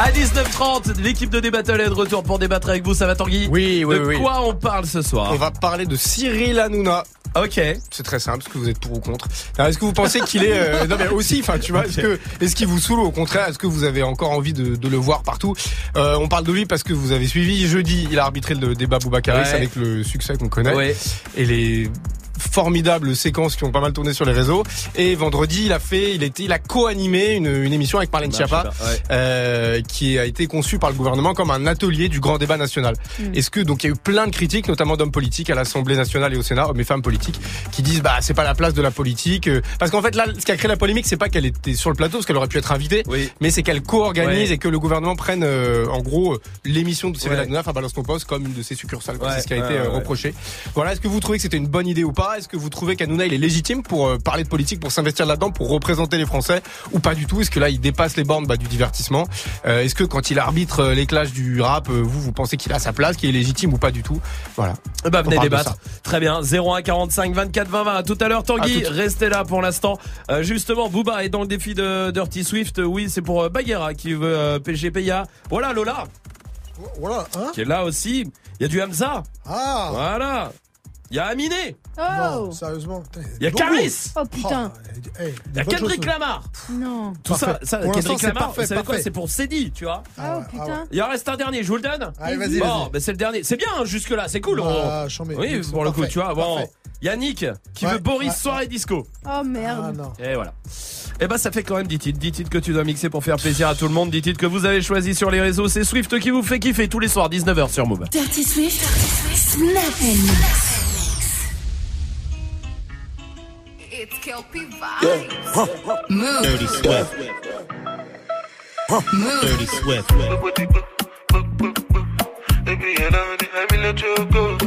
À 19h30, l'équipe de Débattle est de retour pour débattre avec vous. Ça va Tanguy Oui, oui, De oui. quoi on parle ce soir On va parler de Cyril Hanouna. Ok. C'est très simple, est-ce que vous êtes pour ou contre? Est-ce que vous pensez qu'il est... euh, Non mais aussi, enfin tu vois, est-ce que est-ce qu'il vous saoule ou au contraire Est-ce que vous avez encore envie de, de le voir partout? Euh, On parle de lui parce que vous avez suivi jeudi, il a arbitré le débat Boubacaris Ouais. avec le succès qu'on connaît. Ouais. Et les formidables séquences qui ont pas mal tourné sur les réseaux. Et vendredi, il a fait, il était, il a co-animé une, une émission avec Marlène Schiappa, ouais. euh, qui a été conçue par le gouvernement comme un atelier du grand débat national. Mm. Est-ce que donc il y a eu plein de critiques, notamment d'hommes politiques à l'Assemblée nationale et au Sénat, hommes et femmes politiques, qui disent bah c'est pas la place de la politique, euh, parce qu'en fait là, ce qui a créé la polémique, c'est pas qu'elle était sur le plateau, parce qu'elle aurait pu être invitée, mais c'est qu'elle co-organise Ouais. et que le gouvernement prenne euh, en gros euh, l'émission de Cyril Ouais. Hanouna, enfin Balance ton poste, comme une de ses succursales. c'est ce qui a ouais, été euh, reproché. Voilà, est-ce que vous trouvez que c'était une bonne idée ou pas Est-ce que vous trouvez qu'Hanouna il est légitime pour euh, parler de politique, pour s'investir là-dedans, pour représenter les Français, ou pas du tout? Est-ce que là il dépasse les bornes bah, du divertissement? Euh, Est-ce que quand il arbitre euh, les clashs du rap, euh, vous vous pensez qu'il a sa place, qu'il est légitime ou pas du tout? Voilà. Bah venez débattre. Très bien. 01 45 24 20 20. À tout à l'heure Tanguy. À. Restez là pour l'instant. Euh, justement, Booba est dans le défi de Dirty Swift. Oui, c'est pour euh, Bagheera qui veut euh, PGPA. Voilà Lola Voilà, hein? Qui est là aussi. Il y a du Hamza. Ah Voilà. Il y a Aminé. Non, sérieusement. Il y a Caris. Oh putain. Il y a Kendrick Lamar. Non. Tout ça, Parfait. ça Pour Kendrick Lamar, parfait, vous savez quoi. C'est pour Cédie, tu vois. Oh putain. Il en reste un dernier, je vous le donne Allez, vas-y, Bon, ben c'est le dernier. C'est bien, hein, jusque-là, c'est cool. Ah, on- chambé. Oui, pour le coup, tu vois. Bon. Yannick qui Ouais, veut Boris ouais, soirée disco. Oh merde. Et voilà. Et bah ça fait quand même 10 titres, 10 titres que tu dois mixer pour faire plaisir à tout le monde, 10 titres que vous avez choisi sur les réseaux, c'est Swift qui vous fait kiffer tous les soirs 19h sur Move. Dirty Swift, Snap It's Kelpie Yeah. Huh. Move. Dirty Swift. Huh. Move. Dirty Swift. Baby, I know that let you go.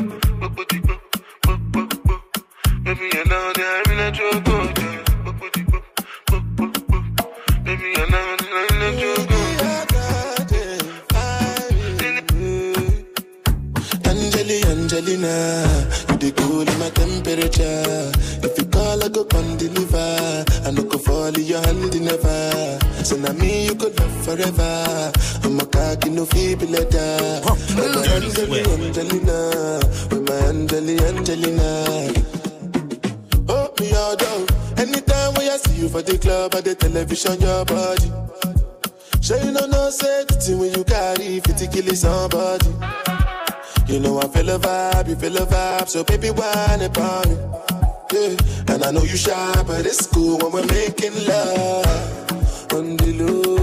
Baby, I know that let you go. Baby, I know that let you go. Angelina, you the cool in my temperature. If you call, I go come deliver. I no go fall in your hand never. So now me you could love forever. I'm a cocky no feeble letter. I'm my Angeli, Angelina, with my Angeli, Angelina. Oh, me all down. Anytime when I see you for the club or the television, your body. Sure you know no safety when you carry 50 kill somebody. You know I feel a vibe, you feel a vibe, so baby whine about me. Yeah, and I know you shy, but it's cool when we're making love. On the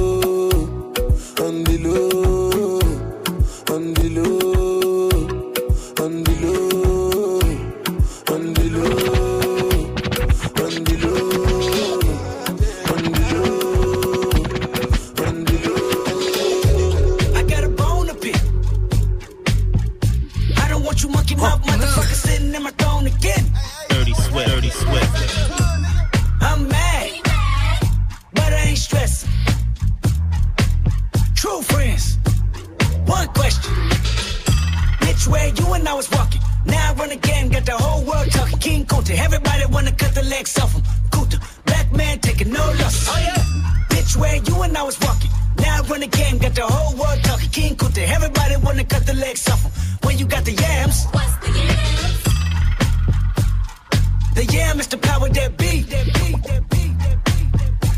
got the whole world talking. King Kunta, everybody wanna cut the legs off him. Kunta, black man taking no loss. Oh yeah. Bitch, where you and I was walking. Now I run the game, got the whole world talking. King Kunta, everybody wanna cut the legs off him. When you got the yams. What's the yams? The yam is the power that be. That be, that be, that be, that be.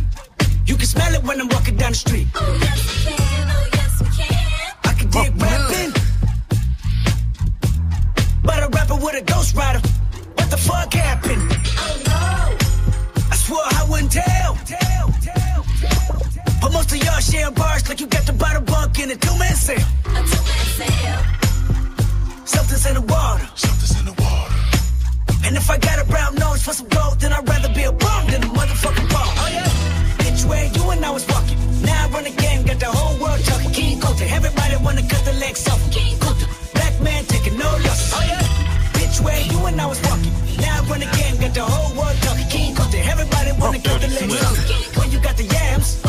You can smell it when I'm walking down the street. Oh yes we a rapper with a ghost rider. What the fuck happened? Oh no! I swore I wouldn't tell. tell, tell, tell, tell. But most of y'all share bars like you got the bottle bunk in a two-man sale. A two-man sale. Something's in the water. Something's in the water. And if I got a brown nose for some gold, then I'd rather be a bum than a motherfucking bum. Oh yeah. Bitch, where you and I was walking. Now I run the game, got the whole world talking. King Kunta, everybody wanna cut the legs off. King Kunta, black man taking no losses. Oh yeah. Bitch, where you and I was walking. Now I run the game, got the whole world talking. King Kunta, everybody wanna cut the legs off. When you got the yams.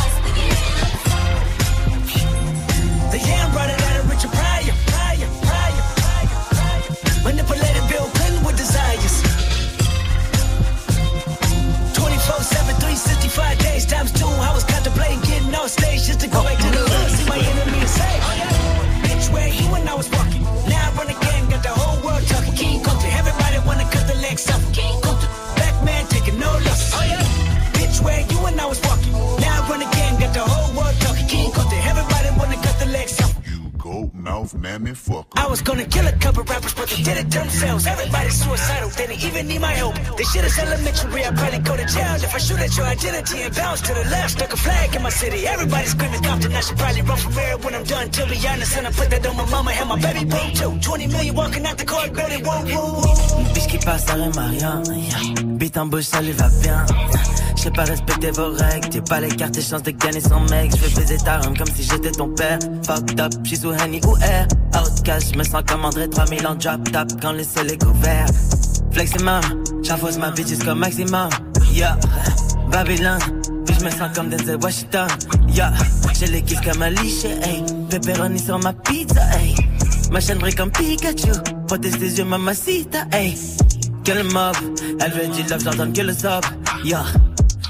The yam brought it out of Richard Pryor. Pryor, Pryor, Pryor. Manipulated Bill Clinton with desires. 24 7, 365 days times two. I was contemplating getting on stage just to go back to the hood. See my enemy and say, oh, Bitch, where you and I was walking. Now the whole world talking. King Kunta, everybody wanna cut the legs off. King Kunta, black man taking no losses. Oh, Bitch, where you and I was walking. Now I run the game, got the whole off. mouth, mammy, fuck. I was gonna kill a couple rappers, but they did it themselves. Everybody's suicidal, they didn't even need my help. This shit is elementary, I'd probably go to jail if I shoot at your identity and bounce to the left. Stuck a flag in my city, everybody's screaming Compton. I should probably run for mayor when I'm done. To be honest, and I put that on my mama and my baby boo too. 20 million walking out the car, building, whoa, whoa, whoa. Une biche qui passe, ça rime à rien. Bite en bouche, ça lui va bien. Je sais pas respecter vos règles. T'es pas les cartes, tes chances de gagner son mec. Je vais baiser ta rhum comme si j'étais ton père. Fucked up, j'suis sous Henny ou Air. Outcast, je me sens comme André 3000 en drop top quand le ciel est couvert. Fleximum, j'enfonce ma bitch jusqu'au maximum. Yeah, Babylone. Puis je me sens comme Denzel Washington. Yeah, j'ai les kills comme Alicia, hey. Pepperoni sur ma pizza, hey. Ma chaîne brille comme Pikachu. Protège tes yeux, mamacita, hey. Que le mob, elle veut du love, j'entends que le sub. Yeah,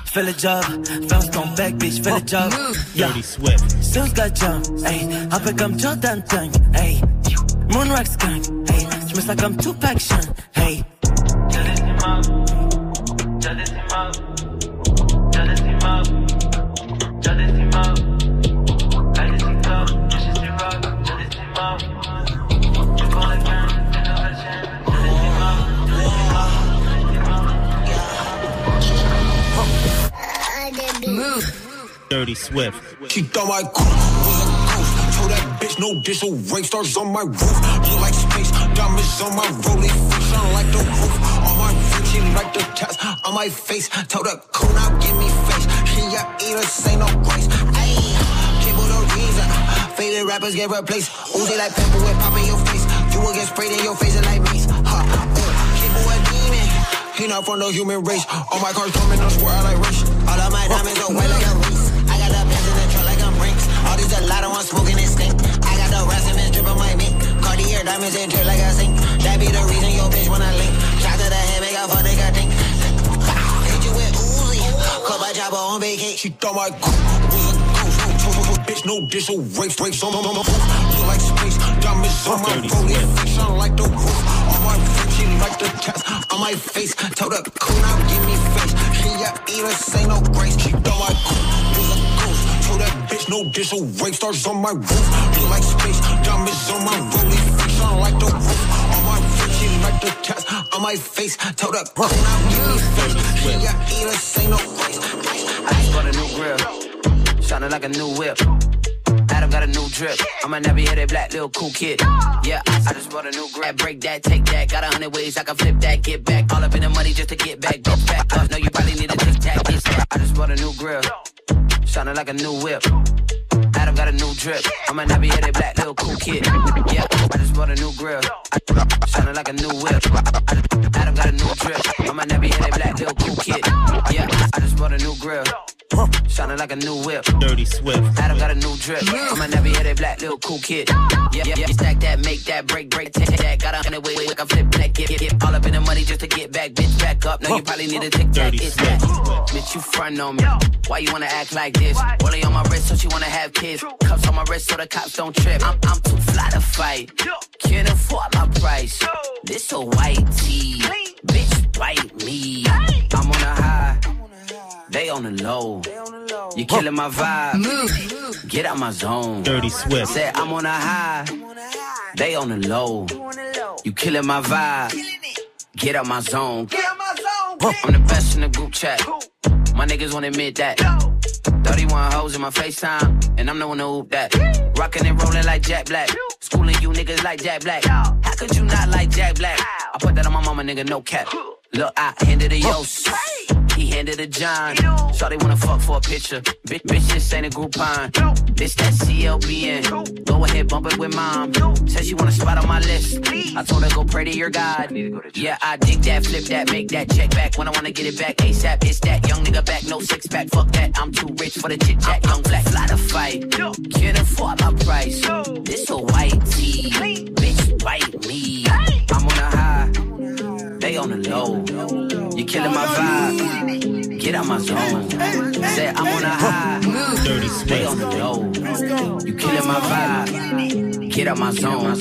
fais le job. Bounce ton bec, bitch, fais le job. Yeah, Seuls got jump, hey. Un peu comme Jordan Tank, hey. Moonrock skunk, hey. Je me sens comme Tupac Shawn, hey. Dirty Swift. She thought my coupe was a ghost. Told that bitch no dish, so rape stars on my roof. Look like space, diamonds on my rollie, fiction like the roof. On my roof, she like the tats on my face. Told her cool now, give me face. She a eater, say no grace. Ayy, cable the reason. Faded rappers get replaced. Uzi like pepper with pop in your face. You will get sprayed in your face like mace. Ha, uh, ooh, cable a demon. He not from the human race. All my cars coming, I swear I like race. All of my diamonds are white like a these a lot of one smoking and stink. I got the rest of it drip my mink. Cartier diamonds and drip like a sink. That be the reason your bitch wanna link. Shot to the head, make a fuck nigga think. Hit you with Uzi. Cup a chopper on vacation. She thought my coupe was a ghost. Bitch, no dish, so rape, rape, on my roof. Look like space, diamonds on my rollie, fiction like the roof. On my roof, she like the tats on my face. Told her, cool now, give me face. She a eater, say no grace. She thought my coupe was a ghost. Told that no dish, so rape stars on my roof. Look like space, diamonds on my rollie, fiction like the roof. On my roof, like the tats on my face. Her, cool now, give me face. She a eater, say no grace. I just bought a new grill. Shining like a new whip. Adam got a new drip. I'm a nappy headed black little cool kid. Yeah, I just bought a new grip. Break that, take that. Got a hundred ways I can flip that, get back. All up in the money just to get back, get back up. No, you probably need a tic tac. That. I just bought a new grill. Shining like a new whip. Adam got a new drip. I'm a nappy headed black little cool kid. Yeah, I just bought a new grill. Shining like a new whip. Adam got a new drip. I'm a nappy headed black little cool kid. Yeah, I just bought a new grill. Shining like a new whip. Dirty Swift. Adam got a new drip. I'm a nappy headed black little cool kid. Yeah, yeah, yeah. Stack that, make that, break, break, take that. Got a hundred way, way, I flip that, get, get. All up in the money just to get back, bitch, back up. No, you probably need a tic tac. It's that. Bitch, you front on me. Why you wanna act like this? Rolling on my wrist, so she wanna have kids. Cuffs on my wrist, so the cops don't trip. I'm, I'm too fly to fight. Can't afford my price. This a white tee. Bitch, bite me. I'm on a high. They on the low. You killing my vibe. Get out my zone. Dirty Swift. Said I'm on a high. They on the low. You killing my vibe. Get out my zone. I'm the best in the group chat. My niggas won't admit that. 31 hoes in my FaceTime, and I'm the one to hoop that. Rockin' and rollin' like Jack Black. Schooling you niggas like Jack Black. How could you not like Jack Black? I put that on my mama, nigga, no cap. Look, I handed a Yos. He handed a John. Shawty wanna fuck for a picture. Bitch, bitch, this ain't a Groupon. This that CLBN. Go ahead, bump it with mom. Said she wanna spot on my list. I told her go pray to your God. Yeah, I dig that, flip that, make that check back. When I wanna get it back ASAP, it's that young nigga back, no six pack. Fuck that, I'm too rich for the chit chat. Young black, fly to fight. Can't afford my price. This a white tee. Bitch, bite me. on the low. You killing my vibe. Get out my zone. Say I'm on a high. Stay on the low. You killing my vibe. Get out my zone.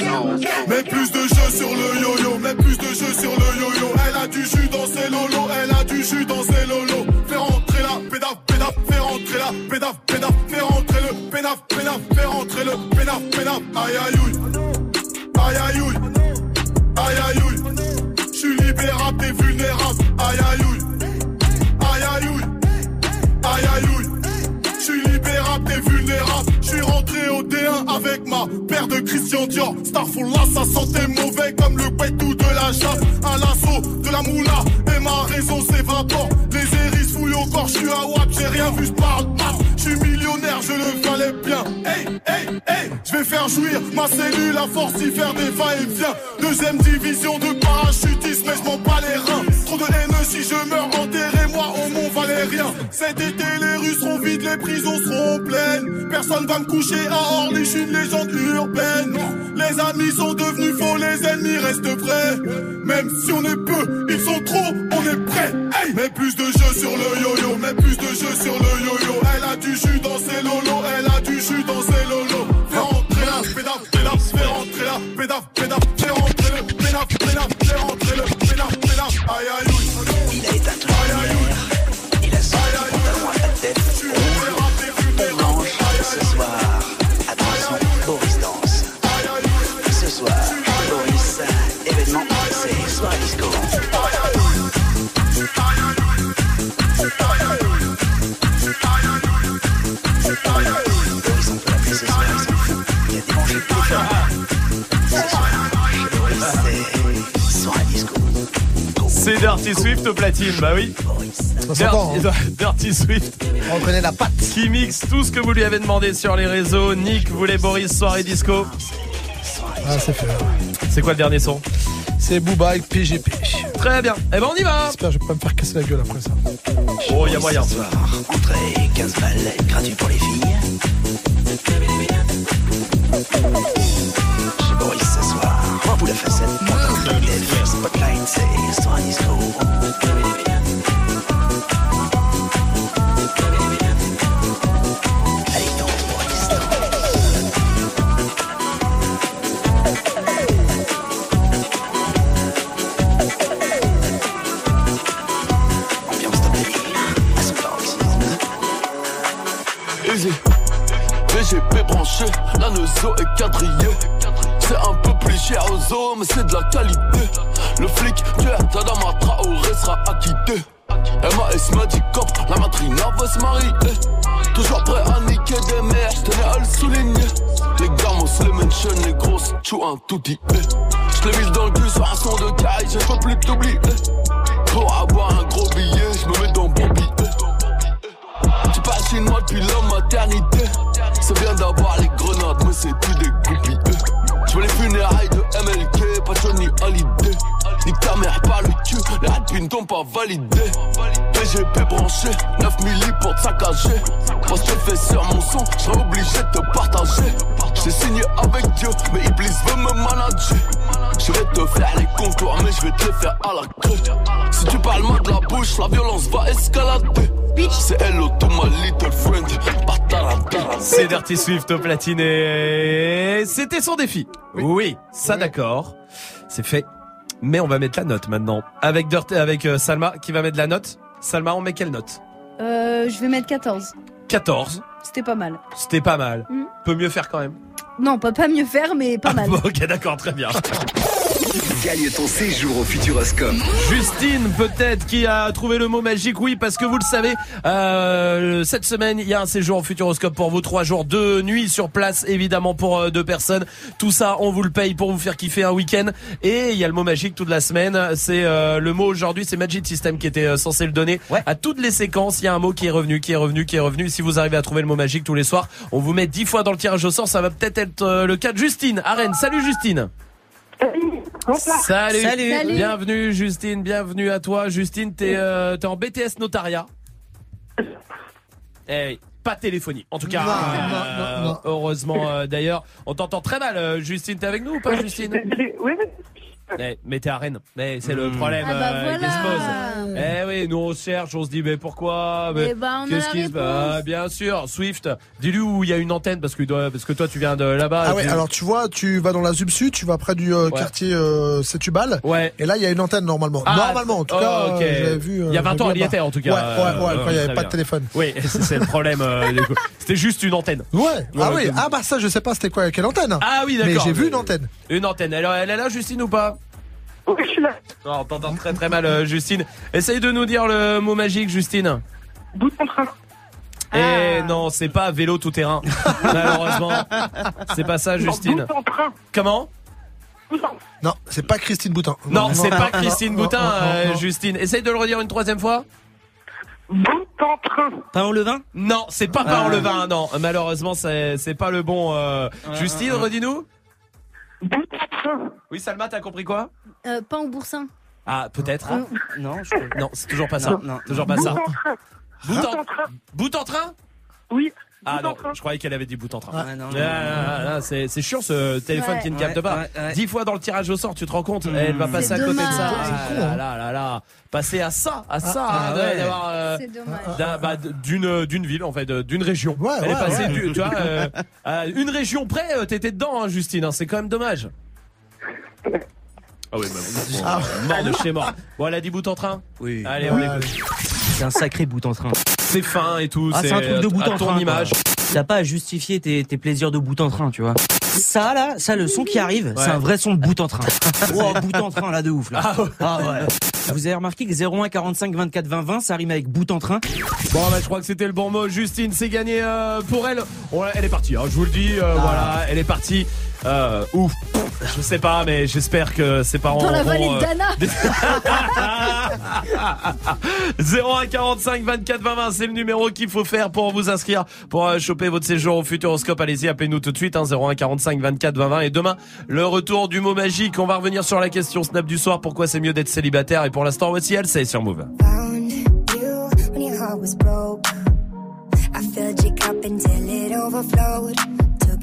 Mets plus de jeu sur le yo-yo. Mets plus de jeu sur le yo-yo. Elle a du jus dans ses lolos. Elle a du jus dans ses lolos. Fais rentrer la pédale, pédale. Fais rentrer la pédale, pédale. Fais rentrer le pénaf, pénaf. Fais rentrer le pénaf, pénaf. Aïe aïe aïe. Aïe aïe aïe. Aïe aïe aïe suis libérable, t'es vulnérable. Aïe aïe aïe. Aïe aïe aïe. Aïe aïe Je suis libérable, t'es vulnérable. Je suis rentré au D1 avec ma paire de Christian Dior. Starfall là, ça sentait mauvais comme le tout de la chasse. À l'assaut de la moula, et ma raison s'évapore. Les hérisses fouillent au corps, je suis à WAP, j'ai rien vu, je parle. Je suis je le valais bien. Hey, hey, hey, je vais faire jouir ma cellule à force d'y faire des va-et-vient. Deuxième division de parachutisme, mais je m'en bats les reins. Trop de haine si je meurs enterré, moi au Mont Valérien. Cet été, les rues seront vides, les prisons seront pleines. Personne va me coucher à Orly, je suis une légende urbaine. Les amis sont devenus faux, les ennemis restent vrais. Même si on est peu, ils sont trop, on est prêts. Hey mets plus de jeux sur le yo-yo, mets plus de jeux sur le yo-yo. Elle a du jus dans elle a du jus dans ses lolos. Fais rentrer la pédaf, pédaf, fais rentrer la pédaf, pédaf, fais rentrer le Dirty Swift au platine, bah oui. Ça s'entend, Dirty, Dirty Swift. On reconnaît la patte. Qui mixe tout ce que vous lui avez demandé sur les réseaux. Nick voulait Boris soirée disco. Ah, c'est fait. C'est quoi le dernier son? C'est Booba avec PGP. Très bien. Eh ben on y va. J'espère que je vais pas me faire casser la gueule après ça. Oh, il y a moyen. Ce soir, entrée 15 balles gratuit pour les filles. C'est un peu plus cher aux hommes, mais c'est de la qualité. Le flic, tu es dans ma Traoré sera acquitté. MAS m'a dit cop, la matrina va se marier. Toujours prêt à niquer des mères, j'tenais à le souligner. Les gamos, les mentions, les grosses, chou un tout dit. J'l'ai mis dans le cul sur un son de caille, je peux plus t'oublier. Les grenades, mais c'est plus des groupies. Je veux les funérailles de MLK, pas Johnny Hallyday. Nique ta mère par le cul, les rapines t'ont pas validé. PGP branché, 9 milli pour te saccager. Quand je fais sur mon son, je serai obligé de te partager. J'ai signé avec Dieu, mais Iblis veut me manager. Je vais te faire les contours, mais je vais te les faire à la queue. Si tu parles mal de la bouche, la violence va escalader. C'est hello to my little friend. Batarantara. C'est Dirty Swift au platine et c'était son défi. Oui, ça d'accord. C'est fait. Mais on va mettre la note maintenant. Avec Dirty, avec euh, Salma qui va mettre la note. Salma, on met quelle note? Euh, je vais mettre 14. 14. C'était pas mal. C'était pas mal. Mm. Peut mieux faire quand même. Non, pas, pas mieux faire, mais pas mal. Bon, ok, d'accord, très bien. Gagne ton séjour au Futuroscope. Justine, peut-être, qui a trouvé le mot magique. Oui, parce que vous le savez, euh, cette semaine, il y a un séjour au Futuroscope pour vous. Trois jours, deux nuits sur place, évidemment, pour euh, deux personnes. Tout ça, on vous le paye pour vous faire kiffer un week-end. Et il y a le mot magique toute la semaine. C'est euh, le mot aujourd'hui, c'est Magic System qui était euh, censé le donner. À toutes les séquences, il y a un mot qui est revenu, qui est revenu, qui est revenu. Si vous arrivez à trouver le mot magique tous les soirs, on vous met dix fois dans le tirage au sort. Ça va peut-être être euh, le cas de Justine. à Rennes. Salut Justine. Salut. Salut. Bienvenue Justine, bienvenue à toi. Justine, t'es euh, en BTS notariat. Eh oui, pas téléphonie. En tout cas, Non, euh, non, non, non. heureusement euh, d'ailleurs, on t'entend très mal. Justine, t'es avec nous ou pas Justine? Oui, Eh, Mais t'es à Rennes. Mais c'est le problème Ah bah euh, voilà. qui se pose. Eh oui, nous on cherche, on se dit mais pourquoi mais Eh on a Qu'est-ce qui se passe Bien sûr, Swift. Dis-lui où il y a une antenne parce que parce que toi tu viens de là-bas. Ah puis- alors tu vois, tu vas dans la Zub Sud, tu vas près du euh, Ouais. quartier euh, Setubal. Ouais. Et là, il y a une antenne normalement. Ah, normalement, en tout oh, cas, euh, j'avais vu. euh, Il y a 20 j'avais ans, elle y était en tout cas. Ouais, ouais, ouais, Euh, quand il n'y avait pas bien. de téléphone. Oui, c'est le problème. euh, du coup. C'était juste une antenne. Ouais. Ah Ouais, oui. Ah bah ça, je sais pas, c'était quoi, quelle antenne. Ah oui, Mais d'accord. j'ai vu une antenne. Une antenne. Elle, elle est là, Justine, ou pas Oui, je suis là. Non, on t'entend très très mal, euh, Justine. Essaye de nous dire le mot magique, Justine. Bout de contrat. Et non, c'est pas vélo tout terrain. Malheureusement, c'est pas ça, Justine. Comment? Non, c'est pas Christine Boutin. Non, c'est pas Christine non, Boutin, non, non, euh, non. Justine. Essaye de le redire une troisième fois. Pain au levain? Non, c'est pas pain Ah. en levain, non. Malheureusement, c'est c'est pas le bon. euh, Justine, redis-nous. Oui, Salma, t'as compris quoi? Euh, pain au boursin. Ah, peut-être. Non, Non, c'est toujours pas ça. Non, non. Toujours pas ça. Bout en, train. bout en train? Oui. Ah non, je croyais qu'elle avait dit bout en train. Ah, non, Ah, ah, ah, c'est c'est chiant ce téléphone Ouais. qui ne capte pas. ouais, ouais. Dix fois dans le tirage au sort, tu te rends compte Elle va passer à côté de ça. Ah là là là là. Passer à ça, à ça, d'avoir, euh, C'est dommage. d'un- bah, d'une d'une ville en fait, d'une région. Ouais, Elle est passée, ouais. du- tu vois, euh, à une région près, euh, t'étais dedans, hein, Justine. hein, c'est quand même dommage. Ah oui, bah, bon, mort de chez mort. Bon, elle a dit bout en train? Oui. Allez, on. C'est un sacré bout en train. C'est fin et tout. Ah, c'est un truc de bout en train. image. T'as pas à justifier tes, tes plaisirs de bout en train, tu vois. Ça là, ça le son qui arrive, c'est un vrai son de bout en train. Oh, bout en train là de ouf là. Ah ouais. Ah ouais. Vous avez remarqué que 01 45 24 20 20, ça rime avec bout en train. Bon, bah, je crois que c'était le bon mot. Justine, c'est gagné euh, pour elle. On- elle est partie, hein, je vous le dis. euh, Voilà, elle est partie. Euh, ouf. Je sais pas, mais j'espère que ses parents. Dans la vallée euh, de Dana. 01 45 24 20 20, c'est le numéro qu'il faut faire pour vous inscrire pour euh, choper votre séjour au Futuroscope. Allez-y, appelez-nous tout de suite hein, 01 45 24 20 20 et demain le retour du mot magique. On va revenir sur la question Snap du soir. Pourquoi c'est mieux d'être célibataire? Et pour l'instant, voici elle, c'est sur Move.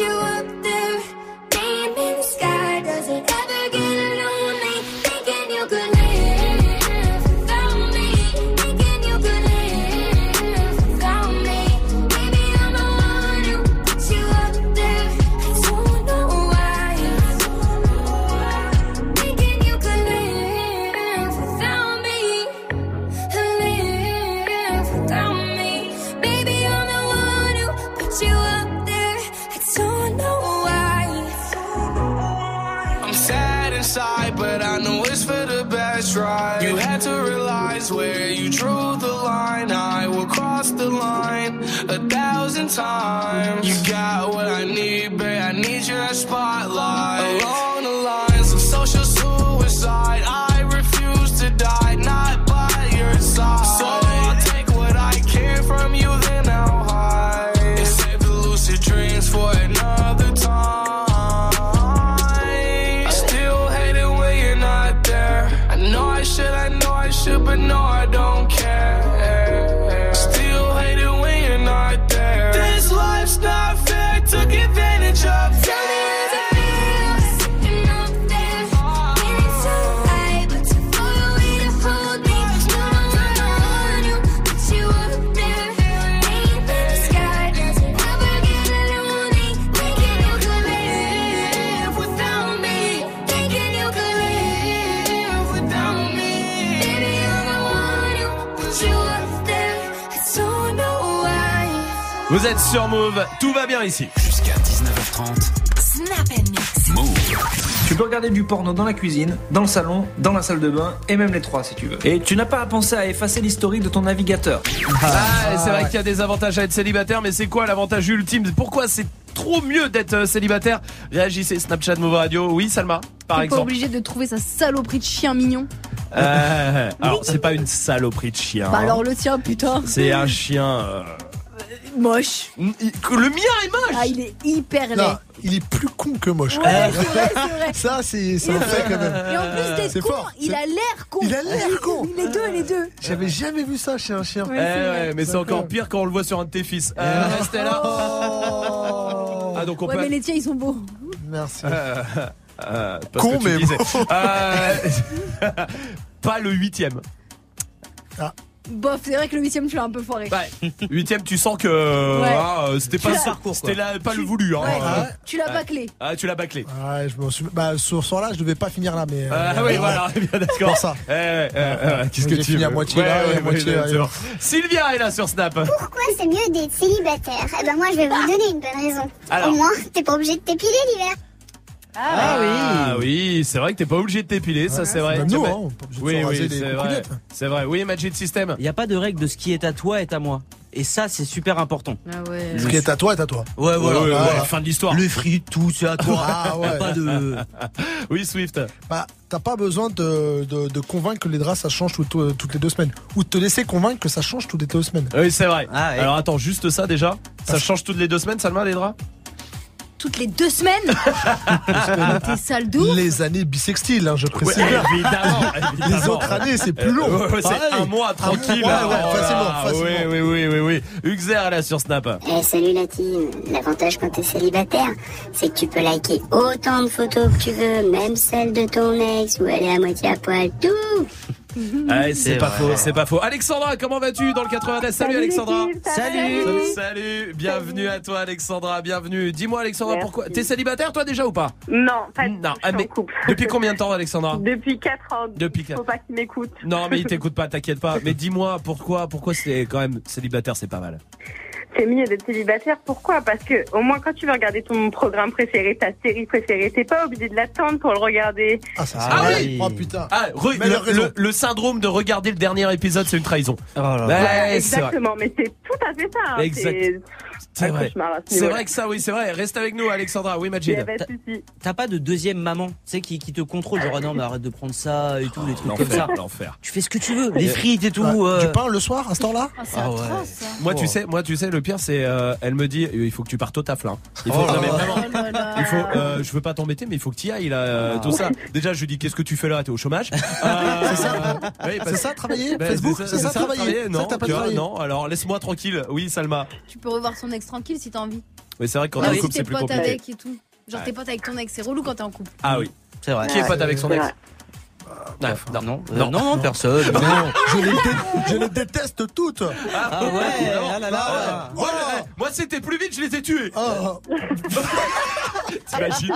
you up had to realize where you drew the line. I will cross the line a thousand times. You got what I need, babe. I need your spotlight. Along Vous êtes sur Move, tout va bien ici. Jusqu'à 19h30. Snap and mix. Move. Tu peux regarder du porno dans la cuisine, dans le salon, dans la salle de bain et même les trois si tu veux. Et tu n'as pas à penser à effacer l'historique de ton navigateur. Ah, c'est vrai qu'il y a des avantages à être célibataire, mais c'est quoi l'avantage ultime? Pourquoi c'est trop mieux d'être euh, célibataire? Réagissez, Snapchat, Move Radio. Oui, Salma, par T'es pas exemple. obligé de trouver sa saloperie de chien mignon. Euh, alors, c'est pas une saloperie de chien. Bah hein. alors le tien, putain. C'est un chien. euh, moche. Le mien est moche. Ah, il est hyper laid. Non, il est plus con que moche. Ouais, c'est vrai, c'est vrai. Ça, c'est c'est un fait quand même. Et en plus d'être C'est con, fort. il a l'air con. Il a l'air con. Les deux, les deux. J'avais jamais vu ça chez un chien. Eh ouais, mais c'est encore pire quand on le voit sur un de tes fils. Euh, restez là. Ah, donc on Ouais, peut. mais les tiens, ils sont beaux. Merci. Euh, euh, Con, mais bon. Euh, pas le huitième. Ah. Bof, c'est vrai que le huitième, tu l'as un peu foiré. Bah, huitième, tu sens que euh, Ouais. ah, euh, c'était Tu pas l'as- ça, c'était là- pas le voulu. Hein. Ouais, Euh, tu l'as ouais. bâclé. Ah, tu l'as bâclé. Ouais, je me suis... Bah, sur ce soir-là, je devais pas finir là, mais. Ah euh, oui, ouais. voilà, bien d'accord. Pour ça. Eh, eh, eh, Qu'est-ce que J'ai tu fini veux à moitié là, et à moitié. Sylvia est là sur Snap. Pourquoi c'est mieux d'être célibataire? Eh ben moi je vais vous donner une bonne raison. Alors. Au moins, t'es pas obligé de t'épiler l'hiver. Ah oui, ah, oui, c'est vrai que t'es pas obligé de t'épiler, ça c'est vrai. même Tu nous, hein, on est pas obligé de oui, se raser oui, les c'est vrai. C'est vrai. Oui, Magic System. Il n'y a pas de règle de ce qui est à toi est à moi. Et ça, c'est super important. Ah ouais. Ce qui est à toi est à toi. Ouais, voilà. Ouais, ouais, ouais, fin de l'histoire. Les frites, tout, c'est à toi. Ah ouais. Pas de. Oui, Swift. Bah, t'as pas besoin de, de, de convaincre que les draps ça change tout- tout- toutes les deux semaines. Ou de te laisser convaincre que ça change toutes les deux semaines. Oui, c'est vrai. Ah, ouais. Alors attends, juste ça déjà. Ça change toutes les deux semaines, Salma, les draps? Toutes les deux semaines T'es sale Les années bissextiles, hein, je précise. Ouais, bien. évidemment, Les autres années, c'est plus long. Ouais, ouais, c'est un mois tranquille. mois, ouais, Oh facilement, facilement. Oui, oui, oui, oui, oui. Uxer est là sur Snap. Eh salut la team. L'avantage quand t'es célibataire, c'est que tu peux liker autant de photos que tu veux, même celle de ton ex où elle est à moitié à poil, tout. Ouais, c'est C'est pas vrai. faux, c'est pas faux. Alexandra, comment vas-tu dans le 93 Salut, Salut, Alexandra. Salut. Salut. Salut, bienvenue à toi Alexandra, bienvenue. Dis-moi Alexandra, Merci. pourquoi? T'es célibataire toi déjà ou pas? Non, pas du tout, Non, ah, mais couple. depuis combien de temps Alexandra? Depuis 4 ans. Depuis quatre- Faut pas qu'il m'écoute. Non mais il t'écoute pas, t'inquiète pas. Mais dis-moi pourquoi, pourquoi c'est quand même célibataire, c'est pas mal. C'est mieux d'être célibataire. Pourquoi? Parce que au moins quand tu veux regarder ton programme préféré, ta série préférée, t'es pas obligé de l'attendre pour le regarder. Ah, ça, Ah oui. Oh putain. Ah, re- le, syndrome de regarder le dernier épisode, c'est une trahison. Oh là. Ouais, exactement, mais c'est tout à fait ça. hein. Exact. C'est vrai. cauchemar à ce C'est vrai que ça, oui, c'est vrai. Reste avec nous, Alexandra. Oui, Majid. T'as pas de deuxième maman, tu sais, qui, qui te contrôle, genre ah non, mais arrête de prendre ça et tout, les trucs comme ça. Tu fais ce que tu veux, les frites et tout. Ouais, euh. Du pain le soir à ce temps-là? Ah, c'est Ah ouais. atroce. Moi, tu Oh. sais, moi, tu sais, le pire, c'est, euh, elle me dit, il faut que tu partes au taf là. Il faut, Oh non, mais là vraiment, Oh là là. il faut, euh, je veux pas t'embêter, mais il faut que tu y ailles là, euh, tout ça. Déjà, je lui dis, qu'est-ce que tu fais là? T'es au chômage? Euh, C'est ça oui, C'est ça, travailler? Facebook C'est ça, travailler? Non, Ça, t'as pas tu vois, travaillé? non. Alors, laisse-moi tranquille. Oui, Salma. Tu peux revoir son ex tranquille si t'as envie. Mais c'est vrai que quand t'es en si couple, c'est plus pote compliqué. avec et tout. Genre t'es pote avec ton ex, c'est relou quand t'es en couple. Ah oui. C'est vrai. Qui est pote avec son ex? Vrai. Non, Non, non, non, non, personne. Non, je les, dé- je les déteste toutes. Ah ouais, ah là là. Moi, eh, moi, c'était plus vite, je les ai tués. Oh, T'imagines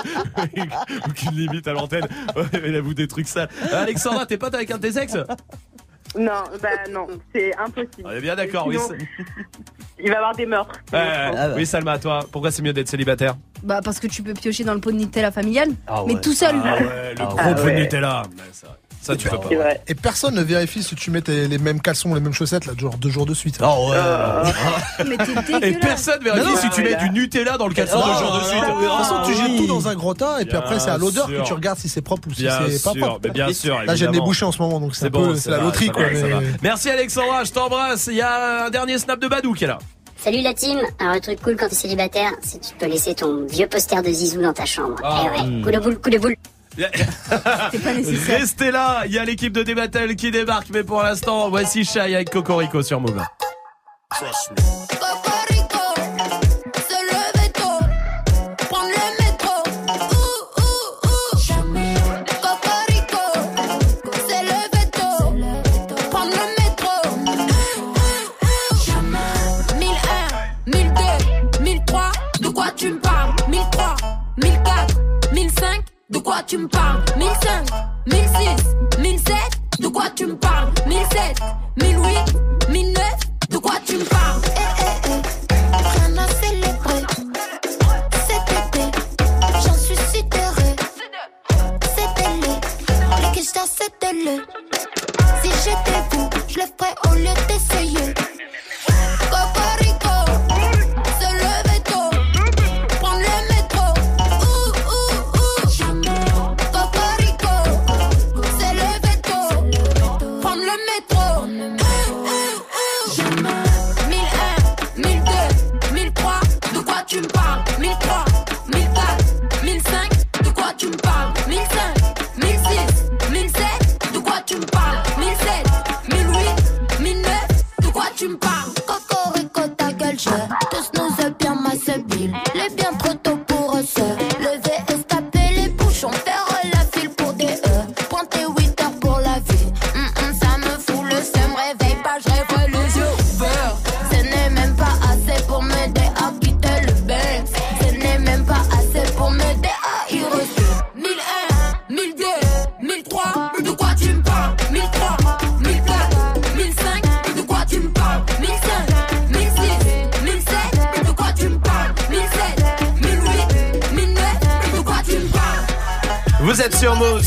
Aucune limite à l'antenne. Ouais, Elle avoue des trucs sales. Alexandra, t'es pote avec un de tes ex? Non, bah non, c'est impossible. On est bien d'accord, oui. Sinon, Il va y avoir des meurtres. Ouais, Ah ouais. Oui, Salma, toi, pourquoi c'est mieux d'être célibataire Bah parce que tu peux piocher dans le pot de Nutella familial, Ah mais ouais. tout seul. Ah ouais, le Ah gros ouais. pot de Nutella. Ouais, ça, tu peux pas. C'est vrai. Et personne ne vérifie si tu mets tes- les mêmes caleçons, les mêmes chaussettes, là, genre deux jours de suite. Oh ouais. Mais t'es Et dégueulasse. personne vérifie Mais non, si tu mets là- du Nutella dans le caleçon Ah, de jour de De suite. toute façon, tu jettes tout dans un gros-tas et puis après, c'est à l'odeur que tu regardes si c'est propre ou si c'est pas propre. mais bien sûr. Là, j'ai le nez bouché en ce moment, donc c'est la loterie, quoi. Merci Alexandra, je t'embrasse. Il y a un dernier snap de Badou qui est là. Salut la team. Alors le truc cool quand t'es célibataire, c'est que tu peux laisser ton vieux poster de Zizou dans ta chambre. Ah. Eh ouais, coup de boule, coup de boule. Restez là, il y a l'équipe de Débattle qui débarque, mais pour l'instant, voici Shai avec Cocorico sur Move. De quoi tu me parles? 1005, 1006, 1007, de quoi tu me parles? 1007, 1008, 1009, de quoi tu me parles? Eh, eh, eh, rien à célébrer. Cet été, j'en suis sidérée. C'est délai, le c'est délai. Si j'étais vous, je le ferais au lieu d'essayer.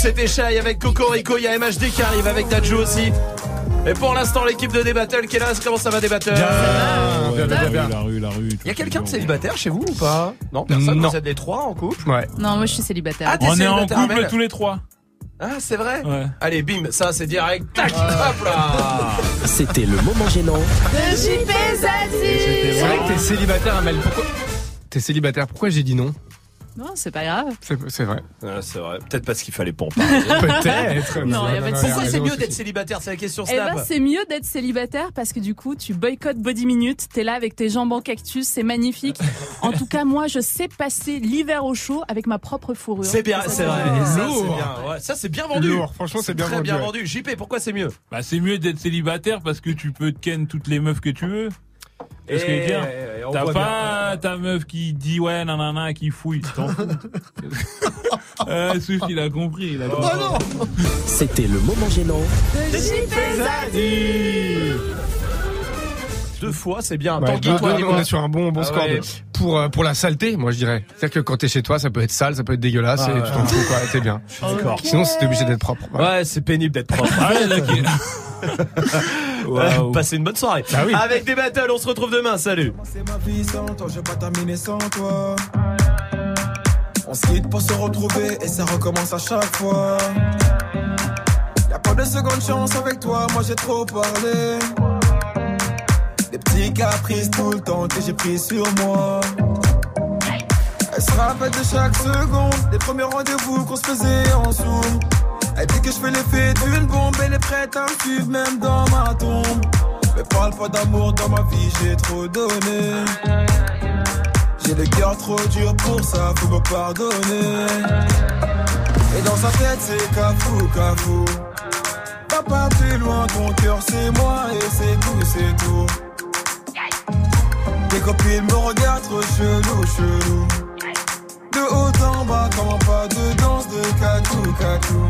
C'était Shai avec Cocorico, il y a MHD qui arrive avec Dadju aussi. Et pour l'instant, l'équipe de Débattle qui est là, comment ça va Débattle bien, bien, bien. La rue, la rue. Il y a quelqu'un de célibataire chez vous ou pas? Non, personne, Non. vous êtes les trois en couple? Ouais. Non, moi je suis célibataire. Ah, t'es On est en célibataire, couple Amel tous les trois. Ah, c'est vrai? Ouais. Allez, bim, ça c'est direct. Tac, hop là C'était le moment gênant. De JP C'est vrai que t'es célibataire, Amel. Pourquoi T'es célibataire, pourquoi j'ai dit non? Non, c'est pas grave. C'est c'est vrai. Ah, C'est vrai, peut-être parce qu'il fallait pas en parler. Peut-être. Non, de Pourquoi c'est mieux d'être célibataire C'est la question Eh Snap. ben, c'est mieux d'être célibataire parce que du coup, tu boycottes Body Minute, t'es là avec tes jambes en cactus, c'est magnifique. En tout cas, moi, je sais passer l'hiver au chaud avec ma propre fourrure. C'est bien, c'est vrai. Lourd. Ça, c'est bien. Ouais, ça, c'est bien vendu. Lourd, franchement, c'est bien très vendu, bien vendu. JP, pourquoi c'est mieux? Bah, c'est mieux d'être célibataire parce que tu peux te ken toutes les meufs que tu veux. Ce que je veux dire. T'as pas ta meuf qui dit ouais, nanana, qui fouille. tu t'en fous. euh, Swift, il a compris. Il a compris. C'était le moment gênant. De Zadi Deux fois, c'est bien. Ouais, deux- toi, deux, dis-moi. on est sur un bon, bon Ah score. ouais. de- Pour, euh, pour la saleté, moi je dirais. C'est-à-dire que quand t'es chez toi, ça peut être sale, ça peut être dégueulasse, Ah et ouais. tu t'en fous, quoi, t'es bien. Sinon, c'était obligé d'être propre. Ouais, c'est pénible d'être propre. Ah Waouh. Passez une bonne soirée. Oui. Avec des battles, on se retrouve demain. Salut. C'est ma vie sans toi, je vais pas terminer sans toi. On se quitte pour se retrouver et ça recommence à chaque fois. Y'a pas de seconde chance avec toi, moi j'ai trop parlé. Des petits caprices tout le temps que j'ai pris sur moi. Elle se rappelle de chaque seconde, des premiers rendez-vous qu'on se faisait en zoom. Elle dit que je fais l'effet d'une bombe, elle est prête à me suivre même dans ma tombe. Mais parle pas d'amour dans ma vie, j'ai trop donné. J'ai le cœur trop dur pour ça, faut me pardonner. Et dans sa tête, c'est cafou, cafou. Papa, plus loin, ton cœur, c'est moi et c'est tout, c'est tout. Tes copines me regardent trop chelou, chelou. De haut en bas, comment pas de danse de cacou, cacou.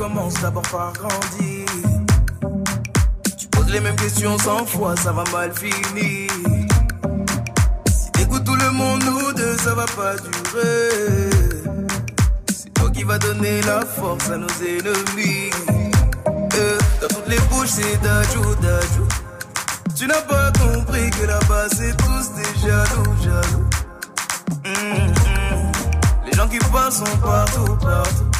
commence d'abord par grandir. Tu poses les mêmes questions cent fois, ça va mal finir. Si t'écoutes tout le monde, nous deux, ça va pas durer. C'est toi qui va donner la force à nos ennemis. Euh, dans toutes les bouches, c'est d'ajou, d'ajou. Tu n'as pas compris que là-bas c'est tous des jaloux, jaloux. Hum, hum. Les gens qui parlent sont partout, partout.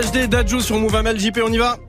MHD Dadju sur Move JP, on y va